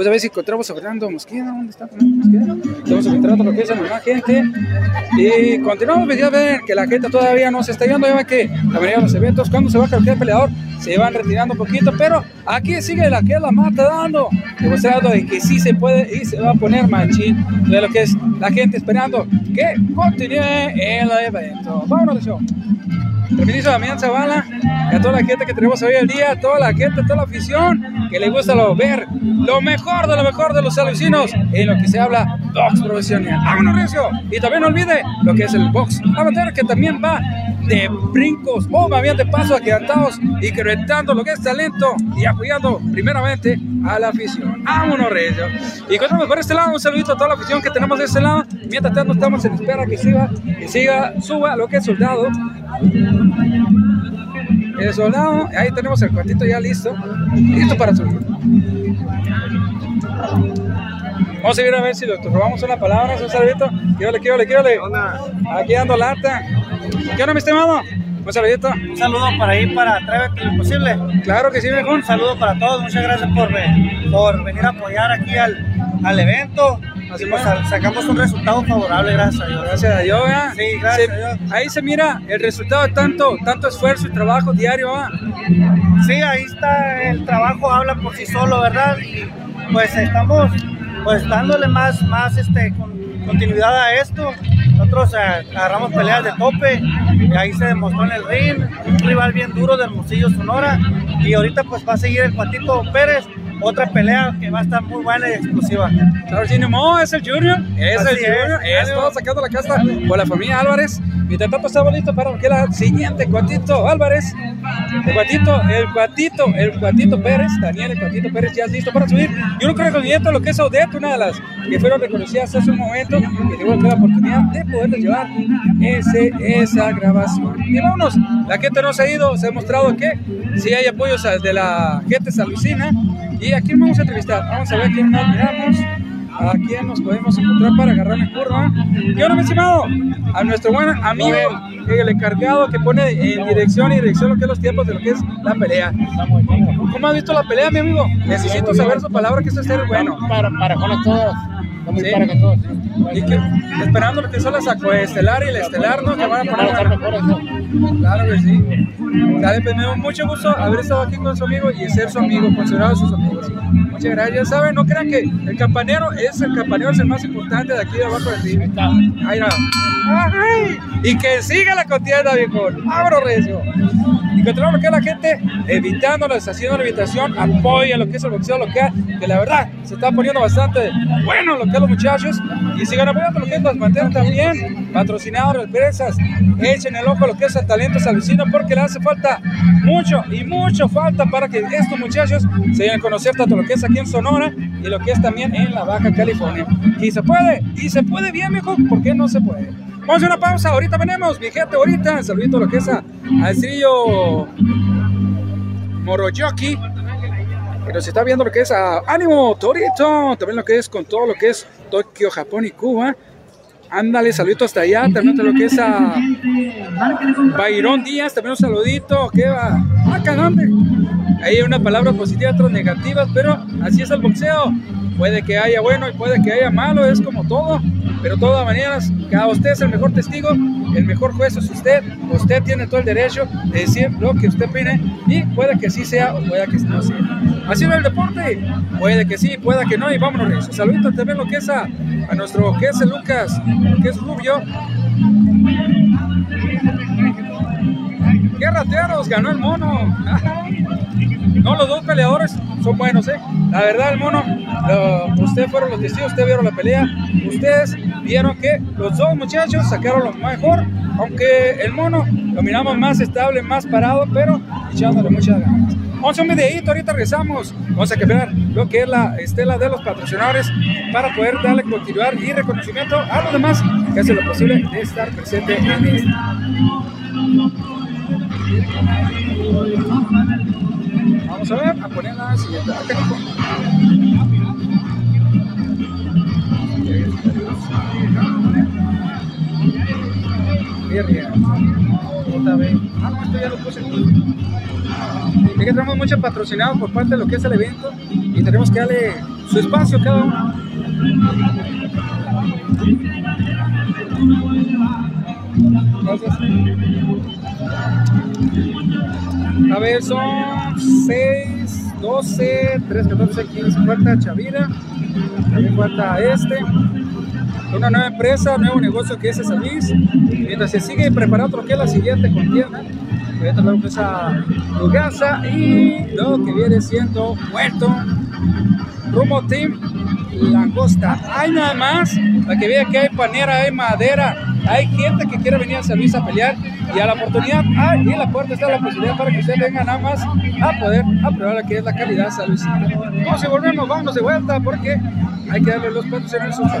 Speaker 16: Pues a ver si encontramos a Fernando Mosqueda. ¿Dónde está Fernando Mosqueda? Estamos encontrando lo que es a la gente. Y continuamos pues, a ver que la gente todavía no se está yendo. Ya ven que la mayoría de los eventos, cuando se baja el peleador, se van retirando un poquito. Pero aquí sigue la que la mata dando, demostrando de que sí se puede y se va a poner machín. De lo que es la gente esperando que continúe el evento. Vámonos de show. Permiso Damián Zavala, y a toda la gente que tenemos hoy el día, a toda la gente, a toda la afición que le gusta lo, ver lo mejor de lo mejor de los salvicinos en lo que se habla box profesional. ¡Vámonos, Recio! Y también no olvide lo que es el box amateur, que también va de brincos o bien de pasos agigantados, incrementando lo que es talento y apoyando primeramente a la afición. ¡Vámonos, Recio! Y continuamos por este lado, un saludito a toda la afición que tenemos de este lado. Mientras tanto, estamos en espera que siga, que siga, suba lo que es soldado. El soldado, ahí tenemos el cuartito ya listo, listo para subir. Vamos a ir a ver si nos robamos una palabra, un saludito. ¿Qué ole, qué ole, qué ole? Aquí dando lata. ¿Qué onda, mi estimado? Un saludito.
Speaker 17: Un saludo para ahí, para Atrévete lo posible.
Speaker 16: Claro que sí, viejo.
Speaker 17: Un saludo para todos. Muchas gracias por, ve- por venir a apoyar aquí al, al evento.
Speaker 16: Así
Speaker 17: pues, sacamos un resultado favorable, gracias a Dios.
Speaker 16: Gracias a Dios, ¿verdad?
Speaker 17: Sí, gracias
Speaker 16: Se-
Speaker 17: a Dios.
Speaker 16: Ahí se mira el resultado de tanto, tanto esfuerzo y trabajo diario, ¿verdad?
Speaker 17: Sí, ahí está el trabajo, habla por sí solo, ¿verdad? Y pues estamos pues dándole más, más este, con- continuidad a esto. Nosotros eh, agarramos peleas de tope y ahí se demostró en el ring, un rival bien duro de Hermosillo, Sonora. Y ahorita pues va a seguir el Patito Pérez otra pelea que va a estar muy buena y explosiva.
Speaker 16: Claro, sí, no, es el Junior, es
Speaker 17: Así
Speaker 16: el Junior,
Speaker 17: es.
Speaker 16: es todo sacando la casta por la familia Álvarez. Mientras tanto estamos listos para que la siguiente, Cuatito Álvarez. El Cuatito, el Cuatito, el Cuatito Pérez, Daniel, el Cuatito Pérez ya es listo para subir. No creo reconocimiento a lo que es Odette, una de las que fueron reconocidas hace un momento, que tuvo la oportunidad de poder llevar ese, esa grabación. Y vámonos, la gente no se ha ido, se ha mostrado que sí hay apoyos de la gente salucina. Y aquí vamos a entrevistar, vamos a ver quién nos miramos a quién nos podemos encontrar para agarrar la curva. Y ahora, mi estimado, a nuestro buen amigo, el encargado que pone en dirección y dirección lo que es los tiempos de lo que es la pelea. ¿Cómo has visto la pelea, mi amigo? Necesito saber su palabra, que esto es bueno.
Speaker 20: Para, para con todos. Muy
Speaker 16: Sí.
Speaker 20: para con todos.
Speaker 16: Y que, esperando lo que son las estelar y la estelar, ¿no? Que van a poner. Claro que sí. Dale, pues me dio mucho gusto haber estado aquí con su amigo y ser su amigo, considerado sus amigos. Muchas gracias. Ya saben, no crean que el campanero es el campanero, es el más importante de aquí de abajo de ti. Ahí va. Ay, Y que siga la contienda, viejo. Abro recio. Y continuamos que la gente, evitándolos, haciendo la invitación, apoya lo que es el boxeo local, que la verdad se está poniendo bastante bueno lo que es los muchachos. Y sigan apoyando lo que es las mantener también, patrocinadores, empresas, echen el ojo a lo que es el talento salvicino, porque le hace falta mucho y mucho falta para que estos muchachos se den a conocer tanto lo que es aquí en Sonora y lo que es también en la Baja California. Y se puede, y se puede bien, mijo, ¿por qué no se puede? Vamos a una pausa, ahorita venimos, mi gente, ahorita, saludito a lo que es a, a Estrillo Moroyoki, que nos está viendo lo que es a Ánimo Torito, también lo que es con todo lo que es Tokio, Japón y Cuba. Ándale, saludito hasta allá, también lo que es a Bayrón Díaz, también un saludito, que va, ah, caramba. Hay una palabra positiva, otras negativas, pero así es el boxeo. Puede que haya bueno y puede que haya malo, es como todo. Pero de todas maneras, cada usted es el mejor testigo, el mejor juez es usted. Usted tiene todo el derecho de decir lo que usted opine y puede que sí sea o puede que no sea. Así va el deporte. Puede que sí, puede que no. Y vámonos, Reyes. Saludito también lo que es a, a nuestro, que es el Lucas, que es Rubio. ¡Qué ratearos! Ganó el mono. No, los dos peleadores son buenos, ¿eh? La verdad, el mono, ustedes fueron los testigos, ustedes vieron la pelea. Ustedes vieron que los dos muchachos sacaron lo mejor, aunque el mono lo miramos más estable, más parado, pero echándole muchas ganas. Vamos a un videito, ahorita regresamos. Vamos a cambiar lo que es la estela de los patrocinadores para poder darle continuidad y reconocimiento a los demás que hacen lo posible de estar presente en esto. Vamos a ver, a poner la siguiente. Otra. Ah, no, esto ya lo puse. Es que tenemos muchos patrocinados por parte de lo que es el evento y tenemos que darle su espacio a cada uno. Gracias. A ver, son 6, 12, 3, 14, 15. Falta Chavira. También falta este. Una nueva empresa, nuevo negocio que es San Luis. Mientras se sigue preparando lo que es la siguiente contienda. Voy a tratar esa Lugasa y lo que viene siendo Puerto Rumbo Team Langosta. Hay nada más, para que que hay panera, hay madera, hay gente que quiere venir a San Luis a pelear y a la oportunidad, ah, y en la puerta está la posibilidad para que usted venga nada más a poder aprobar lo que es la calidad. Vamos y volvemos, vámonos de vuelta porque hay que darle los puntos en el sofá.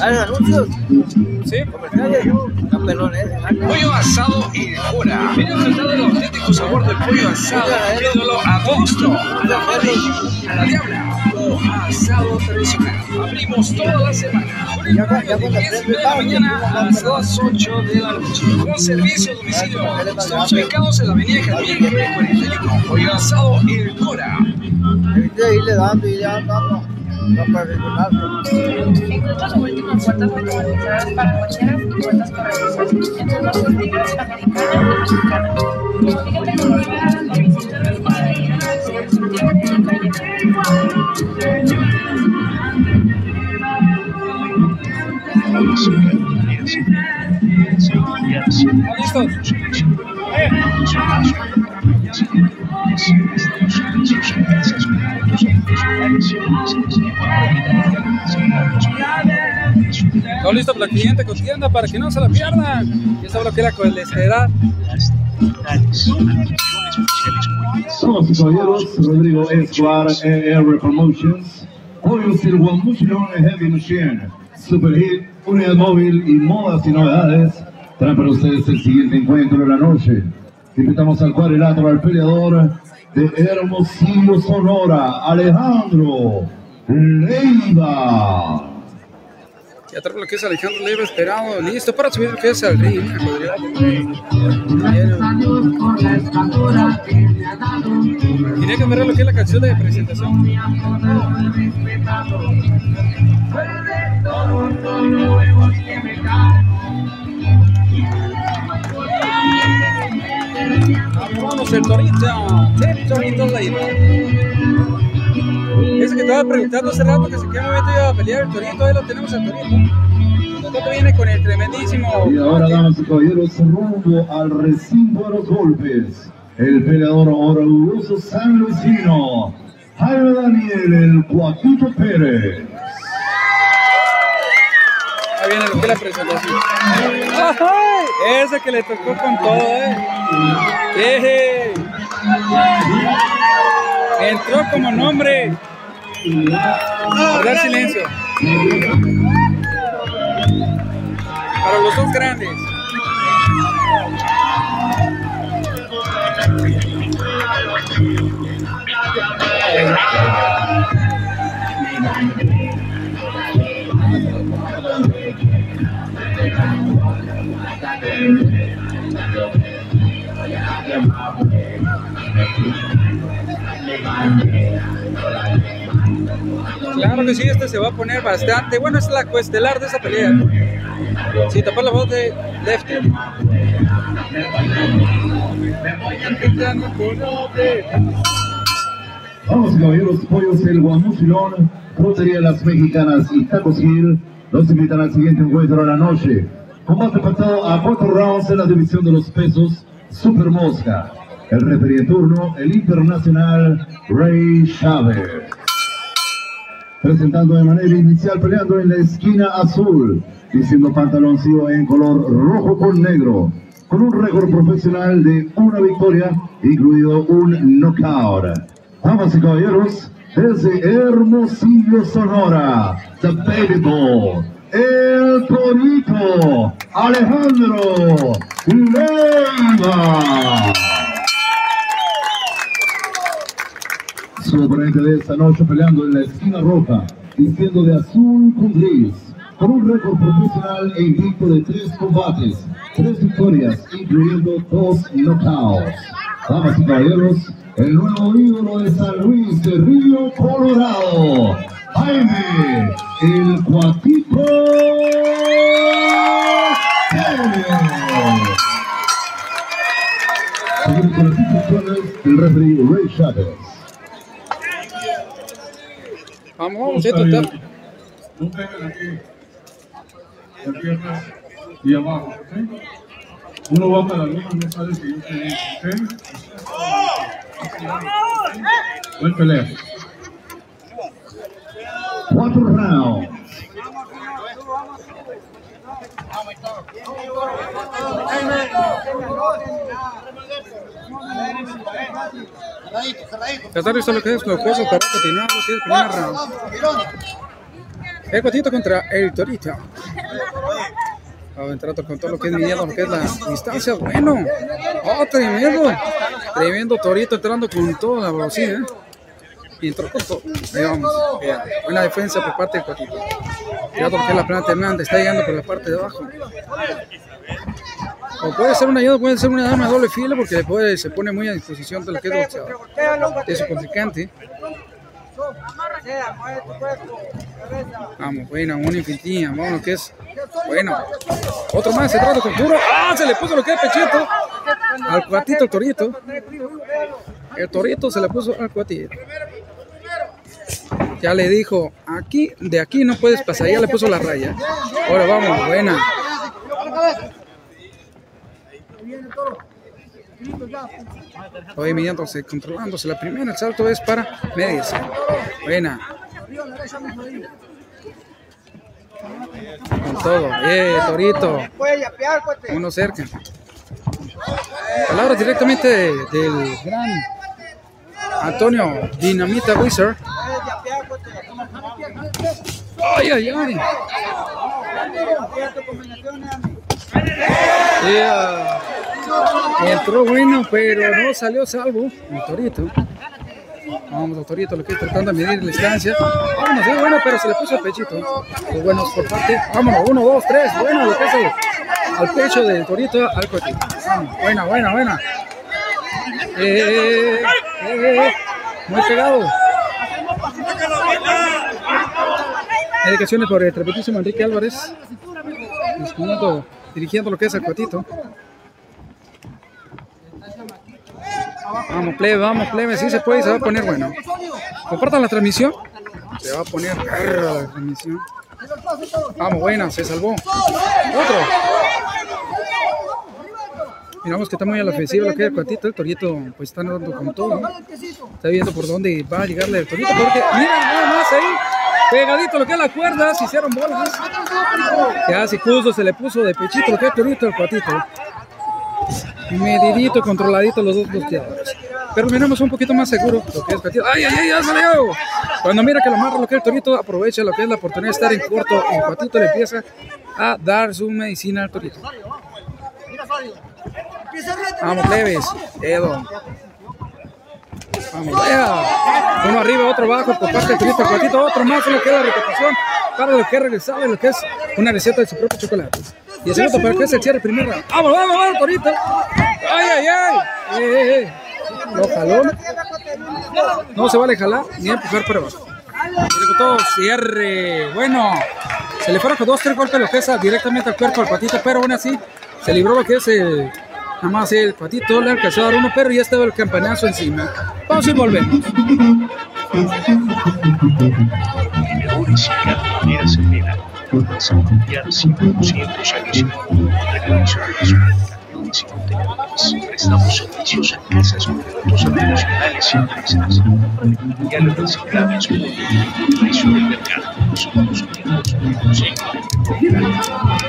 Speaker 6: anuncios.
Speaker 16: Sí.
Speaker 6: Comerciales. Campeones.
Speaker 2: Pollo asado y hora. Ven a enfrentar el auténtico sabor del pollo asado. Pidiéndolo a gusto, a la barbecue, a la diabla o asado tradicional. Abrimos toda la semana. De 10 de la mañana hasta las 8 de la noche. Con servicio a domicilio. Estamos ubicados en la avenida Jardín 41. Pollo asado y Cora.
Speaker 6: Evite irle dando y ya no, no para regular.
Speaker 3: Encuentra su última puertas automatizadas para cocheras y puertas corredizas en sus dos estilos americana y mexicana. Comunícate la surtida en la calle
Speaker 16: Listo para la cliente con tienda para que no se la pierdan. Ya saben lo que era colesterol.
Speaker 5: Damas y caballeros, Rodrigo Escobar, ER Promotions, Pollos El Guamuchilón Heavy Machine, Superhit, Unidad Móvil y Modas y Novedades traen para ustedes el siguiente encuentro de la noche. Invitamos al cuadrilátero al peleador de Hermosillo, Sonora, Alejandro Leiva.
Speaker 16: Ya trae lo que es Alejandro Leiva esperado, listo para subir lo que es al ring. Tenía que ver lo que es la canción de presentación. Vamos, el Torito, el Torito Leiva. Ese que estaba preguntando hace rato que se qué momento iba a pelear el Torito, ahí lo tenemos al Torito. Torito viene con el tremendísimo.
Speaker 5: Y ahora, damas y caballeros, rumbo al recinto de los golpes. El peleador orgulloso San Luisino, Jaime Daniel, el Cuatito Pérez.
Speaker 16: Ahí viene lo que la presentación. Ese que le tocó con todo, ¿eh? ¡Eje! Entró como nombre. Guardar silencio. Para los dos grandes. Claro que sí, este se va a poner bastante. Bueno, es la cuestelar de esa pelea. Si tapar la voz de Lefty.
Speaker 5: Vamos, caballeros, pollos el Guamuchilón, Frutería Las Mexicanas y Tacos Gil los invitan al siguiente encuentro de la noche. Combate pasado a cuatro rounds en la división de los pesos Super Mosca. El referee en turno, el internacional Ray Chávez. Presentando de manera inicial, peleando en la esquina azul, diciendo pantaloncillo en color rojo con negro, con un récord profesional de una victoria, incluido un knockout. Damas y caballeros, desde Hermosillo, Sonora, The Baby Bull, el Torito, Alejandro Leiva. Su oponente de esta noche peleando en la esquina roja, vistiendo de azul con gris, con un récord profesional e invicto de tres combates, tres victorias, incluyendo dos knockouts. Damas y caballeros, el nuevo ídolo de San Luis de Río Colorado, Jaime, el Cuatito. Seguimos con las instrucciones del referee Ray.
Speaker 16: Vamos, vamos, esto está.
Speaker 10: No pegan aquí. Y abajo, ¿ok? Uno va para la luna, no sabe si yo te digo, ¿ok? Buen pelea.
Speaker 5: Cuatro rounds.
Speaker 16: Está listo lo que es lo cosa para continuar lo que es el primer round.
Speaker 2: El cuatito contra el torito. Va a entrar con todo lo que es miedo, lo que es la distancia. Bueno, oh, tremendo. Tremendo torito entrando con toda la velocidad. Y entró. Ahí vamos. Buena defensa por parte del cuatito. Cuidado porque la planta Hernández está llegando por la parte de abajo. O puede ser una ayuda, puede ser una dama doble fila porque después se pone muy a disposición de lo que es. De su contrincante. Vamos, buena, una infinitía, vamos lo que es. Bueno, otro más, se trata con duro. ¡Ah! Se le puso lo que es pechito. Al cuatito, el torito. El torito se le puso al cuatito. Ya le dijo, aquí, de aquí no puedes pasar, ya le puso la raya. Ahora vamos, buena. Hoy midiéndose, controlándose. La primera, el salto es para medias. Buena. Con todo. Eh, Torito. Uno cerca. Palabras directamente del gran Antonio Dinamita Wizard. Ay, ay, ay. Entró bueno, pero no salió salvo el Torito. Vamos, Torito lo que está tratando de medir la distancia. Vamos, sí, bueno, pero se le puso el pechito. Pues bueno, por parte. Vámonos, uno, dos, tres. Bueno, lo que es el, al pecho del Torito al. Vamos, buena, buena, buena. Eh, eh, eh, muy pegado. Dedicaciones por el trepetísimo Enrique Álvarez. Dirigiendo, dirigiendo lo que es el Cotito. Vamos, plebe, vamos, plebe, sí se puede se va a poner bueno. Compartan la transmisión. Se va a poner la transmisión. Vamos, buena, se salvó. Otro. Miramos que está muy a la ofensiva lo que es el cuatito. El torito pues está dando con todo. Está viendo por dónde va a llegarle el torito. Porque mira nada más ahí. Pegadito lo que es la cuerda. Se hicieron bolas. Ya si puso, se le puso de pechito lo que es el torito al cuatito medidito, controladito los dos bloqueadores. Pero miramos un poquito más seguro lo que es Petito. ¡Ay, ay, ay! ¡Ya salió! Cuando mira que lo amarra lo que el torito, aprovecha lo que es la oportunidad de estar en corto. El patito le empieza a dar su medicina al torito. Vamos, plebes. Edo. Vamos, vea. Uno arriba, otro abajo por parte del torito. El patito, otro más. Lo que es la repetición para lo que es regresar lo que es una receta de su propio chocolate. Y segundo para que es el cierre primero. ¡Vamos, vamos, vamos, Torito! ¡Ay, ay, ay! Eh, eh, eh. Lo jaló. No se vale jalar ni empujar para abajo. todo cierre. Bueno, se le fueron con dos, tres golpes lo que es directamente al cuerpo al patito, pero aún así se libró lo que es el. Nada más el patito le alcanzó a dar uno, pero ya estaba el campanazo encima. Vamos y volvemos.
Speaker 3: A confiar 500 años y medio. Recondicionamos camiones y contenedores. Prestamos servicios a casas con productos habitacionales y empresas. Materiales reciclables con el precio del mercado. Somos únicos.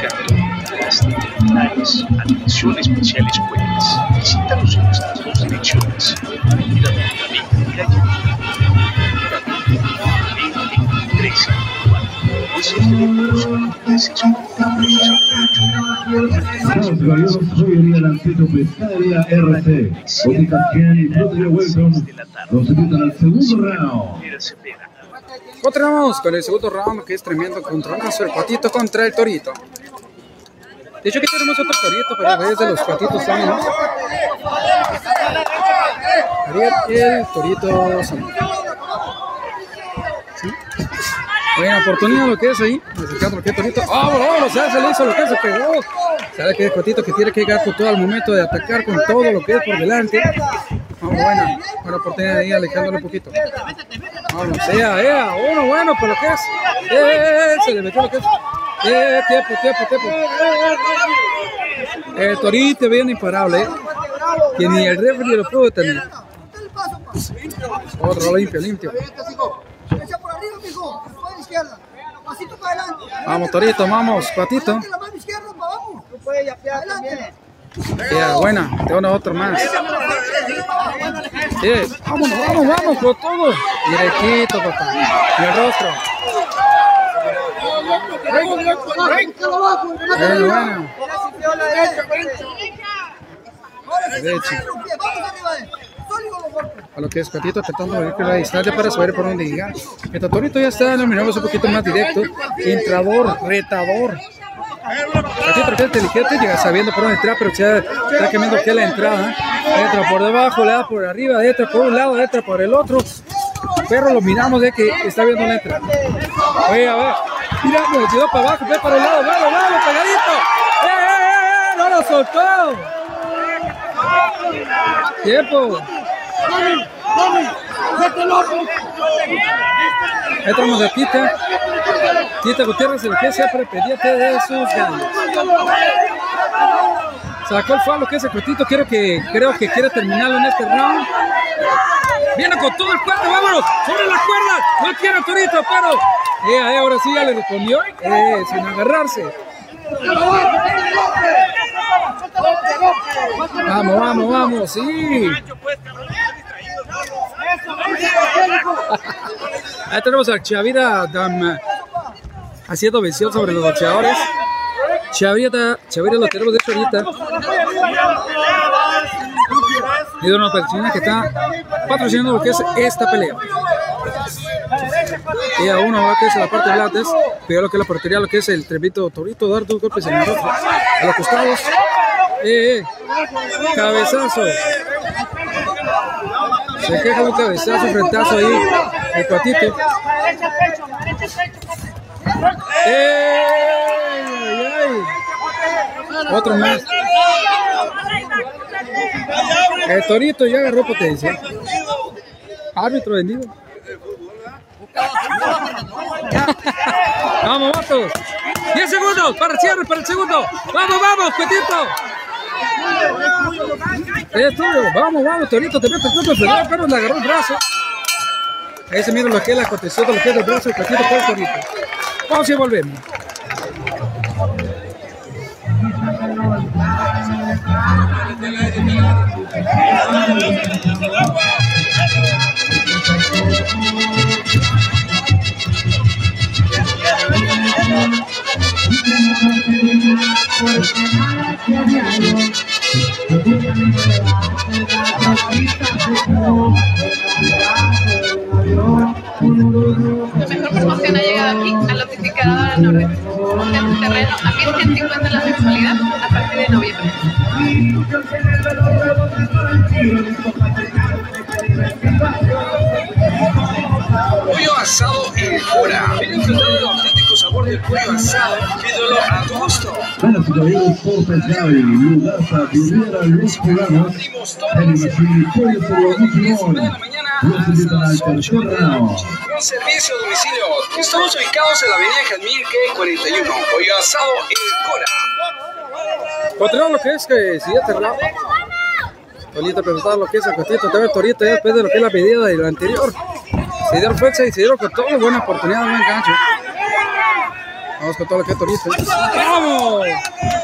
Speaker 3: Cartón, plástico, metales, atención especiales puentes. Visítanos en nuestras dos direcciones. Avenida 13
Speaker 5: invitan al segundo round.
Speaker 2: Continuamos con el segundo round, que es tremendo controlazo. El patito contra el torito. De hecho, aquí tenemos otro torito, pero en vez de los patitos y el torito. ¿Sí? Buena oportunidad lo que es ahí. Acercando lo que es torito. ¡Ah, oh, oh, se le hizo lo que se pegó! Sabe que es Cotito que tiene que llegar por todo al momento de atacar con todo lo que es por delante. Vamos, buena, buena oportunidad de ir alejándolo un poquito. Vamos, ea, ea, uno bueno, pero lo que es. Eh, se le metió lo que es. Eh, tiempo, tiempo, tiempo. El Torito viene imparable, ¿eh? que ni el referee lo pudo detener. Otro limpio, limpio. Vamos, Torito, vamos, Patito. Ya, buena, tengo otro más. Yeah. Vámonos, vamos, vamos, con todo. Directito, papá. Y el rostro. Bueno, bueno. A lo que es Catito tratando de ver que la distancia para saber por dónde llegar. El Tatorito ya está, nominamos un poquito más directo. Entrador, retador. Catito trata inteligente, llega sabiendo por dónde entrar, pero ya está cambiando que la entrada. Entra por debajo, le da por arriba, entra por un lado, entra por el otro. Pero lo miramos de que está viendo la entrada. Oye, a ver. Mira, me tiró para abajo, ve para el lado, vamos, vamos, pegadito. ¡Eh, eh, eh! ¡No lo soltó! Tiempo. Ahí tenemos a Tita. Tita Gutiérrez, el que siempre pendiente de sus ganas. Sacó el falo que ese cortito. Quiero que, creo que quiere terminarlo en este round. Viene con todo el cuerpo, vámonos, sobre la cuerda. No quiere Torito, pero eh, eh, ahora sí ya le respondió, eh, sin agarrarse. Vamos, vamos, vamos, sí. Ahí tenemos a Chavira haciendo visión sobre los boxeadores. Chavira, Chavira lo tenemos de hecho ahorita. Y de una persona que está patrocinando lo que es esta pelea. Y a uno va que es la parte de Blates, pero lo que es la portería, lo que es el trepito Torito, dar dos golpes en el rostro. A los costados. Eh, eh. Cabezazo. Se queja un cabezazo, frentazo ahí. El cuatito. ¡Eh! ¡Ay, ay! Otro más. El Torito ya agarró potencia. Árbitro vendido. vamos, vatos. 10 segundos para el cierre, para el segundo. Vamos, vamos, Petito. Es. Vamos, vamos, Torito, te metes el final, pero le agarró el brazo. Ahí se mira lo que es la contención de lo que el brazo del Petito por el Torito. Vamos y volvemos.
Speaker 6: En un terreno a 1150 la mensualidad a partir de noviembre.
Speaker 7: Pollo asado en Jura. Ven a disfrutar del auténtico sabor del pollo asado. Pídelo a tu gusto.
Speaker 5: Y caballeros, Cortes Gary, Lugasa, Viviera, Luis Polanos, Animación y Pollo Por Los invitan al.
Speaker 7: Un servicio a domicilio. Estamos ubicados en la avenida Jazmín K41. Pollo asado en Jura.
Speaker 2: Controlar lo que es que siguiente round. Ahorita preguntar lo que es el costito, te ves Torito ya después de lo que es la pedida del anterior. Se dieron fuerza y se dieron con todo, buena oportunidad, buen gancho. Vamos con todo lo que es Torito. ¡Vamos!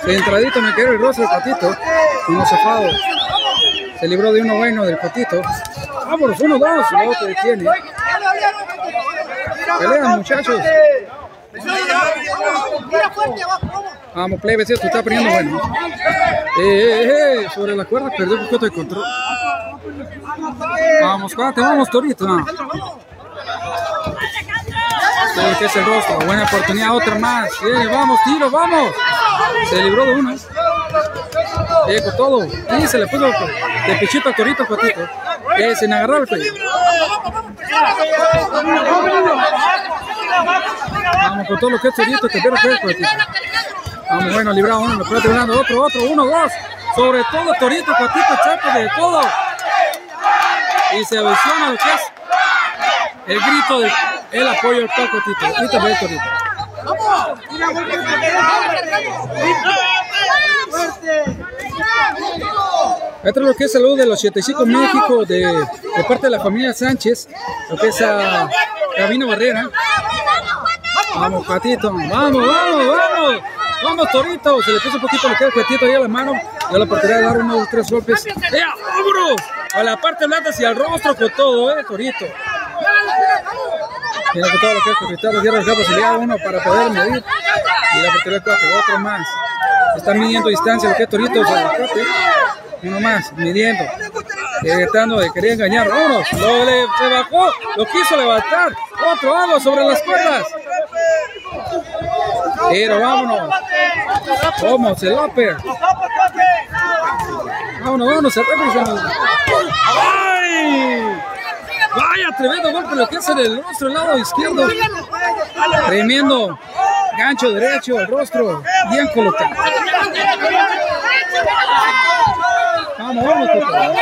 Speaker 2: Centradito me quedó el rostro del Cotito. Uno zafado. Se libró de uno bueno del Cotito. Vámonos, uno, dos, y luego te detiene. Pelean, muchachos. Vamos, plebes, esto está poniendo bueno. Eh, eh, eh, sobre la cuerda perdió un poquito de control. Vamos, cuate, vamos, Torito. Que es el rostro, buena oportunidad, otra más. Vamos, tiro, vamos. Se libró de una. Con todo. Y se le puso de pichito a Torito, Patito. Eh, sin agarrar el cuello. Vamos con todo lo que es Torito, que Patito. Vamos, bueno, librado uno, está librando otro, otro, uno, dos. Sobre todo Torito, Patito, Chapo, de todo. Y se lo es el grito del el apoyo al Paco Tito. Torito. Esto es lo que es salud de los 85 México de, de parte de la familia Sánchez, lo que es a Gabino Barrera. Vamos, Patito, vamos, vamos, vamos. Vamos, Torito. Se le puso un poquito lo que es Patito ahí a la mano. Ya la oportunidad de dar unos o tres golpes. ¡Ya, vámonos! A la parte blanda hacia el rostro con todo, eh, Torito. Mira con todo lo que es conquistado, cierra el posibilidad uno para poder medir. Y la portería cuatro, otro más. Están midiendo distancia lo que. Uno más, midiendo. Eh, tratando de querer engañar. Vámonos. Lo le, se bajó, lo quiso levantar. Otro vamos sobre las cuerdas. Pero vámonos. Vamos, el upper. Vámonos, vámonos, el ¡Ay! Vaya, tremendo golpe lo que hace en el rostro, el lado izquierdo. Tremendo gancho derecho, el rostro bien colocado. Vamos, vamos, papá.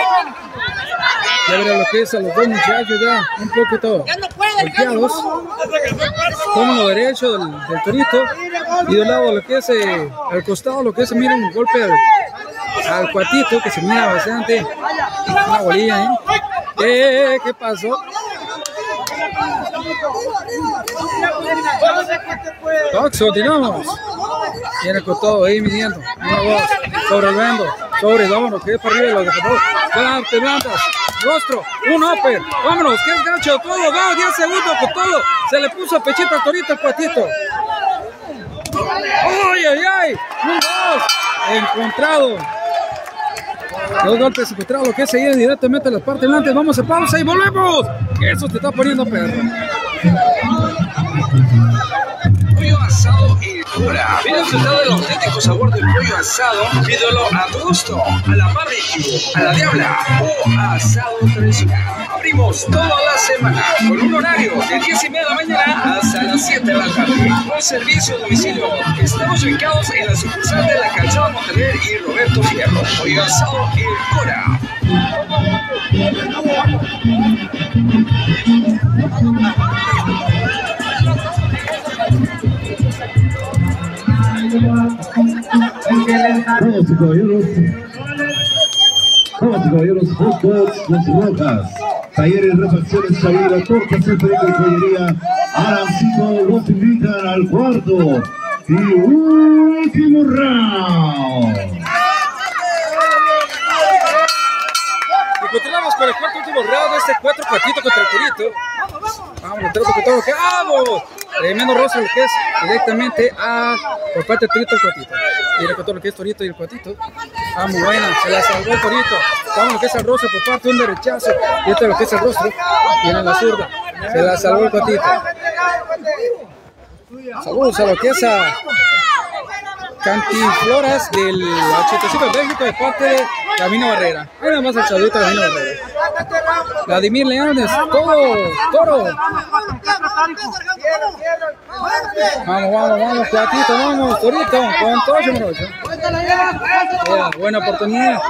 Speaker 2: Ya verá lo que es a los dos muchachos ya un poquito golpeados. Con lo derecho del, del torito y del lado lo que es eh, al costado, lo que es, mira un golpe al, al cuatito que se mira bastante. Una bolilla, ¿eh? ¿Qué, qué pasó? Tox, continuamos. Viene con todo ahí midiendo. Una voz. Sobreviviendo. Sobre, vámonos. Que es para arriba. Los dejadores. Te plantas. Rostro. Un upper. Vámonos. Que es gancho. Todo. Vamos. 10 segundos con todo. Se le puso pechito al torito el patito. ¡Ay, ay, ay! Un dos. Encontrado. Dos golpes encontrados, lo que se viene directamente a la parte delante. Vamos a pausa y volvemos. Eso te está poniendo perro.
Speaker 7: Pollo asado en Cora. Ven a disfrutar auténtico sabor del pollo asado. Pídelo a tu gusto, a la barbecue, a la diabla o asado tradicional. Abrimos toda la semana con un horario de 10 y media de la mañana hasta las 7 de la tarde. Con servicio a domicilio. Estamos ubicados en la sucursal de la Calzada Montaner y Roberto Fierro. Pollo asado en Cora.
Speaker 5: Damas y caballeros, dogs, las rocas, talleres, refacciones, salida, tortas, centro y joyería, Arancito los invitan al cuarto y último round.
Speaker 2: Y continuamos con el cuarto último round de este cuatro patito contra el torito. Vamos, lo que ¡Vamos! Tremendo rostro lo que es directamente a por parte del torito el cuatito. Mira con todo lo que es torito y el cuatito. Vamos, buena, se la salvó el torito. Vamos lo que es el rostro por parte de un derechazo. Y esto es lo que es el rostro. Viene la zurda. Se la salvó el cuatito. Saludos a lo que es a Cantinfloras del 85 de México de parte de Camino Barrera. Ahí nada más el saludito de Camino Barrera. Vladimir Leones, todo, toro. Vamos, vamos, vamos, platito, vamos, torito, con todo morocho. Buena oportunidad.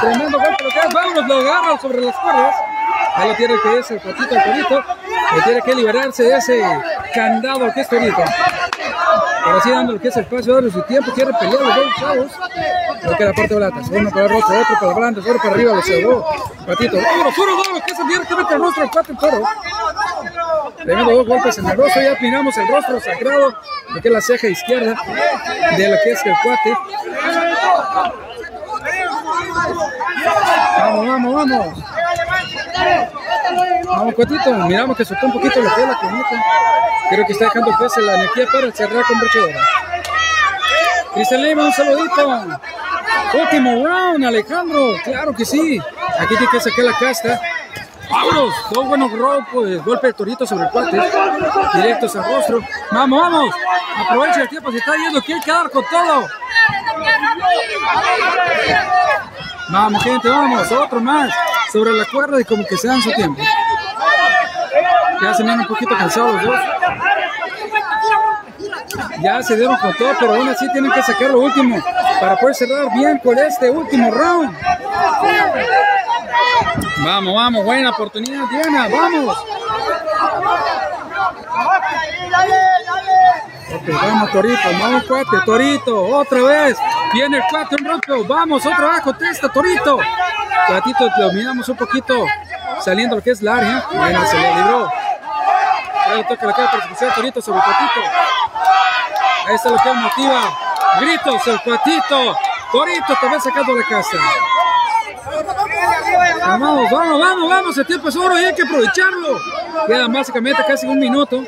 Speaker 2: Tremendo golpe lo que es. Vámonos, lo agarra sobre las cuerdas. Ahí lo tiene que es el platito, el torito. Que tiene que liberarse de ese candado que es torito. Pero así dando lo que es el espacio, darle su tiempo, quiere pelear los dos chavos. Lo que la parte de. Uno para el rostro, otro para adelante, otro para arriba, lo cegó. Patito, uno, dos, lo que es el directamente al rostro, el cuate, el toro. Dos golpes en el rostro, ya afinamos el rostro sagrado, lo que es la ceja izquierda de lo que es el cuate. Vamos, vamos, vamos. Vamos, cuatito, miramos que soltó un poquito lo que la. Creo que está dejando pues la energía para cerrar con brochadora. Cristian Lima, un saludito. Último round, Alejandro. Claro que sí. Aquí tiene que sacar la casta. Vámonos. Dos buenos pues golpe de torito sobre el cuate. Directos al rostro. Vamos, vamos. Aprovecha el tiempo, se está yendo. Quiere quedar con todo. Vamos, gente, vamos. Otro más. Sobre la cuerda y como que se dan su tiempo. Ya se ven un poquito cansados los dos. Ya se dieron con todo, pero aún así tienen que sacar lo último para poder cerrar bien con este último round. Vamos, vamos, buena oportunidad, Diana, vamos. Ok, vamos, Torito, vamos, cuate, Torito, otra vez. Viene el cuate, un roto, vamos, otra vez, contesta, Torito. Cuatito, lo miramos un poquito saliendo lo que es la área. Bueno, se le libró. Ahí toca la cara persecución, Torito sobre cuatito. Ahí está lo que motiva. Gritos, el cuatito. Torito también sacando la casa. Vamos, vamos, vamos, vamos, el tiempo es oro y hay que aprovecharlo. Queda básicamente casi un minuto.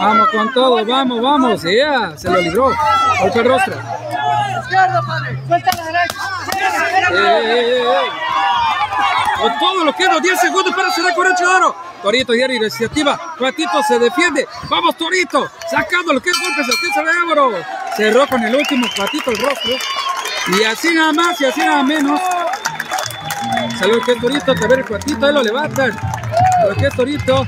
Speaker 2: Vamos con todo, vamos, vamos. Ya, se lo libró. Golpe rostro. Con todo lo que los 10 segundos para cerrar con el oro. Torito y iniciativa. Cuatito se defiende. Vamos, Torito. Sacando lo que es golpes. El que se de Cerró con el último Cuatito el rostro. Y así nada más y así nada menos. Salió que Torito. Te ve el Cuatito. Ahí lo levantan. Lo que Torito.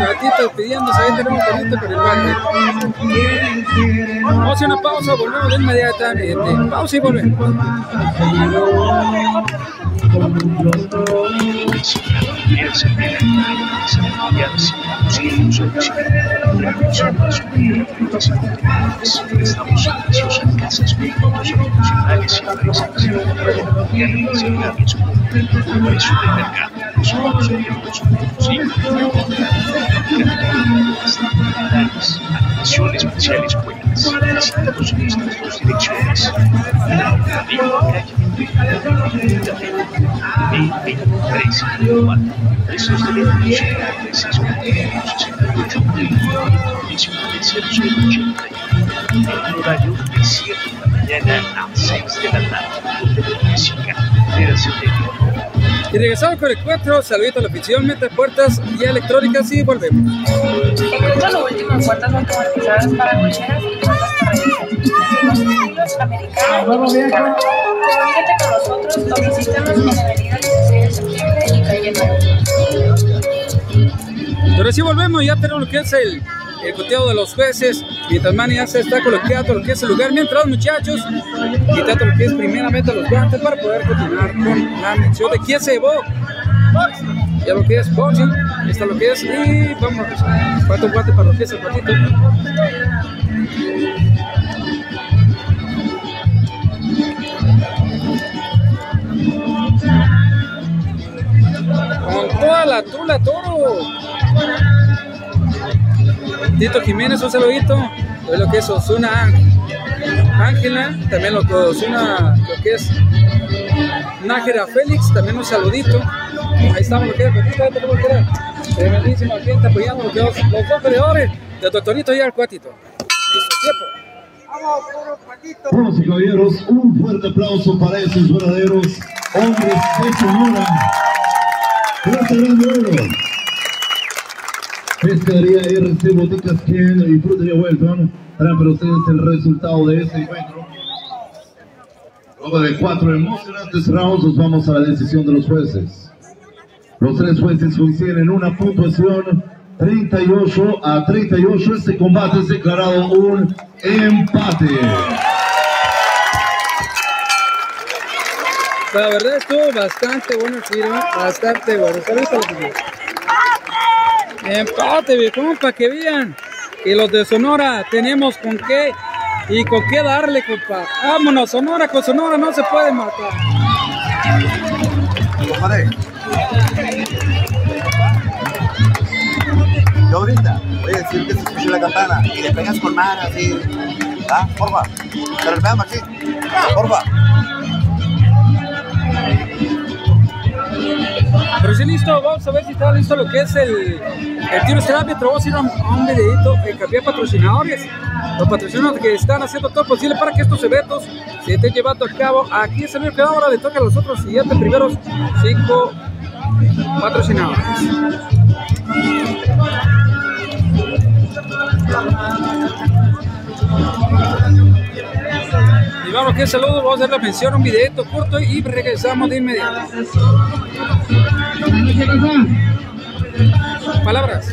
Speaker 2: Gatito pidiéndose, ahí tenemos con el bate. Vamos a una pausa, volvemos de inmediatamente. Pausa y volvemos.
Speaker 3: Prestamos servicios en casas, productos profesionales y empresas. Y almacenamientos precio del mercado. Somos productos productivos. Atención especiales buenas. Visítanos nuestras dos direcciones. La calle 23 Precios de teléfonos 368 19 En horario de 7 de la a 6 de la
Speaker 2: y regresamos con el 4, saludito a la afición, mete puertas y electrónicas y volvemos.
Speaker 6: Encuentra lo último en puertas automatizadas para cocheras y puertas corredizas. Los estilos americanos y mexicanos. Comunícate con nosotros o visítanos en la avenida 16 de septiembre y calle 9.
Speaker 2: Pero sí volvemos, ya tenemos lo que es el, el coteado de los jueces. Manny ya se está coloqueando lo que es el lugar. Mientras muchachos, quitando lo que es primeramente los guantes para poder continuar con la mención de quién se llevó. Ya lo que es boxing, está lo que es y vamos, un guante para lo que es el patito. Con toda la tula toro. Tito Jiménez, un saludito. Es lo que es Osuna Ángela, también lo que Osuna, lo que es Nájera Félix, también un saludito. Ahí estamos, lo que es. Tremendísima gente apoyando lo que es, los dos de Doctorito y el Cuatito. Listo, tiempo.
Speaker 5: Damas y caballeros, un fuerte aplauso para esos verdaderos hombres de gran duelo. Pescadería RC Boticas Ken y Frutería Welton traen para ustedes el resultado de ese encuentro. Luego de cuatro emocionantes rounds, nos vamos a la decisión de los jueces. Los tres jueces coinciden una puntuación 38 a 38. Este combate es declarado un empate.
Speaker 2: La verdad estuvo bastante bueno el bastante bueno. Saludito a. Empate, viejón, para que vean. Y los de Sonora tenemos con qué y con qué darle, compa. Vámonos, Sonora con Sonora no se puede matar.
Speaker 8: Compadre. Yo ahorita voy a decir que se escuche la campana y le pegas con mano así. ¿Ah? Porfa. Pero le pegamos así. Porfa.
Speaker 2: Pero sí listo, vamos a ver si está listo lo que es el, el tiro este árbitro. Vamos a ir a un, a un videito en cambio de patrocinadores. Los patrocinadores que están haciendo todo posible para que estos eventos se estén llevando a cabo. Aquí es el que ahora le toca a los otros siguientes primeros cinco patrocinadores. Vamos, que saludo, vamos a hacer la mención, un videito corto y regresamos de inmediato. Palabras.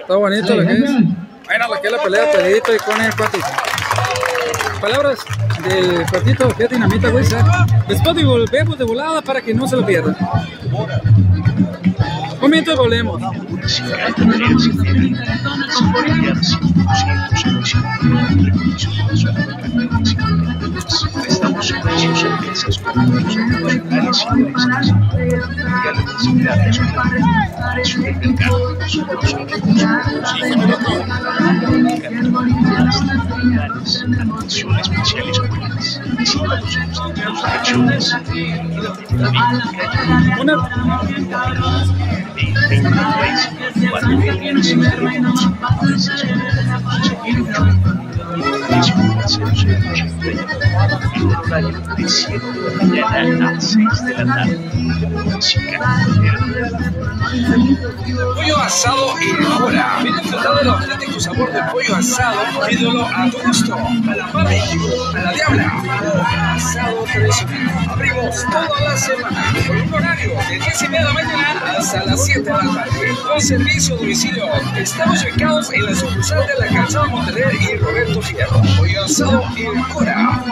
Speaker 2: Está bonito lo que es. Bueno, lo que es la pelea pedito y con el cuatito. Palabras del que es dinamita. ¿sabes? Después de volvemos de volada para que no se lo pierdan.
Speaker 7: Un minuto y volvemos.
Speaker 3: Estamos precios en piezas con profesionales y los la.
Speaker 7: Una.
Speaker 3: De 23, 4 en horario de 7 de la mañana a 6 de la tarde. Música,
Speaker 2: Pollo asado en hora. Ven disfrutar del auténtico sabor del pollo asado. Pídelo a tu gusto. A la barbecue, a la diabla asado tradicional. Abrimos toda la semana con un horario de 10 y media de la mañana hasta las 7 de la tarde. Servicio a domicilio. Estamos ubicados en la sucursal de la calzada Montaner y Roberto Fierro. Pollo asado en hora.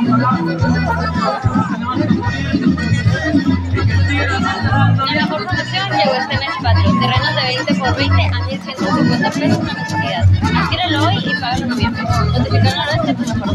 Speaker 4: La mejor llegó este mes patrio. Terrenos de 20 por 20 a 1150 pesos una mensualidad. Adquiérelo hoy y págalo en noviembre. Notificar noroeste tu mejor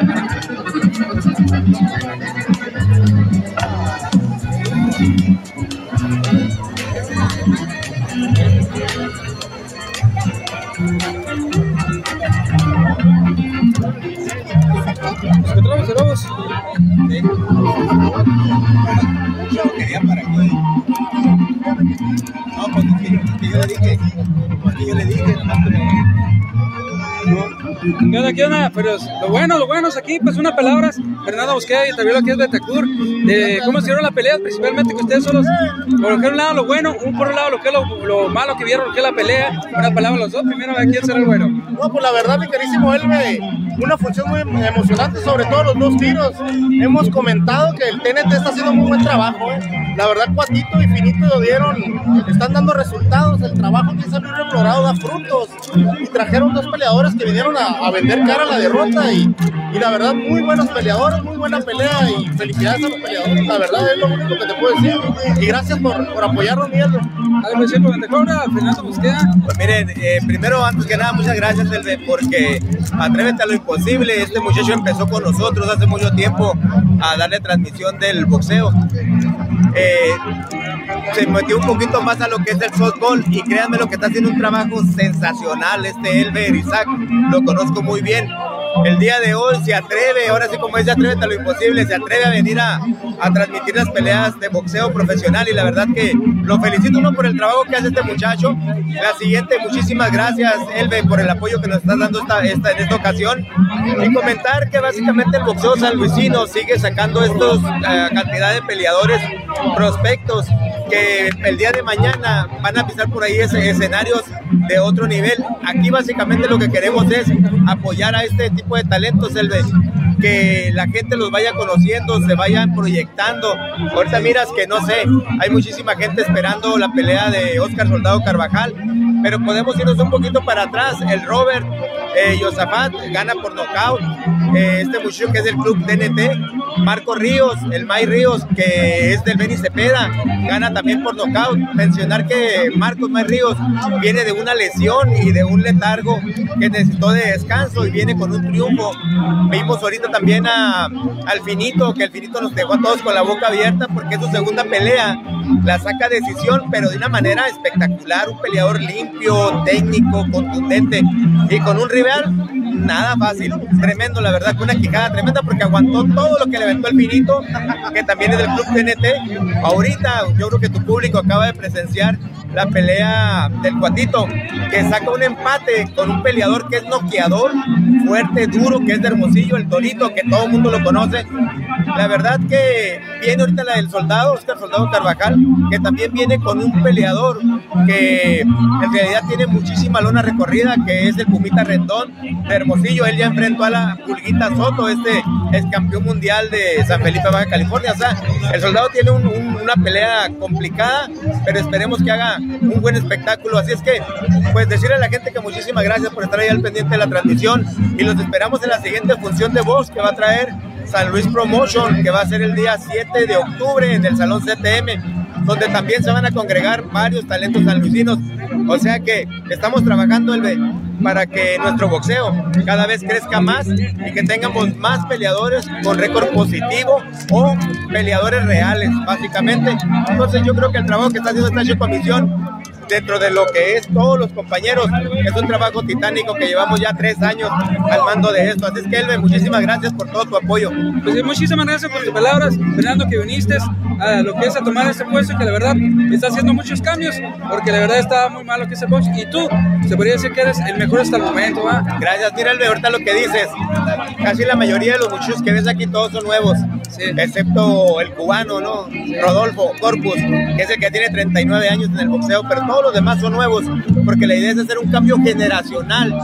Speaker 9: yo le dije, yo le dije,
Speaker 7: ¿Qué onda, qué onda? Pero lo bueno, lo bueno es aquí, pues unas palabras. Fernando Bosqueda y también lo que es Betacur, de cómo se dieron las peleas, principalmente que ustedes solos, por lo un lado lo bueno, un por un lado lo que es lo, lo malo que vieron, lo que es la pelea. Unas palabras los dos, primero a quién será el bueno.
Speaker 21: No, pues la verdad, mi carísimo Elme, una función muy emocionante, sobre todo los dos tiros. Hemos comentado que el TNT está haciendo muy buen trabajo. ¿eh? La verdad, Cuatito y Finito dieron, están dando resultados. El trabajo que salió Colorado da frutos. Y trajeron dos peleadores que vinieron a, a vender cara a la derrota. Y, y la verdad, muy buenos peleadores, muy buena pelea. Y felicidades a los peleadores. La verdad, es lo único que te puedo decir. Y gracias por, por apoyarnos, Miguel.
Speaker 7: Fernando Bosqueda.
Speaker 9: Pues miren, eh, primero, antes que nada, muchas gracias, Elbe, porque atrévete a lo imposible. Este muchacho empezó con nosotros hace mucho tiempo a darle transmisión del boxeo. Eh, se metió un poquito más a lo que es el softball y créanme lo que está haciendo un trabajo sensacional este Elber Isaac, lo conozco muy bien. El día de hoy se atreve, ahora sí como dice, atrévete a lo imposible, se atreve a venir a, a transmitir las peleas de boxeo profesional y la verdad que lo felicito uno por el trabajo que hace este muchacho. La siguiente, muchísimas gracias Elbe por el apoyo que nos estás dando esta, esta, en esta ocasión y comentar que básicamente el boxeo sanluisino sigue sacando estos eh, cantidad de peleadores prospectos que el día de mañana van a pisar por ahí ese, escenarios de otro nivel. Aquí básicamente lo que queremos es apoyar a este tipo de talentos, Elbe, que la gente los vaya conociendo, se vayan proyectando. Ahorita miras que no sé, hay muchísima gente esperando la pelea de Oscar Soldado Carvajal, pero podemos irnos un poquito para atrás. El Robert eh, Yosafat gana por nocaut. Eh, este muchacho que es del club TNT, Marco Ríos, el May Ríos, que es del Beni Cepeda, gana también por nocaut. Mencionar que Marcos May Ríos viene de una lesión y de un letargo que necesitó de descanso y viene con un triunfo. Vimos ahorita también a, al Finito, que el Finito nos dejó a todos con la boca abierta porque es su segunda pelea. La saca decisión, pero de una manera espectacular, un peleador limpio, técnico, contundente y con un rival nada fácil, tremendo la verdad, fue una quijada tremenda porque aguantó todo lo que el finito, que también es del club TNT. Ahorita yo creo que tu público acaba de presenciar la pelea del Cuatito, que saca un empate con un peleador que es noqueador, fuerte, duro, que es de Hermosillo, el Torito, que todo el mundo lo conoce. La verdad que viene ahorita la del soldado, Oscar Soldado Carvajal, que también viene con un peleador que en realidad tiene muchísima lona recorrida, que es el Pumita Rendón de Hermosillo. Él ya enfrentó a la Pulguita Soto, este es campeón mundial de San Felipe, Baja California. O sea, el soldado tiene un- un- una pelea complicada, pero esperemos que haga un buen espectáculo. Así es que, pues decirle a la gente que muchísimas gracias por estar ahí al pendiente de la transmisión y los esperamos en la siguiente función de voz que va a traer San Luis Promotion, que va a ser el día 7 de octubre en el Salón CTM donde también se van a congregar varios talentos sanluisinos. O sea que estamos trabajando el, para que nuestro boxeo cada vez crezca más y que tengamos más peleadores con récord positivo o peleadores reales, básicamente. Entonces yo creo que el trabajo que está haciendo esta comisión dentro de lo que es todos los compañeros. Es un trabajo titánico que llevamos ya tres años al mando de esto. Así es que, Elbe, muchísimas gracias por todo tu apoyo.
Speaker 7: Pues muchísimas gracias por tus palabras, Fernando, que viniste a lo que es a tomar este puesto y que la verdad está haciendo muchos cambios, porque la verdad está muy mal lo que es el box y tú se podría decir que eres el mejor hasta el momento, ¿va?
Speaker 9: Gracias, mira Elbe, ahorita lo que dices. Casi la mayoría de los muchachos que ves aquí todos son nuevos, excepto el cubano, ¿no? Rodolfo Corpus, que es el que tiene 39 años en el boxeo, pero todos los demás son nuevos, porque la idea es hacer un cambio generacional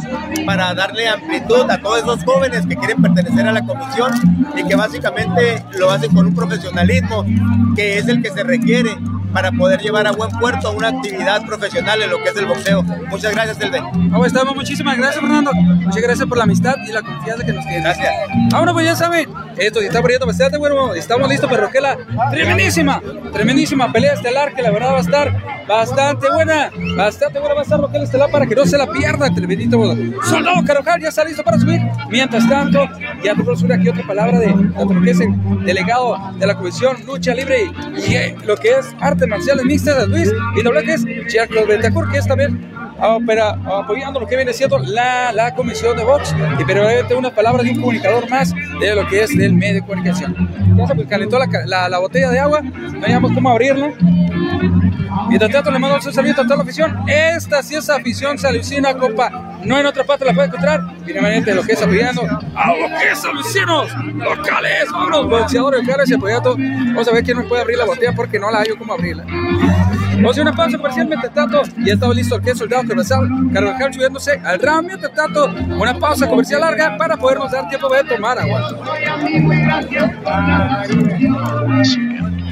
Speaker 9: para darle amplitud a todos esos jóvenes que quieren pertenecer a la comisión y que básicamente lo hacen con un profesionalismo que es el que se requiere para poder llevar a buen puerto una actividad profesional en lo que es el boxeo. Muchas gracias, Elbe.
Speaker 7: Ah, pues, estamos, muchísimas gracias, Fernando. Muchas gracias por la amistad y la confianza que nos tienes.
Speaker 9: Gracias.
Speaker 7: Ahora, pues ya saben, esto se está poniendo bastante bueno. Estamos listos para Roquela. Tremendísima, tremendísima pelea estelar que la verdad va a estar bastante buena. Bastante buena va a estar Roquela estelar para que no se la pierda. Tremendito. Soldado Carojal ya está listo para subir. Mientras tanto, ya te puedo subir aquí otra palabra de otro que es el delegado de la Comisión Lucha Libre y, eh, lo que es artes marciales mixtas de Luis y doble que es Giancarlo Bentancur, que es también opera, apoyando lo que viene siendo la, la comisión de box y brevemente unas palabras de un comunicador más de lo que es del medio de comunicación. Ya se pues, calentó la, la, la, botella de agua, no hayamos cómo abrirla. Mientras tanto, le mando un saludo a toda la afición. Esta sí es afición salucina, compa. No en otra parte la puede encontrar. Finalmente, lo que es apoyando a lo que es salucinos locales, vámonos, boxeadores locales y apoyando. Vamos a ver quién nos puede abrir la botella porque no la hallo cómo Vamos a hacer una pausa parcialmente tanto. Ya estaba listo el que es soldado Carvajal, Carvajal subiéndose al round. Mientras tanto, una pausa comercial larga para podernos dar tiempo de tomar agua.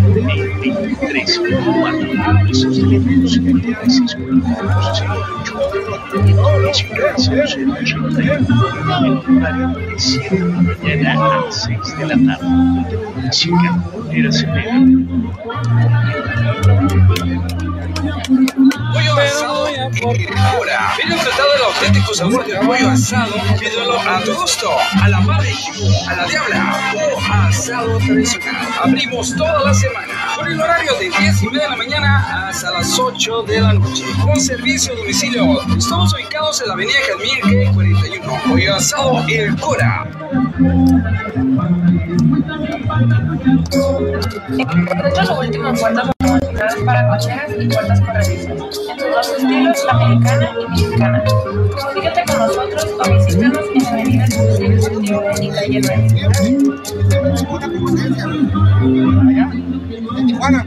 Speaker 3: 23 4 esos teléfonos 76 48 en horario de 7 de mañana a 6 de la tarde.
Speaker 2: Pollo asado ahora. Ven disfrutar del auténtico sabor del pollo asado. Pídelo a tu gusto, a la barbecue, a la diabla o asado tradicional. Abrimos toda la semana con el horario de 10 y media de la mañana hasta las 8 de la noche. Con servicio a domicilio. Estamos ubicados en la avenida Jalmir 41. Pollo asado El Cora.
Speaker 6: Último en para cocheras y puertas corredizas, en sus dos estilos, americana y mexicana. Comunícate con nosotros o visítanos en avenida San Antiguo y calle 9.
Speaker 4: Tijuana.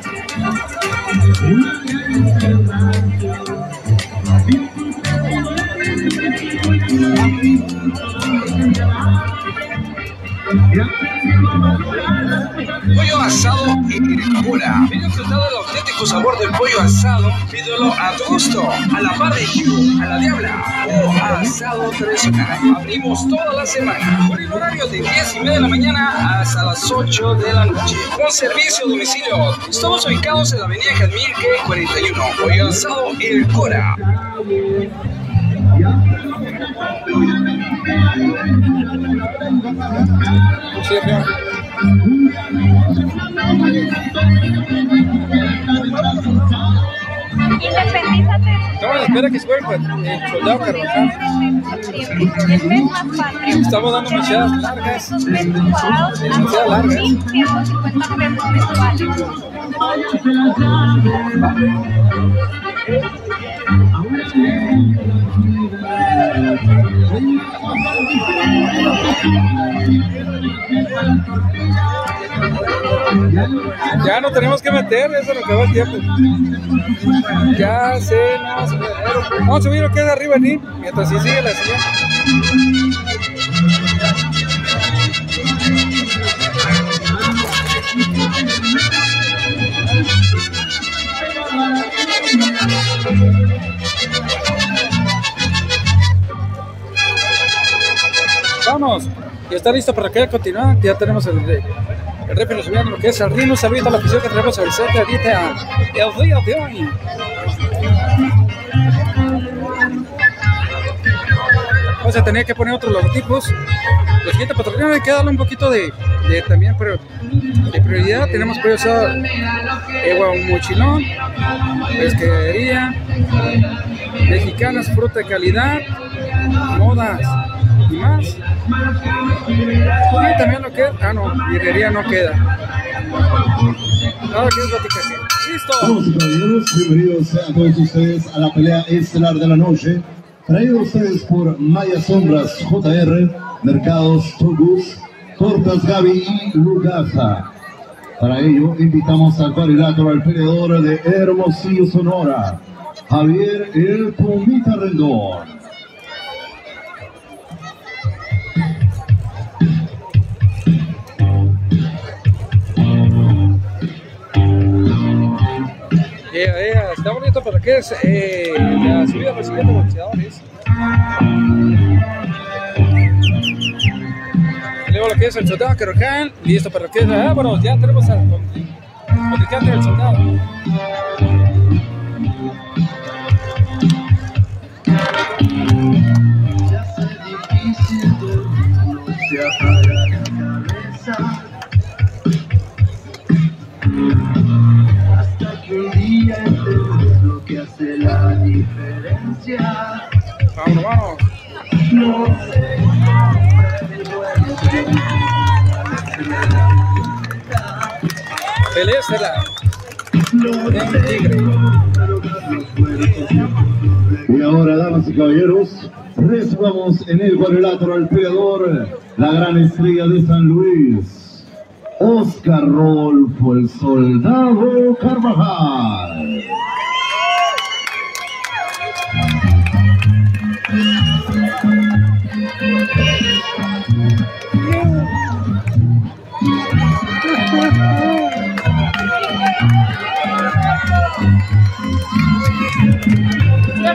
Speaker 2: Cura. Ven a disfrutar del auténtico sabor del pollo asado. Pídelo a tu gusto. A la barbecue, a la diabla o asado tradicional. Abrimos toda la semana. Por el horario de 10 y media de la mañana hasta las 8 de la noche. Con servicio a domicilio. Estamos ubicados en la avenida K 41. Pollo asado El Cora.
Speaker 22: Independízate.
Speaker 7: Estamos en espera que se vuelva el soldado Carvajal.
Speaker 22: Después más patria.
Speaker 7: Estamos dando machadas largas.
Speaker 22: Metros cuadrados a
Speaker 7: Demasiado largas.
Speaker 22: 1.150 pesos mensuales.
Speaker 7: Ya no tenemos que meter, eso nos acabó el tiempo. Ya se nos. Vamos a subir lo que es arriba, ni mientras sí sigue la siguiente. Vamos, ya está listo para que continúe. Ya tenemos el, el refri subiendo lo que es el Rino. Saludito a la afición que tenemos set ahorita el día de hoy. Vamos a tener que poner otros logotipos. Los siguientes patrocinadores hay que darle un poquito de, también pero de prioridad. Tenemos asado, Ewa Mochilón, pesquería, mexicanas, fruta de calidad, modas y más. Y también lo que ah no, birrería no queda. Listo.
Speaker 5: Bienvenidos sean todos ustedes a la pelea estelar de la noche. Traído a ustedes por Maya Sombras JR, Mercados Togus, Tortas Gaby y Lugaza. Para ello, invitamos al cuadrilátero al peleador de Hermosillo, Sonora, Javier El Pumita Rendón.
Speaker 7: Eh, eh, está bonito para que es eh, la subida de siguiente boxeadores. Luego lo que es el soldado Carrojan, listo para que es, ah, bueno, ya tenemos al contrincante del soldado.
Speaker 4: Hasta
Speaker 5: Y ahora, damas y caballeros, recibamos en el cuadrilátero al peleador, la gran estrella de San Luis, Oscar Rolfo, el soldado Carvajal.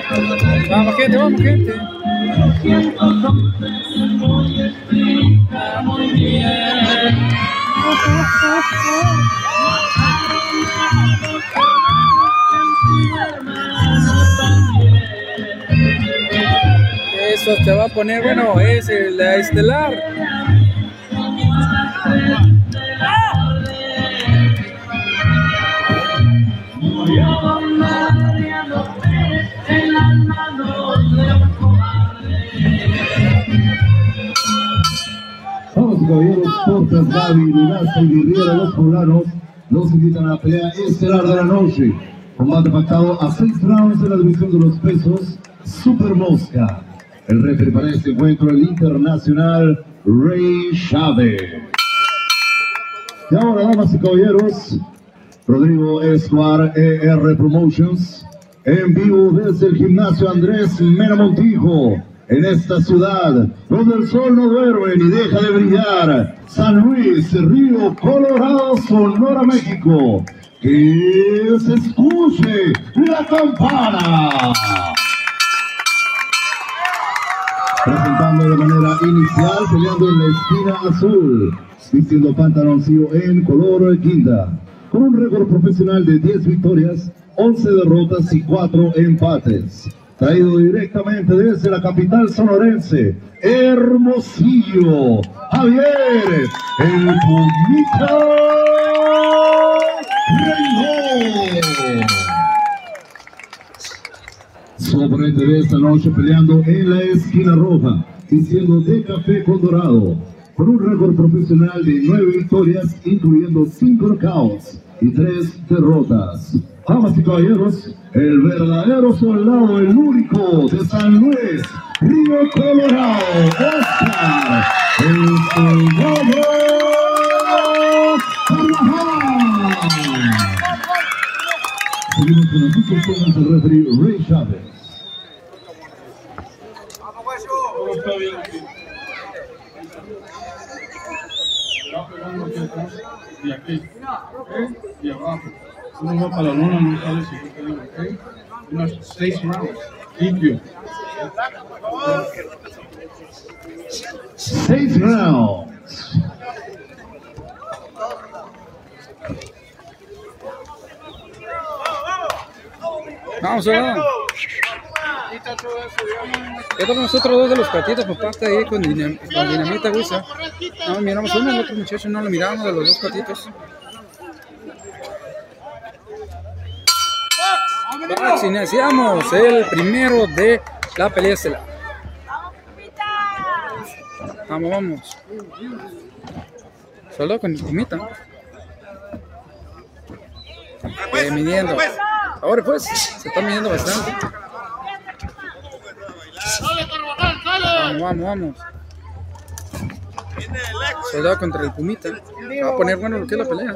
Speaker 7: Vamos, gente, vamos, gente. Eso te va a poner, bueno, es la estelar.
Speaker 5: Portas, Gaby, y Guerriera, los poblanos, los invitan a la pelea estelar de la noche. Combate pactado a seis rounds en la división de los pesos, Super Mosca. El referee para este encuentro, el internacional Ray Chávez. Y ahora, damas y caballeros, Rodrigo Escobar ER Promotions, en vivo desde el gimnasio Andrés Mena Montijo, en esta ciudad donde el sol no duerme ni deja de brillar, San Luis, Río Colorado, Sonora, México. Que se escuche la campana. Presentando de manera inicial, peleando en la esquina azul, vistiendo pantaloncillo en color guinda, con un récord profesional de 10 victorias, 11 derrotas y 4 empates. Traído directamente desde la capital sonorense, Hermosillo, Javier, el Pumita Reyes. Su oponente esta noche peleando en la esquina roja, diciendo de café con dorado, con un récord profesional de nueve victorias, incluyendo cinco knockouts y tres derrotas. Damas y caballeros, el verdadero soldado, el único de San Luis, Río Colorado, Oscar, el soldado Carvajal. Seguimos con las instrucciones del referee Ray Chávez.
Speaker 10: Atrás y aquí. ¿ok? Y abajo. Uno va para la luna, no sale si yo te digo, ¿ok? Unas seis rounds. Limpio.
Speaker 5: Seis rounds.
Speaker 2: Vamos, soldado. Ya tenemos nosotros dos de los patitos por parte ahí con, dinam- con dinamita guisa. No, miramos uno, el otro muchacho no lo miramos de los dos patitos. Pax, iniciamos el primero de la pelea estelar. Vamos, vamos. Solo con dimita. Eh, midiendo. Ahora pues, se está midiendo bastante. Vamos, vamos, vamos. Soldado contra el Pumita. Va a poner bueno lo que es la pelea.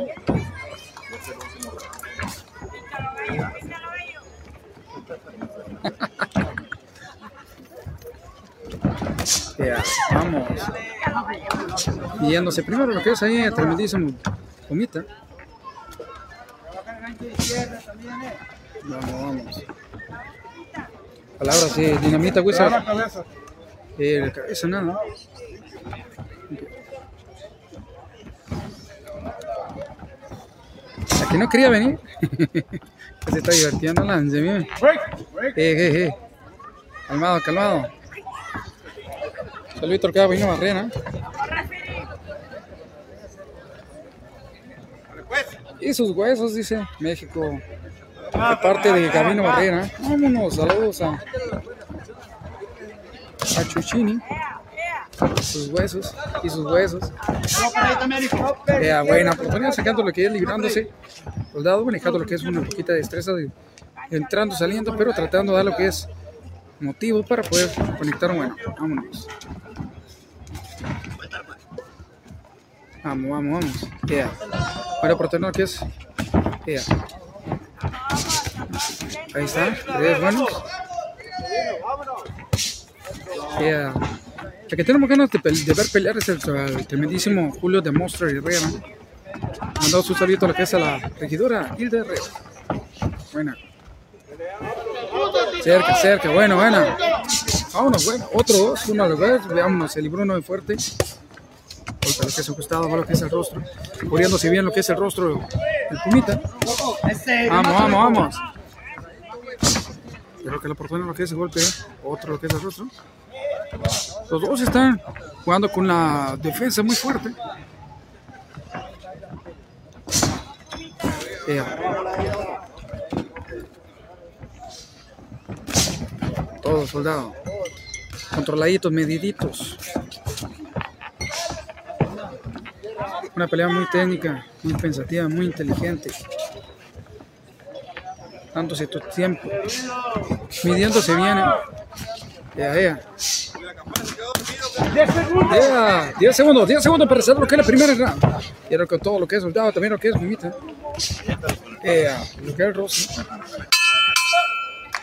Speaker 2: Vamos. Yéndose primero lo que es ahí el tremendísimo Pumita. Vamos, vamos. Palabras de dinamita,
Speaker 10: la cabeza.
Speaker 2: Eh, cabeza nada. La que no quería venir. se está divirtiendo la se mime. Eh, eh, eh. Calmado, calmado. Al que vino barrera. Y sus huesos, dice México. De parte de Gabino Barrera. Vámonos, saludos a, a Chuchini. Sus huesos y sus huesos. Ya, buena oportunidad sacando lo que es librándose. Soldado manejando lo que es una poquita de destreza de entrando, saliendo, pero tratando de dar lo que es motivo para poder conectar. Bueno, vámonos. Vamos, vamos, vamos. Ya. Buena oportunidad que es. Ya. Ahí está, tres buenos. Ya. El que tenemos ganas de, de ver pelear es el, tremendísimo Julio de Monster Herrera. Mandado su saludo a lo que es a la regidora Hilda Herrera. Buena. Cerca, cerca, bueno, buena. Vámonos, bueno, otro dos, uno a la vez, veámonos, el libro uno de fuerte. Golpea lo que es su costado, lo que es el rostro. Cubriéndose bien lo que es el rostro el Pumita. Vamos, vamos, vamos. Creo que la oportunidad lo que es el golpe, otro lo que es el rostro. Los dos están jugando con la defensa muy fuerte. Ea. Todo soldado. Controladitos, mediditos. Una pelea muy técnica, muy pensativa, muy inteligente. Dándose tu tiempo. Midiéndose bien. ¿eh? Ea, ea. Yeah, 10 segundos, 10 segundos para cerrar lo que es la primera round. Y ahora con todo lo que es soldado, también lo que es Pumita. Eh, lo que es Rossi.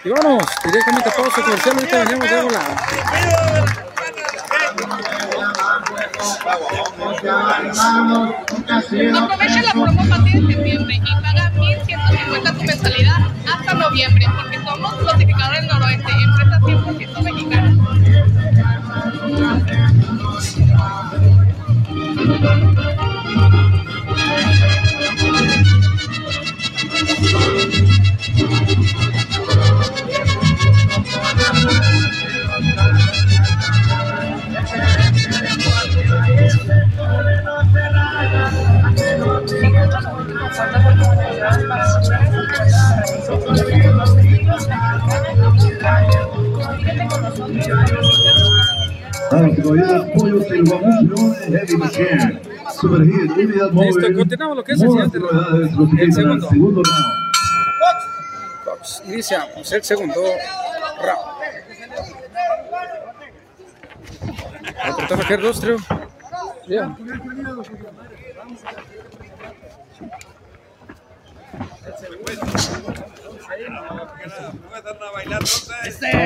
Speaker 2: Y vamos, directamente a pausa comercial. Ahorita venimos de volada.
Speaker 23: Aprovecha la promo Patria de septiembre y paga 1.150 tu mensualidad hasta noviembre, porque somos Notificadores Noroeste, empresa 100% mexicana.
Speaker 5: Pollo unidad móvil.
Speaker 2: Listo, continuamos lo que es el siguiente round. El segundo
Speaker 5: round.
Speaker 2: Cox, Iniciamos el segundo round. A cortar aquel rostro. Bien.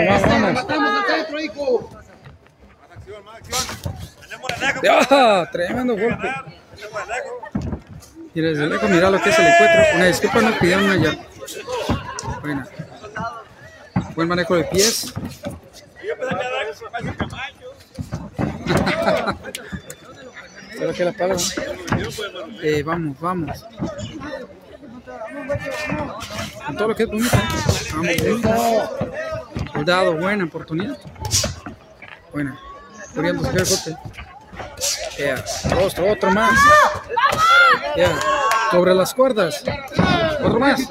Speaker 2: Vamos, vamos. ¡Ah! Tremendo golpe. Y desde lejos mira lo que es el encuentro. Una disculpa, nos pidieron ya. Buena. Buen manejo de pies. ¿Será que la paga? Eh, vamos, vamos. Con todo lo que es bonito. Vamos. Soldado, buena oportunidad. Buena. Corriendo, se el. Yeah. Otro, otro más. Yeah. Sobre las cuerdas. Otro más.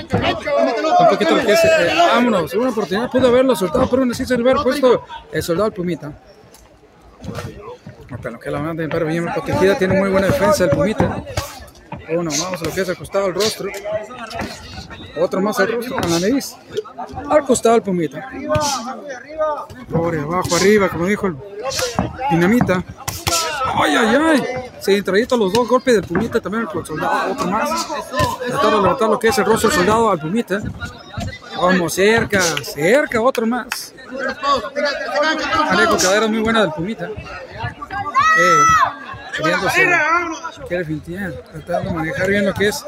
Speaker 2: Un poquito lo que es, eh, vámonos, una oportunidad pudo haberlo soltado, pero necesita el haber puesto el soldado al Pumita. Lo que la banda de bien protegida, tiene muy buena defensa el Pumita. Uno, vamos a lo que es al costado del rostro. Otro más al rostro con la nariz. Al costado del Pumita. Pobre, abajo, arriba, como dijo el Dinamita. Ay, ay, ay. Se introdujeron los dos golpes del Pumita también al soldado. Otro más. Tratar de levantar lo que es el rostro del soldado al Pumita. Vamos, cerca, cerca, otro más. Manejo cadera muy buena del Pumita. Eh, queriéndose, quiere fintear, tratando de manejar bien lo que es.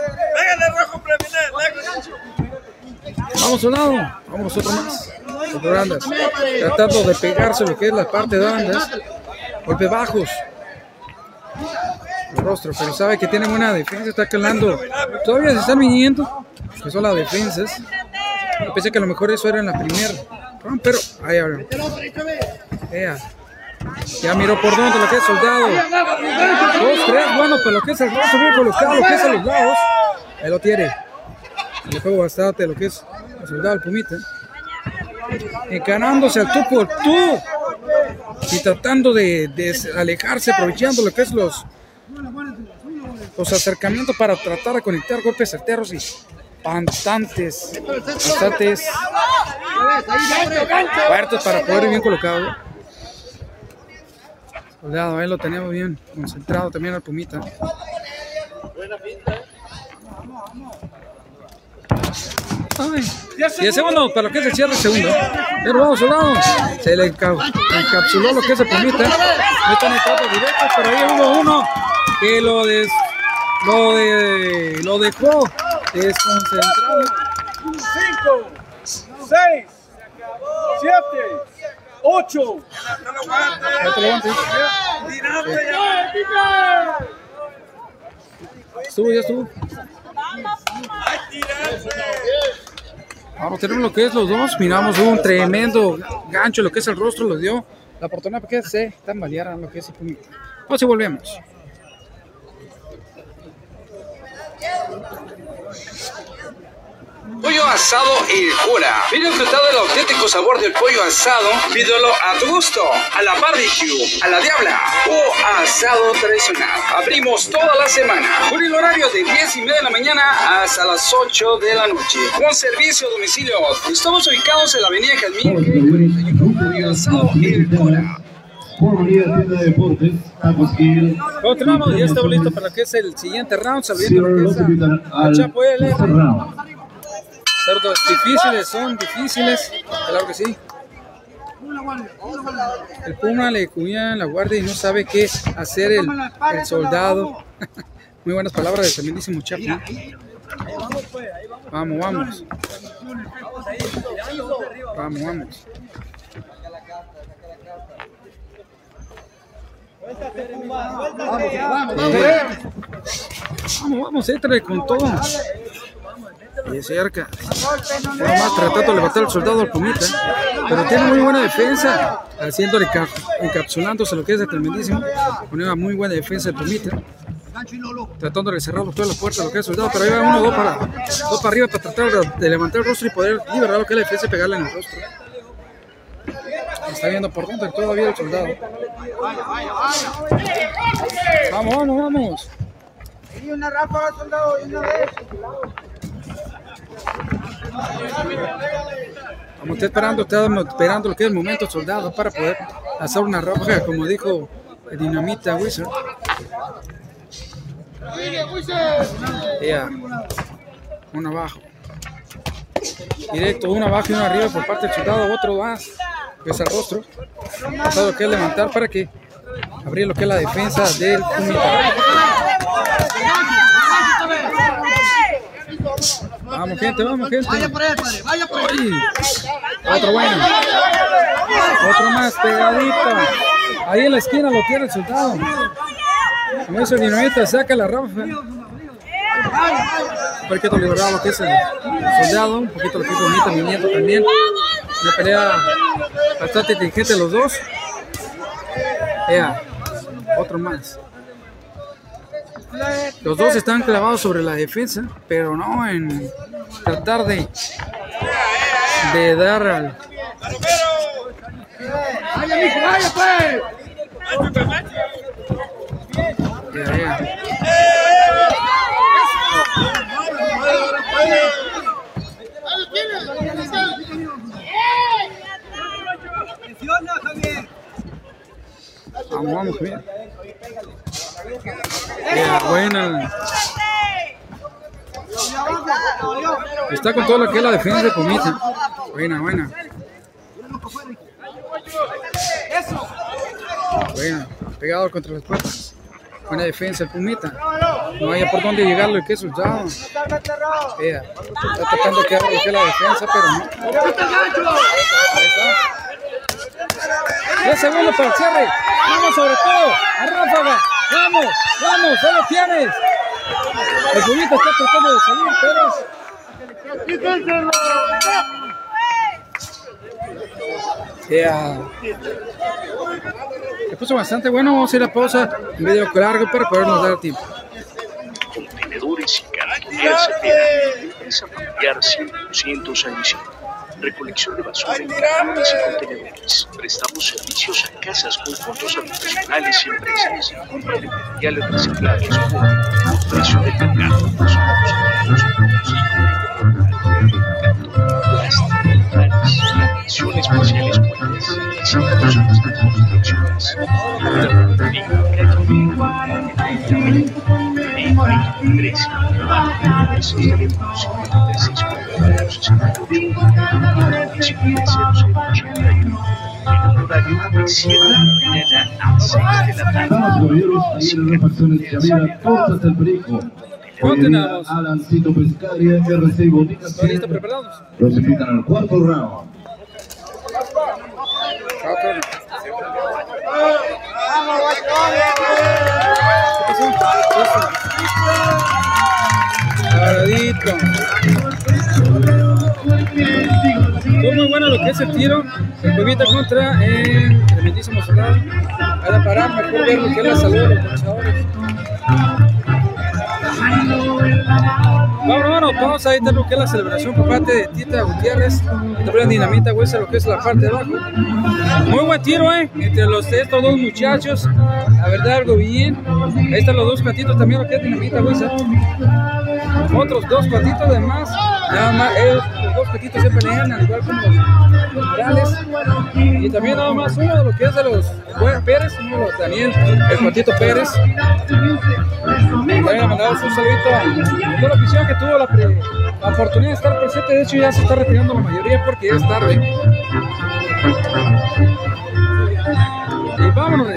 Speaker 2: Vamos a un lado, vamos otro más. Otro. Tratando de pegarse lo que es la parte de Andas. Golpes bajos. El rostro, pero sabe que tiene buena defensa, está calando. Todavía se están viniendo, que son las defensas. Yo pensé que a lo mejor eso era en la primera. round, Pero, ahí ahora. Ea. Ya miró por dónde lo que es soldado. Dos, tres, bueno, pero lo que es el rostro bien colocado, lo que es a los lados. Ahí lo tiene. Le juego bastante lo que es soldado el Pumita. Encarándose al tú por tú. Y tratando de, alejarse, aprovechando lo que es los, los acercamientos para tratar de conectar golpes certeros y bastantes, bastantes fuertes para poder bien colocado. Soldado, ahí lo teníamos bien concentrado también al Pumita. Ay, 10 segundos para lo que es el cierre segundo. Pero vamos, soldado. Se le enca- encapsuló lo que es el Pumita. No está en el cuarto directo, pero ahí hubo uno que lo, des, lo, de, lo dejó desconcentrado.
Speaker 1: 5, 6, 7, 8.
Speaker 2: Ya te levantes. Estuvo, ya estuvo. Ahora tenemos lo que es los dos. Miramos un tremendo gancho, lo que es el rostro, lo dio. La oportunidad que se tambaleara lo que es el Pumita. Vamos y volvemos.
Speaker 7: Pollo asado El Cura. Ven a disfrutar del auténtico sabor del pollo asado. Pídelo a tu gusto. A la barbecue, a la diabla o asado tradicional. Abrimos toda la semana. Por el horario de 10 y media de la mañana hasta las 8 de la noche. Con servicio a domicilio. Estamos ubicados en la avenida Jazmín. Pollo asado El Cura.
Speaker 5: Por Tienda de Deportes, Tacos Kill.
Speaker 2: Continuamos, ya estamos listos para lo que es el siguiente round. Sabiendo lo que es a
Speaker 5: al
Speaker 2: Chapo L.
Speaker 5: round.
Speaker 2: Cerdos difíciles, son difíciles. Claro que sí. El Puma le cuña en la guardia y no sabe qué hacer el, el soldado. Muy buenas palabras del tremendísimo Chapo. Vamos, vamos. Vamos, vamos. Vamos, vamos, éntale con todo. Y cerca. Nomás tratando de levantar al soldado al Pumita. Pero tiene muy buena defensa. Haciéndole cap- encapsulándose lo que es el tremendísimo. Con una muy buena defensa el Pumita. Tratando de cerrar todas las puertas lo que es el soldado. Pero ahí va uno, dos para, dos para arriba para tratar de, de levantar el rostro y poder liberar lo que es la defensa y pegarle en el rostro. Está viendo por dentro todavía el soldado. Vamos, vamos, vamos.
Speaker 1: Y una ráfaga, soldado, y una vez.
Speaker 2: Como está esperando, está esperando lo que es el momento soldado para poder hacer una ráfaga, como dijo el dinamita Wizard. Ya. Uno abajo. Directo, uno abajo y uno arriba por parte del soldado, otro más, que es el rostro. Lo que es levantar para que abrir lo que es la defensa del Pumita. Vamos, gente, vamos, gente.
Speaker 1: Vaya por él, padre, vaya por él.
Speaker 2: Otro bueno. Otro más pegadito. Ahí en la esquina lo tiene el soldado. Dice el dinamita, saca la rafa. Un poquito liberado lo que es el soldado, un poquito lo que es bonito movimiento también. Una pelea bastante inteligente los dos. Ea, otro más. Los dos están clavados sobre la defensa, pero no en tratar de, de dar al,
Speaker 1: Vaya, mijo, vaya, pues.
Speaker 2: Ya, ya. Vamos, vamos, Javier. Ya, buena. Está con todo lo que es la defensa de Pumita. Buena, buena. Buena. Pegado contra las puertas. Buena defensa el Pumita. No haya por dónde llegar lo que es soldado. Vea. Está tratando que haga lo que es la defensa, pero no. Ahí está. 10 segundos para el cierre. Vamos sobre todo. A ráfaga. Vamos, vamos, ya lo tienes. El Pumita está tratando de salir, pero. Ya. Se puso bastante bueno. Vamos a ir a pausa. Un video largo para podernos dar tiempo.
Speaker 3: Contenedores y familiar 100% San Recolección de basura en camiones y contenedores. Prestamos servicios a casas, conjuntos habitacionales y empresas. Compra de materiales reciclados por precio del mercado. Somos Edición especiales cuentas. Visítanos en nuestras construcciones. Tres. Nuestros teléfonos 56 en horario de 7 de la mañana a 6 de la tarde.
Speaker 5: Damas y caballeros, ahí en las refacciones Chavira, Tortas del Perico.
Speaker 2: Continuamos.
Speaker 5: Alancito Pescaria, RC Botica.
Speaker 2: ¿Listo, preparados?
Speaker 5: Los invitan al cuarto round.
Speaker 2: Fue muy bueno lo que es el tiro. El Puebita contra el tremendísimo. Para parar, mejor que la salud. Pausa. vamos a editar lo que es la celebración por parte de Tita Gutiérrez. Dinamita Huesa, lo que es la parte de abajo. Muy buen tiro, ¿eh? Entre estos dos muchachos. La verdad, algo bien. Ahí están los dos patitos también, lo que es Dinamita Huesa. Otros dos patitos de más. Nada más, ellos, los dos se pelean, al igual como los, los Morales. Y también nada más uno de lo que es de los Pérez, uno de los Daniel, el patito Pérez. También le mandamos un saludito a toda la afición que tuvo la, la oportunidad de estar presente. De hecho, ya se está retirando la mayoría porque ya es tarde. Y vámonos,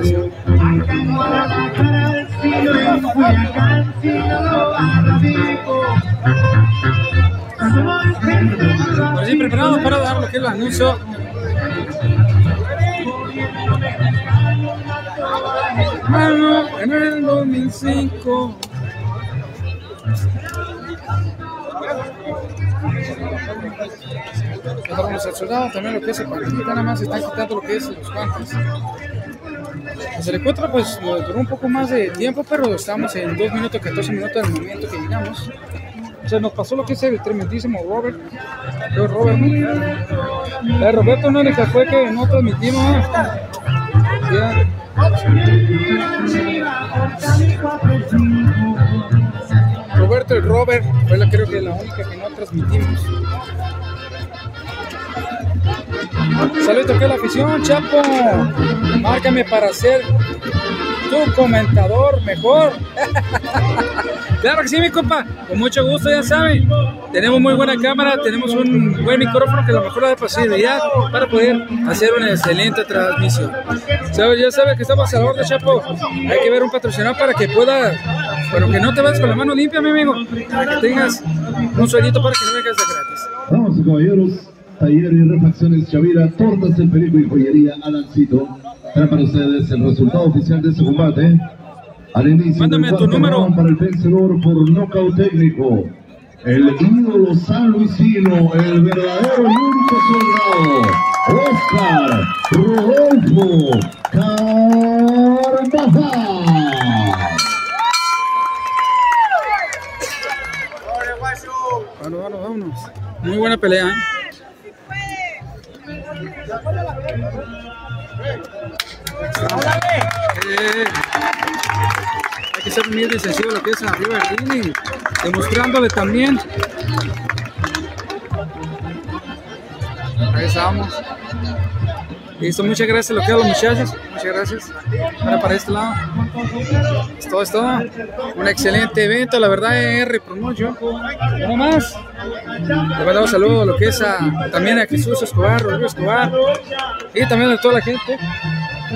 Speaker 2: sí, preparados para dar lo que es el anuncio. Mano, en el 2005. Quedamos al también lo que es el partido, nada más están quitando lo que es los guantes. Pues el encuentro pues nos duró un poco más de tiempo, pero estamos en 2 minutos 14 minutos del momento que llegamos. Se nos pasó lo que es el tremendísimo Robert. Robert. Eh, Roberto no le fue que no transmitimos. Ya. Roberto y Robert fue la creo que la única que no transmitimos. Saludos a la afición, Chapo. Márcame para ser tu comentador mejor. claro que sí, mi compa. Con mucho gusto, ya saben. Tenemos muy buena cámara, tenemos un buen micrófono que a lo mejor da posibilidad para poder hacer una excelente transmisión. ¿Sabes? Ya sabes que estamos a la orden, Chapo. Hay que ver un patrocinador para que pueda, pero que no te vayas con la mano limpia, mi amigo. Para que tengas un sueldito para que no vengas de gratis.
Speaker 5: Vamos, caballeros. Taller y refacciones Chavira, tortas el perico y joyería Alancito. Trae para ustedes el resultado oficial de este combate. Al inicio
Speaker 2: Mándame
Speaker 5: del
Speaker 2: tu número.
Speaker 5: para el vencedor por nocaut técnico. El ídolo San Luisino, el verdadero y único soldado, Oscar Rodolfo Carvajal.
Speaker 2: Vámonos, vámonos, vámonos. Muy buena pelea, ¿eh? Hay que ser muy defensivo lo que es arriba del y demostrándole también. Ahí estamos. Listo, muchas gracias a lo que a los muchachos. Muchas gracias. Ahora para este lado. Es todo, es todo. Un excelente evento, la verdad, R Promotion. Uno más. Le mandamos saludos a lo que es a, también a Jesús Escobar, Rodrigo Escobar. Y también a toda la gente.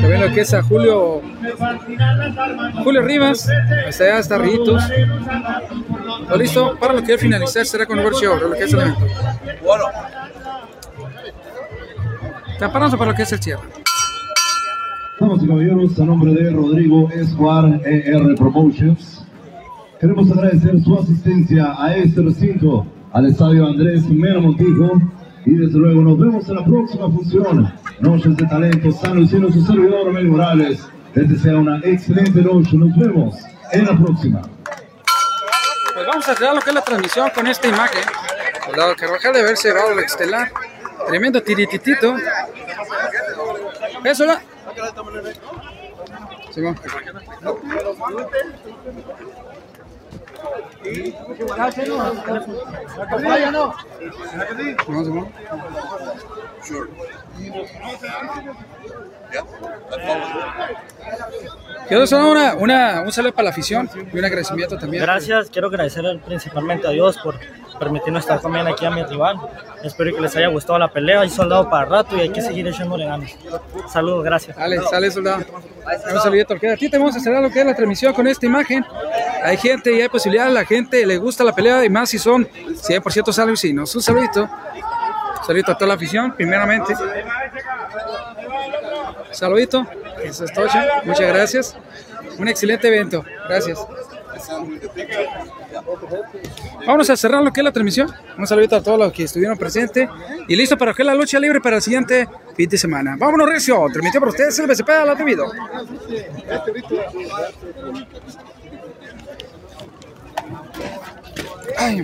Speaker 2: También lo que es a Julio Julio Rivas. Hasta está Ritos. Listo para lo que finalizar será con el Show, lo que es el evento.
Speaker 13: Bueno.
Speaker 2: Para lo que es el cierre.
Speaker 5: Damas y caballeros, a nombre de Rodrigo Escobar ER Promotions, queremos agradecer su asistencia a este recinto, al estadio Andrés Mera Montijo, y desde luego nos vemos en la próxima función. Noches de Talento, San Luisino, su servidor Mel Morales. Les desea una excelente noche. Nos vemos en la próxima.
Speaker 2: Pues vamos a cerrar lo que es la transmisión con esta imagen. Soldado Carvajal de haber cerrado el estelar. Tremendo tirititito. Eso la. Simón. Quiero hacer una, una, un saludo para la afición y un agradecimiento también.
Speaker 17: Gracias, quiero agradecer principalmente a Dios por permitirnos estar también aquí a mi rival. Espero que les haya gustado la pelea. Hay soldado para rato y hay que seguir echándole ganas. Saludos, gracias.
Speaker 2: Dale, sale soldado. Un saludito. A ti te vamos a cerrar lo que es la transmisión con esta imagen. Hay gente y hay posibilidad, la gente le gusta la pelea y más si son 100% salvicinos. Un saludito. Saludito a toda la afición, primeramente. Saludito. Eso es. Muchas gracias. Un excelente evento. Gracias. Vamos a cerrar lo que es la transmisión. Un saludito a todos los que estuvieron presentes. Y listo para que la lucha libre para el siguiente fin de semana. Vámonos, Recio. Transmitió por ustedes el BCP la debido. Ay,